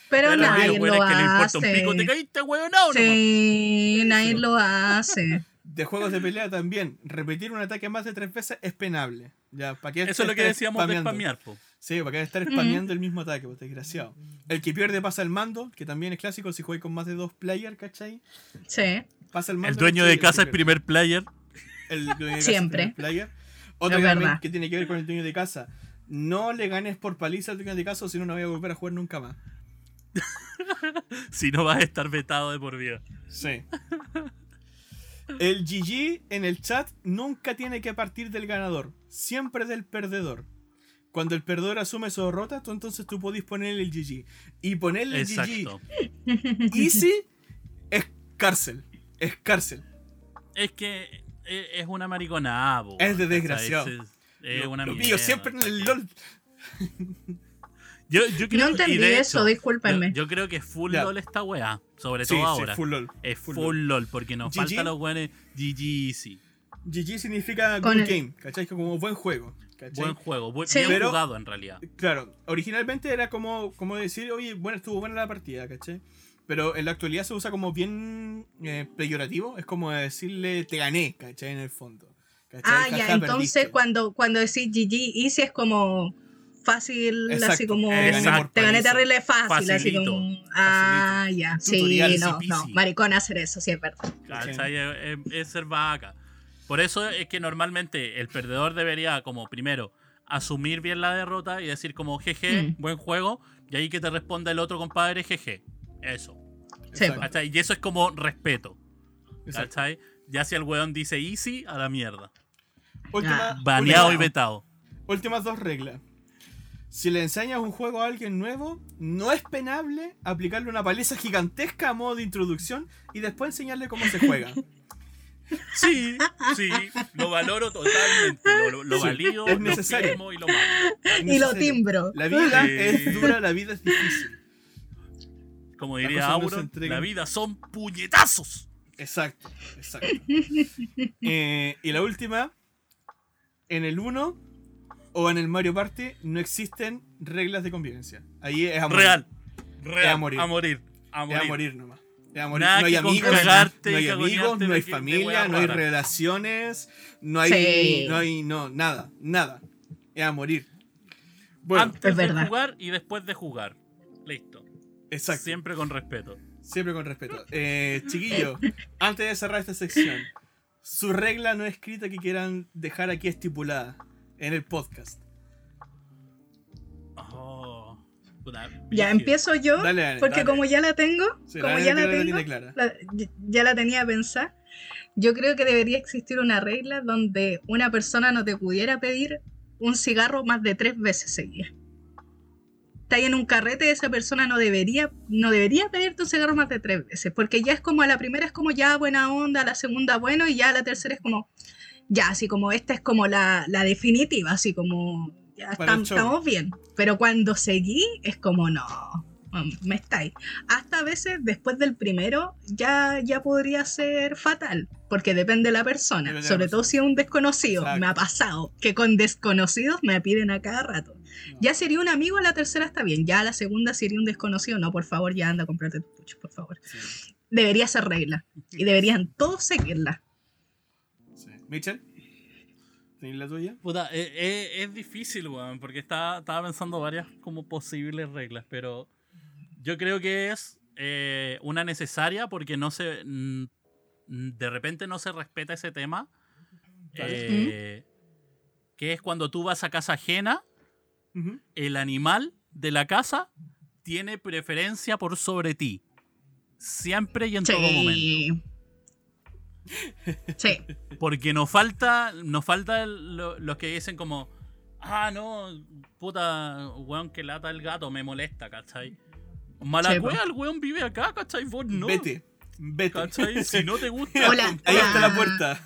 Pero Pero nadie lo que le importa un pico, te hace. caíste, weón, no, Sí, nadie Sí. lo hace. De juegos de pelea también, repetir un ataque más de tres veces es penable. Ya, ¿para qué Eso es lo que decíamos de spamear, po. Sí, para qué estar spameando el mismo ataque, pues desgraciado. El que pierde pasa el mando, que también es clásico si juegas con más de dos players, ¿cachai? Sí. Pasa el mando. El dueño ¿cachai? de casa que es primer player. El dueño de casa es Siempre. primer player. Otra Es que, que tiene que ver con el dueño de casa. No le ganes por paliza al dueño de casa, o si no, no voy a volver a jugar nunca más. Si no vas a estar vetado de por vida. Sí. El GG en el chat nunca tiene que partir del ganador, siempre del perdedor. Cuando el perdedor asume su derrota, tú entonces tú podés ponerle el GG. Y ponerle el Exacto. GG easy es cárcel. Es cárcel. Es que es es una mariconada, Es de desgraciado. Es, es una lo mierda, siempre en el LOL. Yo, yo creo, No entendí de eso, hecho, discúlpenme. Yo, yo creo que es full. LOL esta weá. Sobre Sí, todo sí, ahora. full LOL. es full full, LOL. LOL. porque nos faltan los weones GG easy. GG significa Con good el- game, ¿cachai? Como buen juego. ¿cachai? Buen juego, bu- Sí. bien Pero- jugado en realidad. Claro, originalmente era como, como decir, oye, bueno, estuvo buena la partida, ¿cachai? Pero en la actualidad se usa como bien eh, peyorativo, es como decirle te gané, ¿cachai? En el fondo. ¿cachai? Ah, Jaja, ya, entonces perdiste. cuando, cuando decís GG Easy es como fácil, así como te gané por te gané terrible fácil, así como ah, ya, sí, Tutorial, no, no, maricón hacer eso, sí es verdad. ¿cachai? Es, es- es ser vaca. Por eso es que normalmente el perdedor debería, como primero, asumir bien la derrota y decir como jeje, Mm. buen juego, y ahí que te responda el otro compadre, jeje. Eso. Sí, ¿cachai? Y eso es como respeto. ¿Cachai? Ya si el weón dice easy, a la mierda. Última-. Baneado y vetado. Últimas dos reglas. Si le enseñas un juego a alguien nuevo, no es penable aplicarle una paliza gigantesca a modo de introducción y después enseñarle cómo se juega. Sí, sí, lo valoro totalmente. Lo, lo- lo valido, es lo necesario. firmo y lo. Es Y lo timbro. La vida Sí. es dura, la vida es difícil. Como diría no Auron, entregan. la vida son puñetazos. Exacto, exacto. Eh, y la última, en el 1 o en el Mario Party no existen reglas de convivencia. Ahí es a morir. Real. Real. a morir. A morir. A Es morir. a morir nomás. Es a morir. Nada no hay amigos, cagarte no hay amigos, no familia, no hay relaciones, no hay, Sí. no hay, no, nada, nada. Es a morir. Bueno, Antes Es de verdad. jugar y después de jugar. Listo. exacto. Siempre con respeto. Siempre con respeto. Eh, chiquillo, antes de cerrar esta sección, su regla no escrita que quieran dejar aquí estipulada en el podcast. Oh, Ya empiezo yo, Dale, porque dale. como ya la tengo, Sí, como la ya la tengo, la- ya- la tenía pensada. Yo creo que debería existir una regla donde una persona no te pudiera pedir un cigarro más de tres veces seguidas. Está ahí en un carrete, esa persona no debería, no debería pedirte un cigarro más de tres veces, porque ya es como a la primera es como ya buena onda, a la segunda bueno, y ya a la tercera es como, ya, así como esta es como la, la definitiva, así como, ya estamos bien. Pero cuando seguí es como, no, mm, me estáis. Hasta a veces después del primero ya, ya podría ser fatal, porque depende de la persona, Depende de la sobre persona. todo si es un desconocido. Exacto. Me ha pasado que con desconocidos me piden a cada rato. No. Ya sería un amigo, a la tercera está bien, ya a la segunda sería un desconocido. No, por favor, ya anda a comprarte tu pucho, por favor. Sí, Debería ser regla y deberían todos seguirla. Sí. Mitchell, ¿tenés la tuya? Puta, eh, eh, es difícil, weón, porque estaba, estaba pensando varias como posibles reglas, pero yo creo que es eh, una necesaria porque no se. mm, de repente no se respeta ese tema. eh, que es cuando tú vas a casa ajena, Ujú. el animal de la casa tiene preferencia por sobre ti. Siempre y en todo momento. Sí. Porque nos falta, nos falta lo- los que dicen como, ah, no, puta, weón, que lata el gato, me molesta, ¿cachai? Mala Sí, po. wea, el weón vive acá, ¿cachai? Vos no. Vete, vete. ¿Cachai? Si no te gusta, Hola. Ahí está la puerta.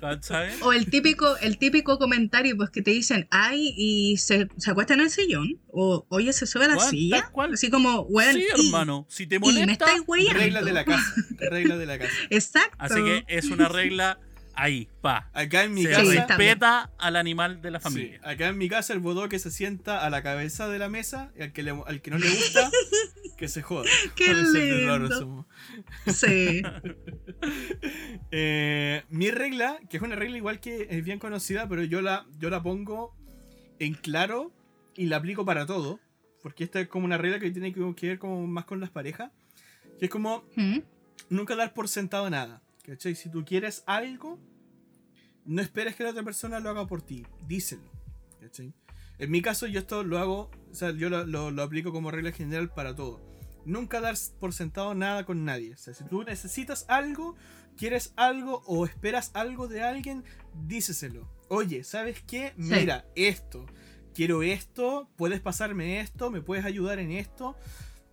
¿cachai? O el típico, el típico comentario pues que te dicen, ay, y se, se acuesta en el sillón, o oye, se sube a la silla, cual. así como, bueno, sí, y, hermano, si te y me molesta. Regla de la casa. Regla de la casa. Exacto. así que es una regla ahí, pa. Acá en mi Se casa. Sí, respeta al animal de la Sí, familia. acá en mi casa el bodoque se sienta a la cabeza de la mesa y al que, le- al que no le gusta, que se joda. Qué lindo. Sí. Eh, mi regla, que es una regla igual que es bien conocida, pero yo la, yo la pongo en claro y la aplico para todo. Porque esta es como una regla que tiene que que ver como más con las parejas. Que es como ¿Mm? nunca dar por sentado nada. ¿Cachai? Si tú quieres algo, no esperes que la otra persona lo haga por ti. Díselo. ¿Cachai? En mi caso, yo esto lo hago, o sea, yo lo, lo- lo aplico como regla general para todo. Nunca dar por sentado nada con nadie. O sea, si tú necesitas algo, quieres algo o esperas algo de alguien, díceselo. Oye, ¿sabes qué? Sí. Mira, esto. Quiero esto, puedes pasarme esto, me puedes ayudar en esto.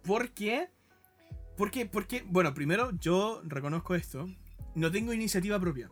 ¿Por qué? Porque, porque, bueno, primero yo reconozco esto. No tengo iniciativa propia.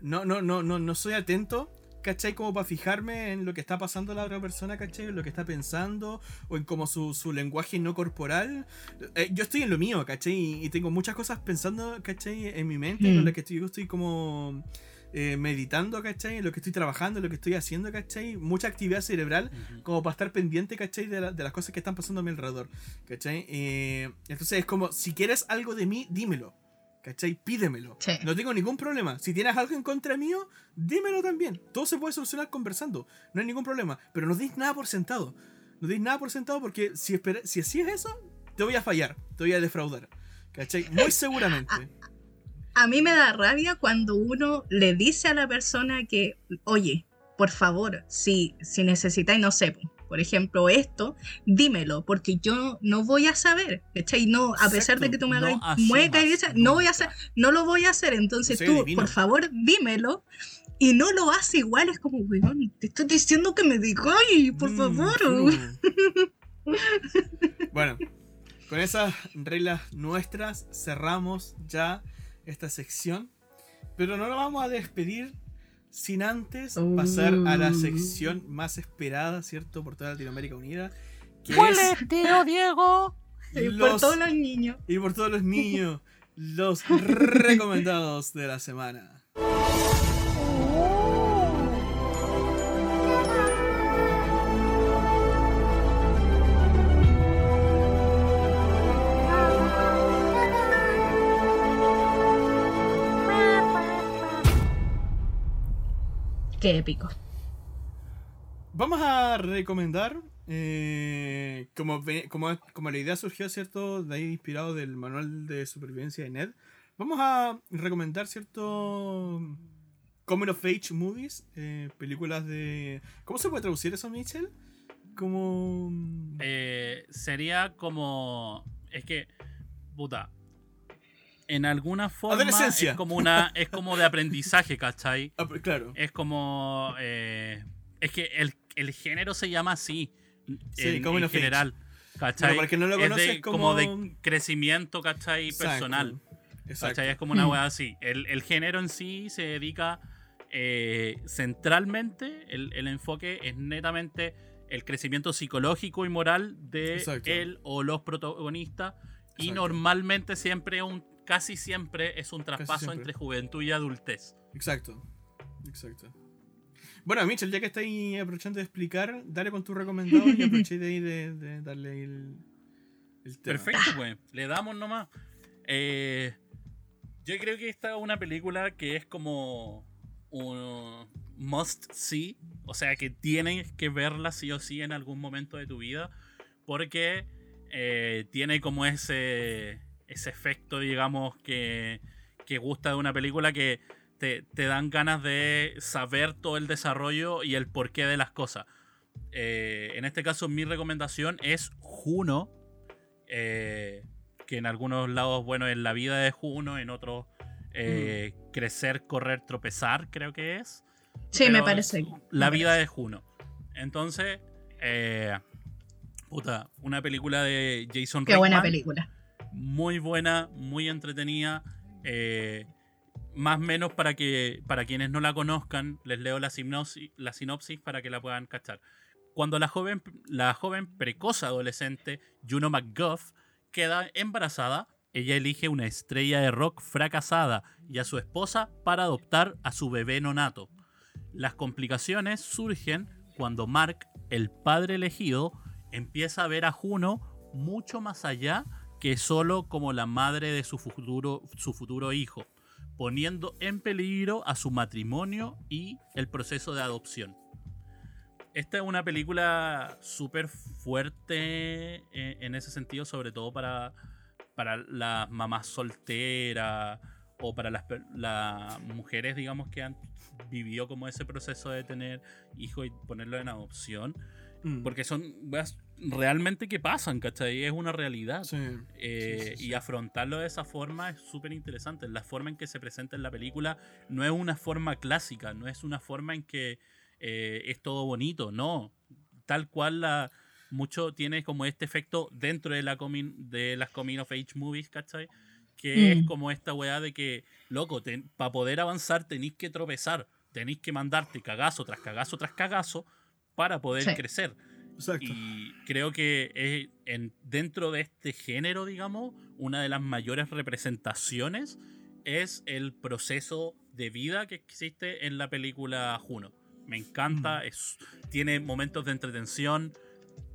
No, no, no, no, no soy atento, ¿cachai? Como para fijarme en lo que está pasando la otra persona, ¿cachai? En lo que está pensando, o en como su, su lenguaje no corporal. Eh, yo estoy en lo mío, ¿cachai? Y, y tengo muchas cosas pensando, ¿cachai? En mi mente, Mm. con las que estoy, yo estoy como eh, meditando, ¿cachai? En lo que estoy trabajando, en lo que estoy haciendo, ¿cachai? Mucha actividad cerebral como para estar pendiente, ¿cachai? De, la- de las cosas que están pasando a mi alrededor, ¿cachai? Eh, entonces es como, si quieres algo de mí, dímelo, ¿cachai? Pídemelo. Sí. No tengo ningún problema. Si tienes algo en contra mío, dímelo también. Todo se puede solucionar conversando, no hay ningún problema. Pero no deis nada por sentado. No deis nada por sentado porque si, espera- si así es eso, te voy a fallar, te voy a defraudar, ¿cachai? Muy seguramente. A mí me da rabia cuando uno le dice a la persona que, oye, por favor, si, si necesitáis, no sé, por ejemplo, esto, dímelo, porque yo no voy a saber, ¿cachai? No, a pesar de que tú me No hagas asumas mueca y dices, no voy a hacer, no lo voy a hacer, entonces tú, por favor, dímelo. Y no lo hace igual, es como, weón, te estoy diciendo que me digáis, por Mm, favor. true. bueno, con esas reglas nuestras cerramos ya esta sección. Pero no nos vamos a despedir sin antes pasar a la sección más esperada, ¿cierto? Por toda Latinoamérica Unida. Que es tío Diego? Y por todos los niños. y por todos los niños, los recomendados de la semana. Qué épico. Vamos a recomendar eh, como, como, como la idea surgió, ¿cierto? De ahí inspirado del manual de supervivencia de Ned, vamos a recomendar, ¿cierto? Coming of Age movies, eh, películas de... ¿Cómo se puede traducir eso, Mitchell? Como... Eh, sería como. Es que. Puta. En alguna forma. Adolescencia. Es como una. Es como de aprendizaje, ¿cachai? Ah, claro. Es como. eh, es que el, el género se llama así. Sí, en, coming en general. ¿Cachai? Bueno, para el que no lo Es conoce, de- es como- de crecimiento, ¿cachai? Exacto, Personal. Exacto. ¿Cachai? Es como una weá así. El, el género en sí se dedica eh, centralmente, el, el enfoque es netamente el crecimiento psicológico y moral de Exacto. él o los protagonistas. Y normalmente siempre, un, casi siempre es un traspaso entre juventud y adultez. Exacto. Exacto. Bueno, Mitchell, ya que estáis aprovechando de explicar, dale con tu recomendado y aproveché de ahí de, de darle el, el tema. Perfecto, pues. Le damos nomás. Eh, yo creo que esta es una película que es como un must see. O sea, que tienes que verla sí o sí en algún momento de tu vida. Porque eh, tiene como ese, ese efecto, digamos, que, que gusta de una película que te, te dan ganas de saber todo el desarrollo y el porqué de las cosas. Eh, en este caso, mi recomendación es Juno. eh, que en algunos lados, bueno, es la vida de Juno, en otros, eh, crecer, correr, tropezar, creo que es. Sí, Pero me parece. La me vida parece. de Juno. Entonces, puta, una película de Jason Qué buena Reitman, película. Muy buena, muy entretenida. eh, más o menos para que para quienes no la conozcan, les leo la sinopsis, para que la puedan cachar. Cuando la joven, la joven precoz adolescente Juno McGuff queda embarazada, ella elige una estrella de rock fracasada y a su esposa para adoptar a su bebé nonato. Las complicaciones surgen cuando Mark, el padre elegido, empieza a ver a Juno mucho más allá que solo como la madre de su futuro, su futuro hijo, poniendo en peligro a su matrimonio y el proceso de adopción. Esta es una película súper fuerte eh, en ese sentido, sobre todo para, para las mamás solteras o para las, mujeres, digamos, que han vivido como ese proceso de tener hijos y ponerlo en adopción. Mm. Porque son weas realmente que pasan, ¿cachai? Es una realidad. Sí. Eh, Sí, sí, Y afrontarlo de esa forma es súper interesante. La forma en que se presenta en la película no es una forma clásica, no es una forma en que eh, es todo bonito, no. Tal cual la, mucho tiene como este efecto dentro de, la coming, de las Coming of Age movies, ¿cachai? Que es Mm. como esta weá de que, loco, para poder avanzar tenéis que tropezar, tenéis que mandarte cagazo tras cagazo tras cagazo para poder Sí. crecer. Exacto. Y creo que es en, dentro de este género, digamos, una de las mayores representaciones es el proceso de vida que existe en la película Juno. Me encanta, es, tiene momentos de entretención,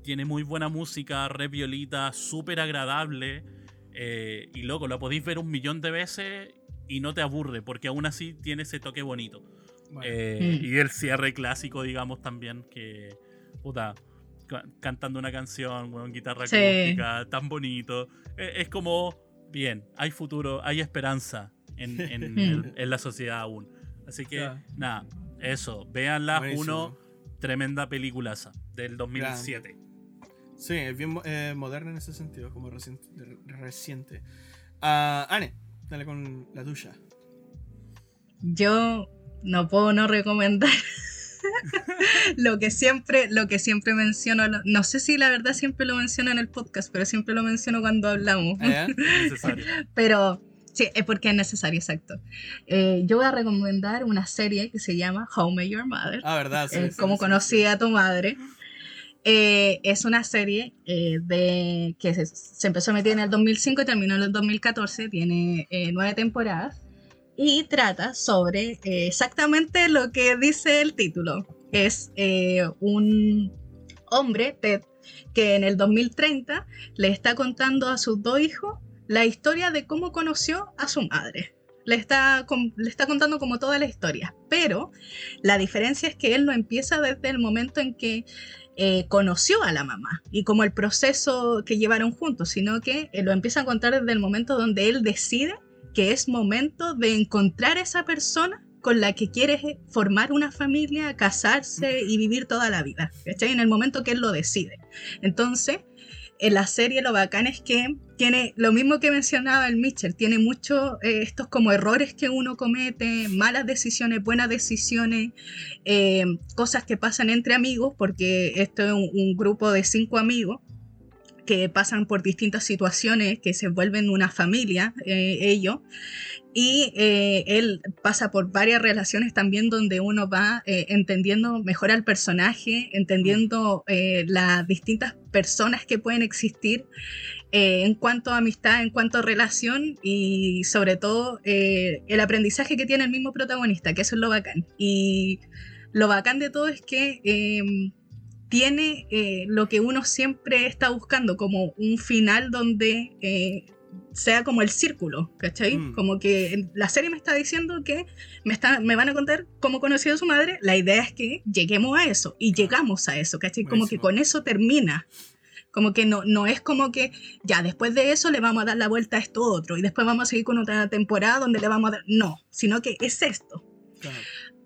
tiene muy buena música, re violita, súper agradable. eh, y loco, la podéis ver un millón de veces y no te aburre, porque aún así tiene ese toque bonito. Bueno, Eh, Mm. Y el cierre clásico, digamos, también, que, puta, cantando una canción, con guitarra Sí. acústica, tan bonito. Eh, es como, bien, hay futuro, hay esperanza en, en, el- en la sociedad aún. Así que, nada, eso, véanla, buenísimo. uno, tremenda peliculaza del 2007. Sí, es bien eh, moderna en ese sentido, como reciente. reciente. Ah, Ane, dale con la tuya. Yo no puedo no recomendar lo que siempre, lo que siempre menciono. No sé si la verdad siempre lo menciono en el podcast, pero siempre lo menciono cuando hablamos. Necesario. Pero sí, es porque es necesario, exacto. Eh, yo voy a recomendar una serie que se llama How May Your Mother. Ah, verdad, sí. eh, sí, como sí, conocí a tu madre. Eh, es una serie eh, de, que se, se empezó a emitir en el 2005 y terminó en el 2014. Tiene eh, nueve temporadas y trata sobre eh, exactamente lo que dice el título. Es eh, un hombre, Ted, que en el 2030 le está contando a sus dos hijos la historia de cómo conoció a su madre. le está, le está contando como toda la historia. Pero la diferencia es que él no empieza desde el momento en que eh, conoció a la mamá y como el proceso que llevaron juntos, sino que lo empieza a contar desde el momento donde él decide que es momento de encontrar esa persona con la que quiere formar una familia, casarse y vivir toda la vida. ¿cachai? En el momento que él lo decide. Entonces, en la serie lo bacán es que tiene lo mismo que mencionaba el Mitchell, tiene muchos eh, estos como errores que uno comete, malas decisiones, buenas decisiones, eh, cosas que pasan entre amigos, porque esto es un grupo de cinco amigos que pasan por distintas situaciones, que se vuelven una familia, eh, ellos, y eh, él pasa por varias relaciones también donde uno va eh, entendiendo mejor al personaje, entendiendo eh, las distintas personas que pueden existir en cuanto a amistad, en cuanto a relación y sobre todo el aprendizaje que tiene el mismo protagonista, que eso es lo bacán. Y lo bacán de todo es que tiene eh, lo que uno siempre está buscando, como un final donde eh, sea como el círculo, ¿cachai? Mm. Como que la serie me está diciendo que me, está, me van a contar cómo conoció a su madre, la idea es que lleguemos a eso y llegamos a eso, ¿cachai? Como que con eso termina. Como que no, no es como que ya después de eso le vamos a dar la vuelta a esto otro y después vamos a seguir con otra temporada donde le vamos a dar... No, sino que es esto Claro.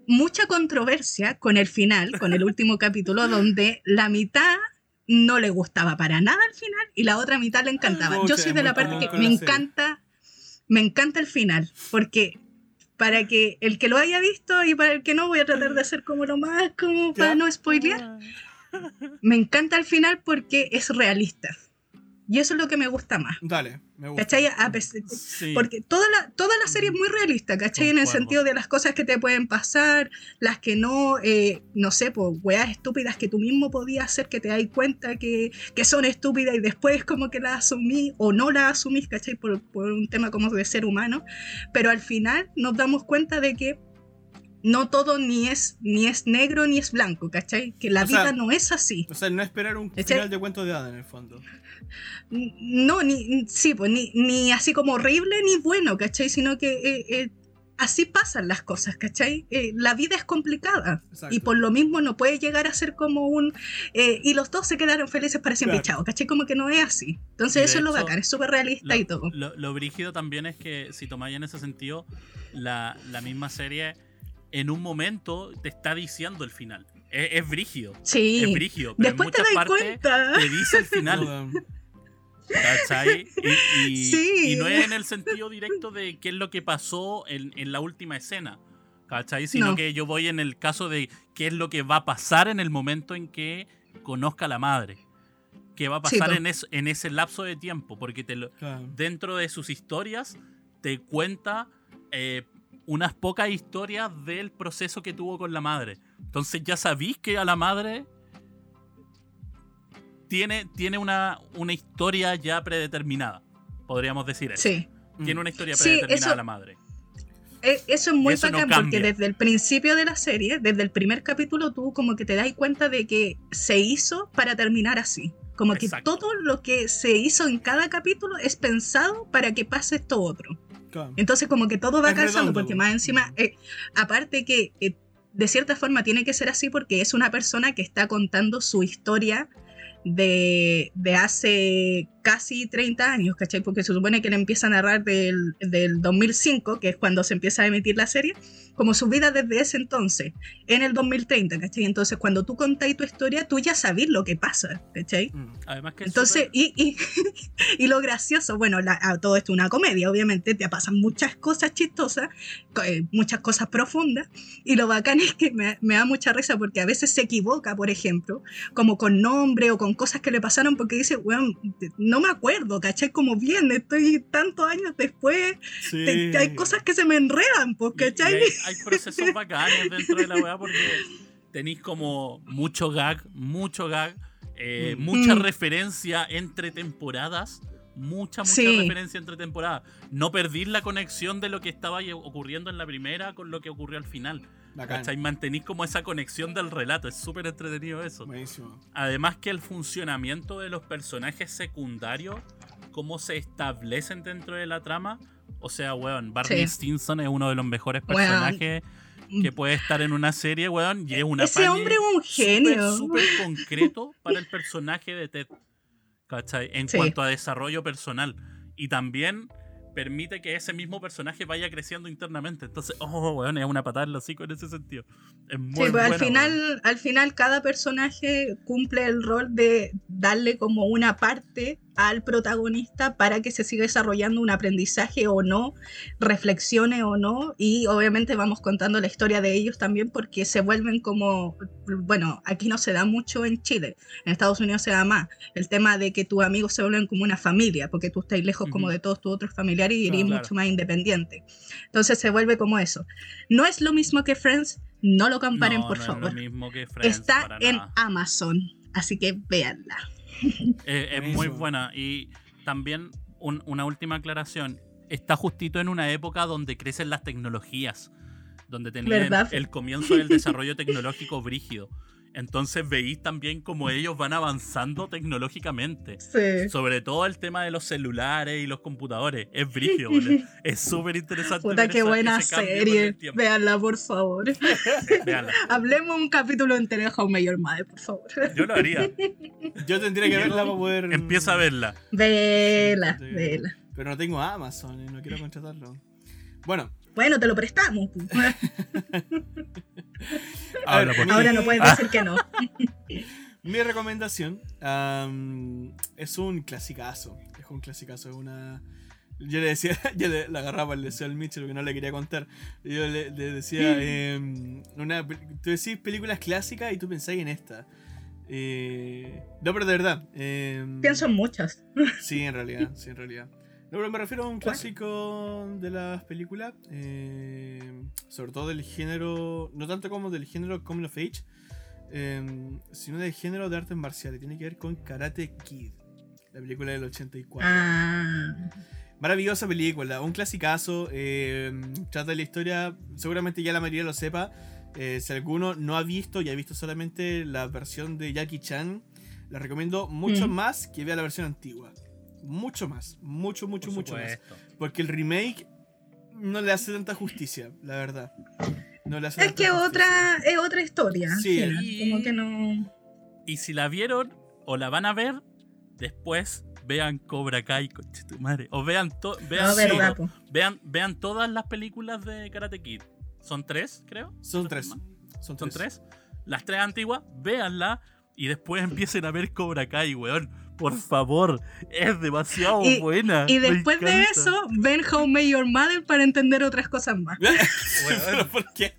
Mucha controversia con el final, con el último capítulo, donde la mitad no le gustaba para nada el final y la otra mitad le encantaba. Yo soy de la parte que me encanta, me encanta el final, porque para que el que lo haya visto y para el que no, voy a tratar de hacer como lo más, como para Ya. no spoilear. Me encanta el final porque es realista. Y eso es lo que me gusta más. Dale, me gusta. ¿Cachai? Sí. porque toda la, toda la serie es muy realista, ¿cachai? En el Concuerdo. sentido de las cosas que te pueden pasar, las que no, eh, no sé, pues weas estúpidas que tú mismo podías hacer que te das cuenta que, que son estúpidas y después como que las asumí o no las asumís, ¿cachai? Por, por un tema como de ser humano. Pero al final nos damos cuenta de que no todo ni es, ni es negro ni es blanco, ¿cachai? Que la O sea, vida no es así. O sea, no esperar un Ese- final de cuento de hadas en el fondo. No, ni, sí, pues, ni, ni así como horrible ni bueno, ¿cachai? Sino que eh, eh, así pasan las cosas, ¿cachai? Eh, la vida es complicada Exacto. y por lo mismo no puede llegar a ser como un... eh, y los dos se quedaron felices para siempre, Claro. chao, ¿cachai? Como que no es así. Entonces eso es lo bacán, es súper realista y todo. Lo, lo brígido también es que si tomáis en ese sentido, la, la misma serie en un momento te está diciendo el final. Es, es brígido. Sí. Es brígido. Pero Después en te das partes cuenta. te dice el final. ¿Cachai? Y, y- Sí. y no es en el sentido directo de qué es lo que pasó en, en la última escena. ¿Cachai? Sino No. que yo voy en el caso de qué es lo que va a pasar en el momento en que conozca a la madre. ¿Qué va a pasar en, es- en ese lapso de tiempo? Porque te lo- claro. dentro de sus historias te cuenta eh, unas pocas historias del proceso que tuvo con la madre. Entonces ya sabéis que a la madre tiene, tiene una, una historia ya predeterminada. Podríamos decir eso. Sí. Tiene una historia Sí, predeterminada eso- la madre. Eh, Eso es muy Eso no bacán porque desde el principio de la serie, desde el primer capítulo, tú como que te das cuenta de que se hizo para terminar así. Como que todo lo que se hizo en cada capítulo es pensado para que pase esto otro. Claro. Entonces como que todo va calzando, porque po. más encima, eh, aparte que eh, de cierta forma tiene que ser así porque es una persona que está contando su historia de, de hace casi 30 años, ¿cachai? Porque se supone que le empieza a narrar del, del 2005, que es cuando se empieza a emitir la serie, como su vida desde ese entonces, en el 2030, ¿cachai? Entonces cuando tú contáis tu historia, tú ya sabes lo que pasa, ¿cachai? Mm. Además que es Entonces, súper- y, y, y lo gracioso, bueno, la- a todo esto es una comedia, obviamente, te pasan muchas cosas chistosas, eh, muchas cosas profundas, y lo bacán es que me, me da mucha risa porque a veces se equivoca, por ejemplo, como con nombre o con cosas que le pasaron, porque dice, weón, no me acuerdo, ¿cachai? Como bien, estoy tantos años después, Sí. te- hay cosas que se me enredan, pues, ¿cachai? hay, hay procesos bacanes dentro de la weá porque tenéis como mucho gag, mucho gag, eh, Mm. mucha Mm. referencia entre temporadas. Mucha, mucha Sí. referencia entre temporadas. No perdís la conexión de lo que estaba ocurriendo en la primera con lo que ocurrió al final. ¿Cachai? Mantenís como esa conexión del relato. Es súper entretenido eso. Buenísimo. Además que el funcionamiento de los personajes secundarios, cómo se establecen dentro de la trama, O sea, weón, Barney Sí. Stinson es uno de los mejores Weón. personajes que puede estar en una serie, weón, y es una Ese hombre es un súper, genio. súper concreto para el personaje de Ted. ¿Cachai? En Sí. cuanto a desarrollo personal. Y también permite que ese mismo personaje vaya creciendo internamente. Entonces, oh, weón, es una patada en los hocico en ese sentido. Es muy Sí, pues buena, al weón. final, al final cada personaje cumple el rol de darle como una parte al protagonista para que se siga desarrollando un aprendizaje o no, reflexione o no, y obviamente vamos contando la historia de ellos también porque se vuelven como, bueno, aquí no se da mucho en Chile, en Estados Unidos se da más, el tema de que tus amigos se vuelven como una familia, porque tú estás lejos como Ujú. de todos tus otros familiares y eres Claro. mucho más independiente. Entonces se vuelve como eso. No es lo mismo que Friends, no lo comparen, No, por no favor. Es lo mismo que Friends, Está en nada. Amazon, así que véanla. Eh, es muy buena. Y también un- una última aclaración. Está justito en una época donde crecen las tecnologías. Donde tenían el comienzo del desarrollo tecnológico brígido. Entonces veis también cómo ellos van avanzando tecnológicamente. Sí. Sobre todo el tema de los celulares y los computadores. Es boludo. Es súper interesante. Puta, qué buena serie. Véanla, por favor. Véanla. Hablemos un capítulo entero de How Your Mother, por favor. Yo lo haría. Yo tendría que verla para poder. Empieza a verla. Vela, sí. vela. Pero no tengo Amazon y no quiero contratarlo. Bueno, Bueno, te lo prestamos. pues. Ahora no puedes decir que no. Mi recomendación es un clasicazo. Es un clasicazo, es una. Yo le decía, yo le, le agarraba el deseo al Mitchell que no le quería contar. Yo le, le decía, em, una, tú decís películas clásicas y tú pensáis en esta. Eh, no, pero de verdad. em, Pienso en muchas. Sí, en realidad, sí, en realidad. No, pero me refiero a un clásico de las películas, eh, sobre todo del género, no tanto como del género Coming of Age, eh, sino del género de artes marciales. Tiene que ver con Karate Kid, la película del 84. Ah, Maravillosa película, un clasicazo. eh, trata de la historia, seguramente ya la mayoría lo sepa. eh, si alguno no ha visto y ha visto solamente la versión de Jackie Chan, le recomiendo mucho Mm. más que vea la versión antigua. Mucho más, mucho, mucho, mucho más. Porque el remake no le hace tanta justicia, la verdad. No le hace es tanta que justicia. otra, es otra historia. Sí. Y- Como que no. Y si la vieron o la van a ver, después vean Cobra Kai, conche tu madre. O vean, to- vean, No, sí. verdad, todo- po. vean, vean todas las películas de Karate Kid. Son tres, creo. Son ¿No tres. Son Son tres. tres. Las tres antiguas, véanla y después empiecen a ver Cobra Kai, weón. Por favor, es demasiado Y- buena. Y después de eso, ven How Met Your Mother para entender otras cosas más. Pero ¿por qué?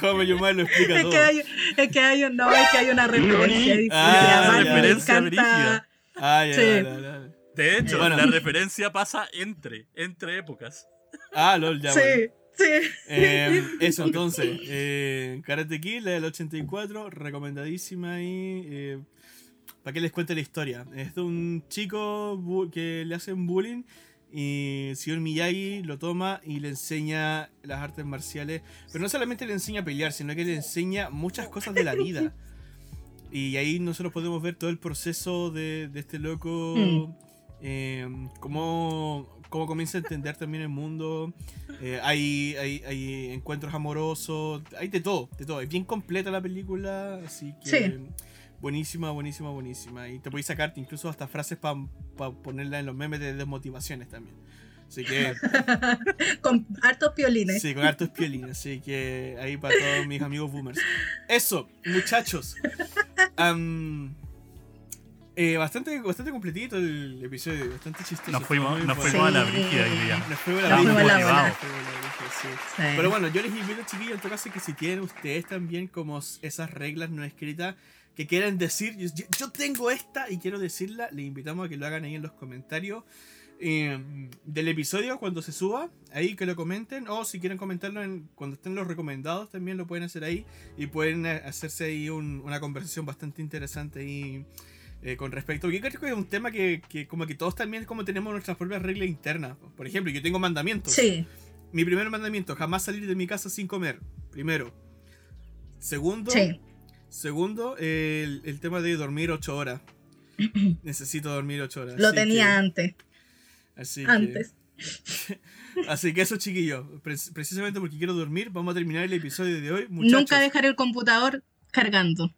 Joven Yomar lo explica Es todo. que, hay, es que hay, no, es que hay una referencia. y- y Ah, a Barbie ya. le Referencia encanta- brígida. Ah, ya, Sí. De hecho, Bueno. la referencia pasa entre, entre épocas. Ah, lol, ya, sí, bueno. sí. Eh, eso entonces, eh, Karate Kid, la del 84, recomendadísima ahí. Eh, ¿Para qué les cuente la historia? Es de un chico que le hacen bullying y el señor Miyagi lo toma y le enseña las artes marciales. Pero no solamente le enseña a pelear, sino que le enseña muchas cosas de la vida. Y ahí nosotros podemos ver todo el proceso de, de este loco, Mm. eh, cómo, cómo comienza a entender también el mundo. Eh, hay, hay, hay encuentros amorosos, hay de todo, de todo. Es bien completa la película, así que Sí. Buenísima, buenísima, buenísima. Y te podéis sacarte incluso hasta frases para ponerla en los memes de desmotivaciones también. Así que, Con hartos piolines. sí, con hartos piolines. Así que ahí para todos mis amigos boomers. Eso, muchachos. Eh, bastante, bastante completito el episodio, bastante chistoso. Nos fuimos, nos fuimos a la Sí. brígida hoy día. Nos fuimos a la brígida. bola. Nos fuimos a la brígida, sí. Sí. Pero bueno, yo les invito, chiquillos, en todo caso, que si tienen ustedes también como esas reglas no escritas que quieran decir, yo, tengo esta y quiero decirla, les invitamos a que lo hagan ahí en los comentarios eh, del episodio cuando se suba, ahí que lo comenten, o si quieren comentarlo en, cuando estén los recomendados, también lo pueden hacer ahí y pueden eh, hacerse ahí un- una conversación bastante interesante ahí. eh, con respecto, yo creo que es un tema que, que como que todos también como tenemos nuestras propias reglas internas. Por ejemplo, yo tengo mandamientos. Sí. Mi primer mandamiento, jamás salir de mi casa sin comer. Primero. Segundo, Sí. Segundo el, el tema de dormir 8 horas. Necesito dormir 8 horas. Lo así tenía que- antes. así que-. Así que eso, chiquillos, pre- precisamente porque quiero dormir, vamos a terminar el episodio de hoy. Muchachos, Nunca dejar el computador cargando.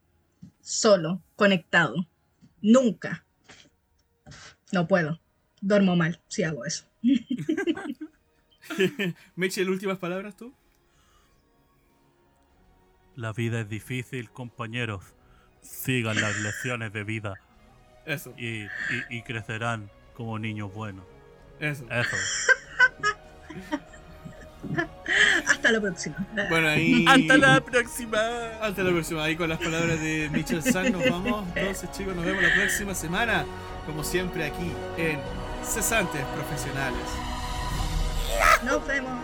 Solo, conectado. Nunca. No puedo. Duermo mal si hago eso. Meche, últimas palabras tú. La vida es difícil, compañeros. Sigan las lecciones de vida Eso, y, y- y crecerán como niños buenos. eso. Eso. Hasta la próxima. Bueno, ahí. Hasta la próxima. Hasta la próxima. Ahí con las palabras de Mitchell San nos vamos. Entonces, chicos, nos vemos la próxima semana. Como siempre, aquí en Cesantes Profesionales. Nos vemos.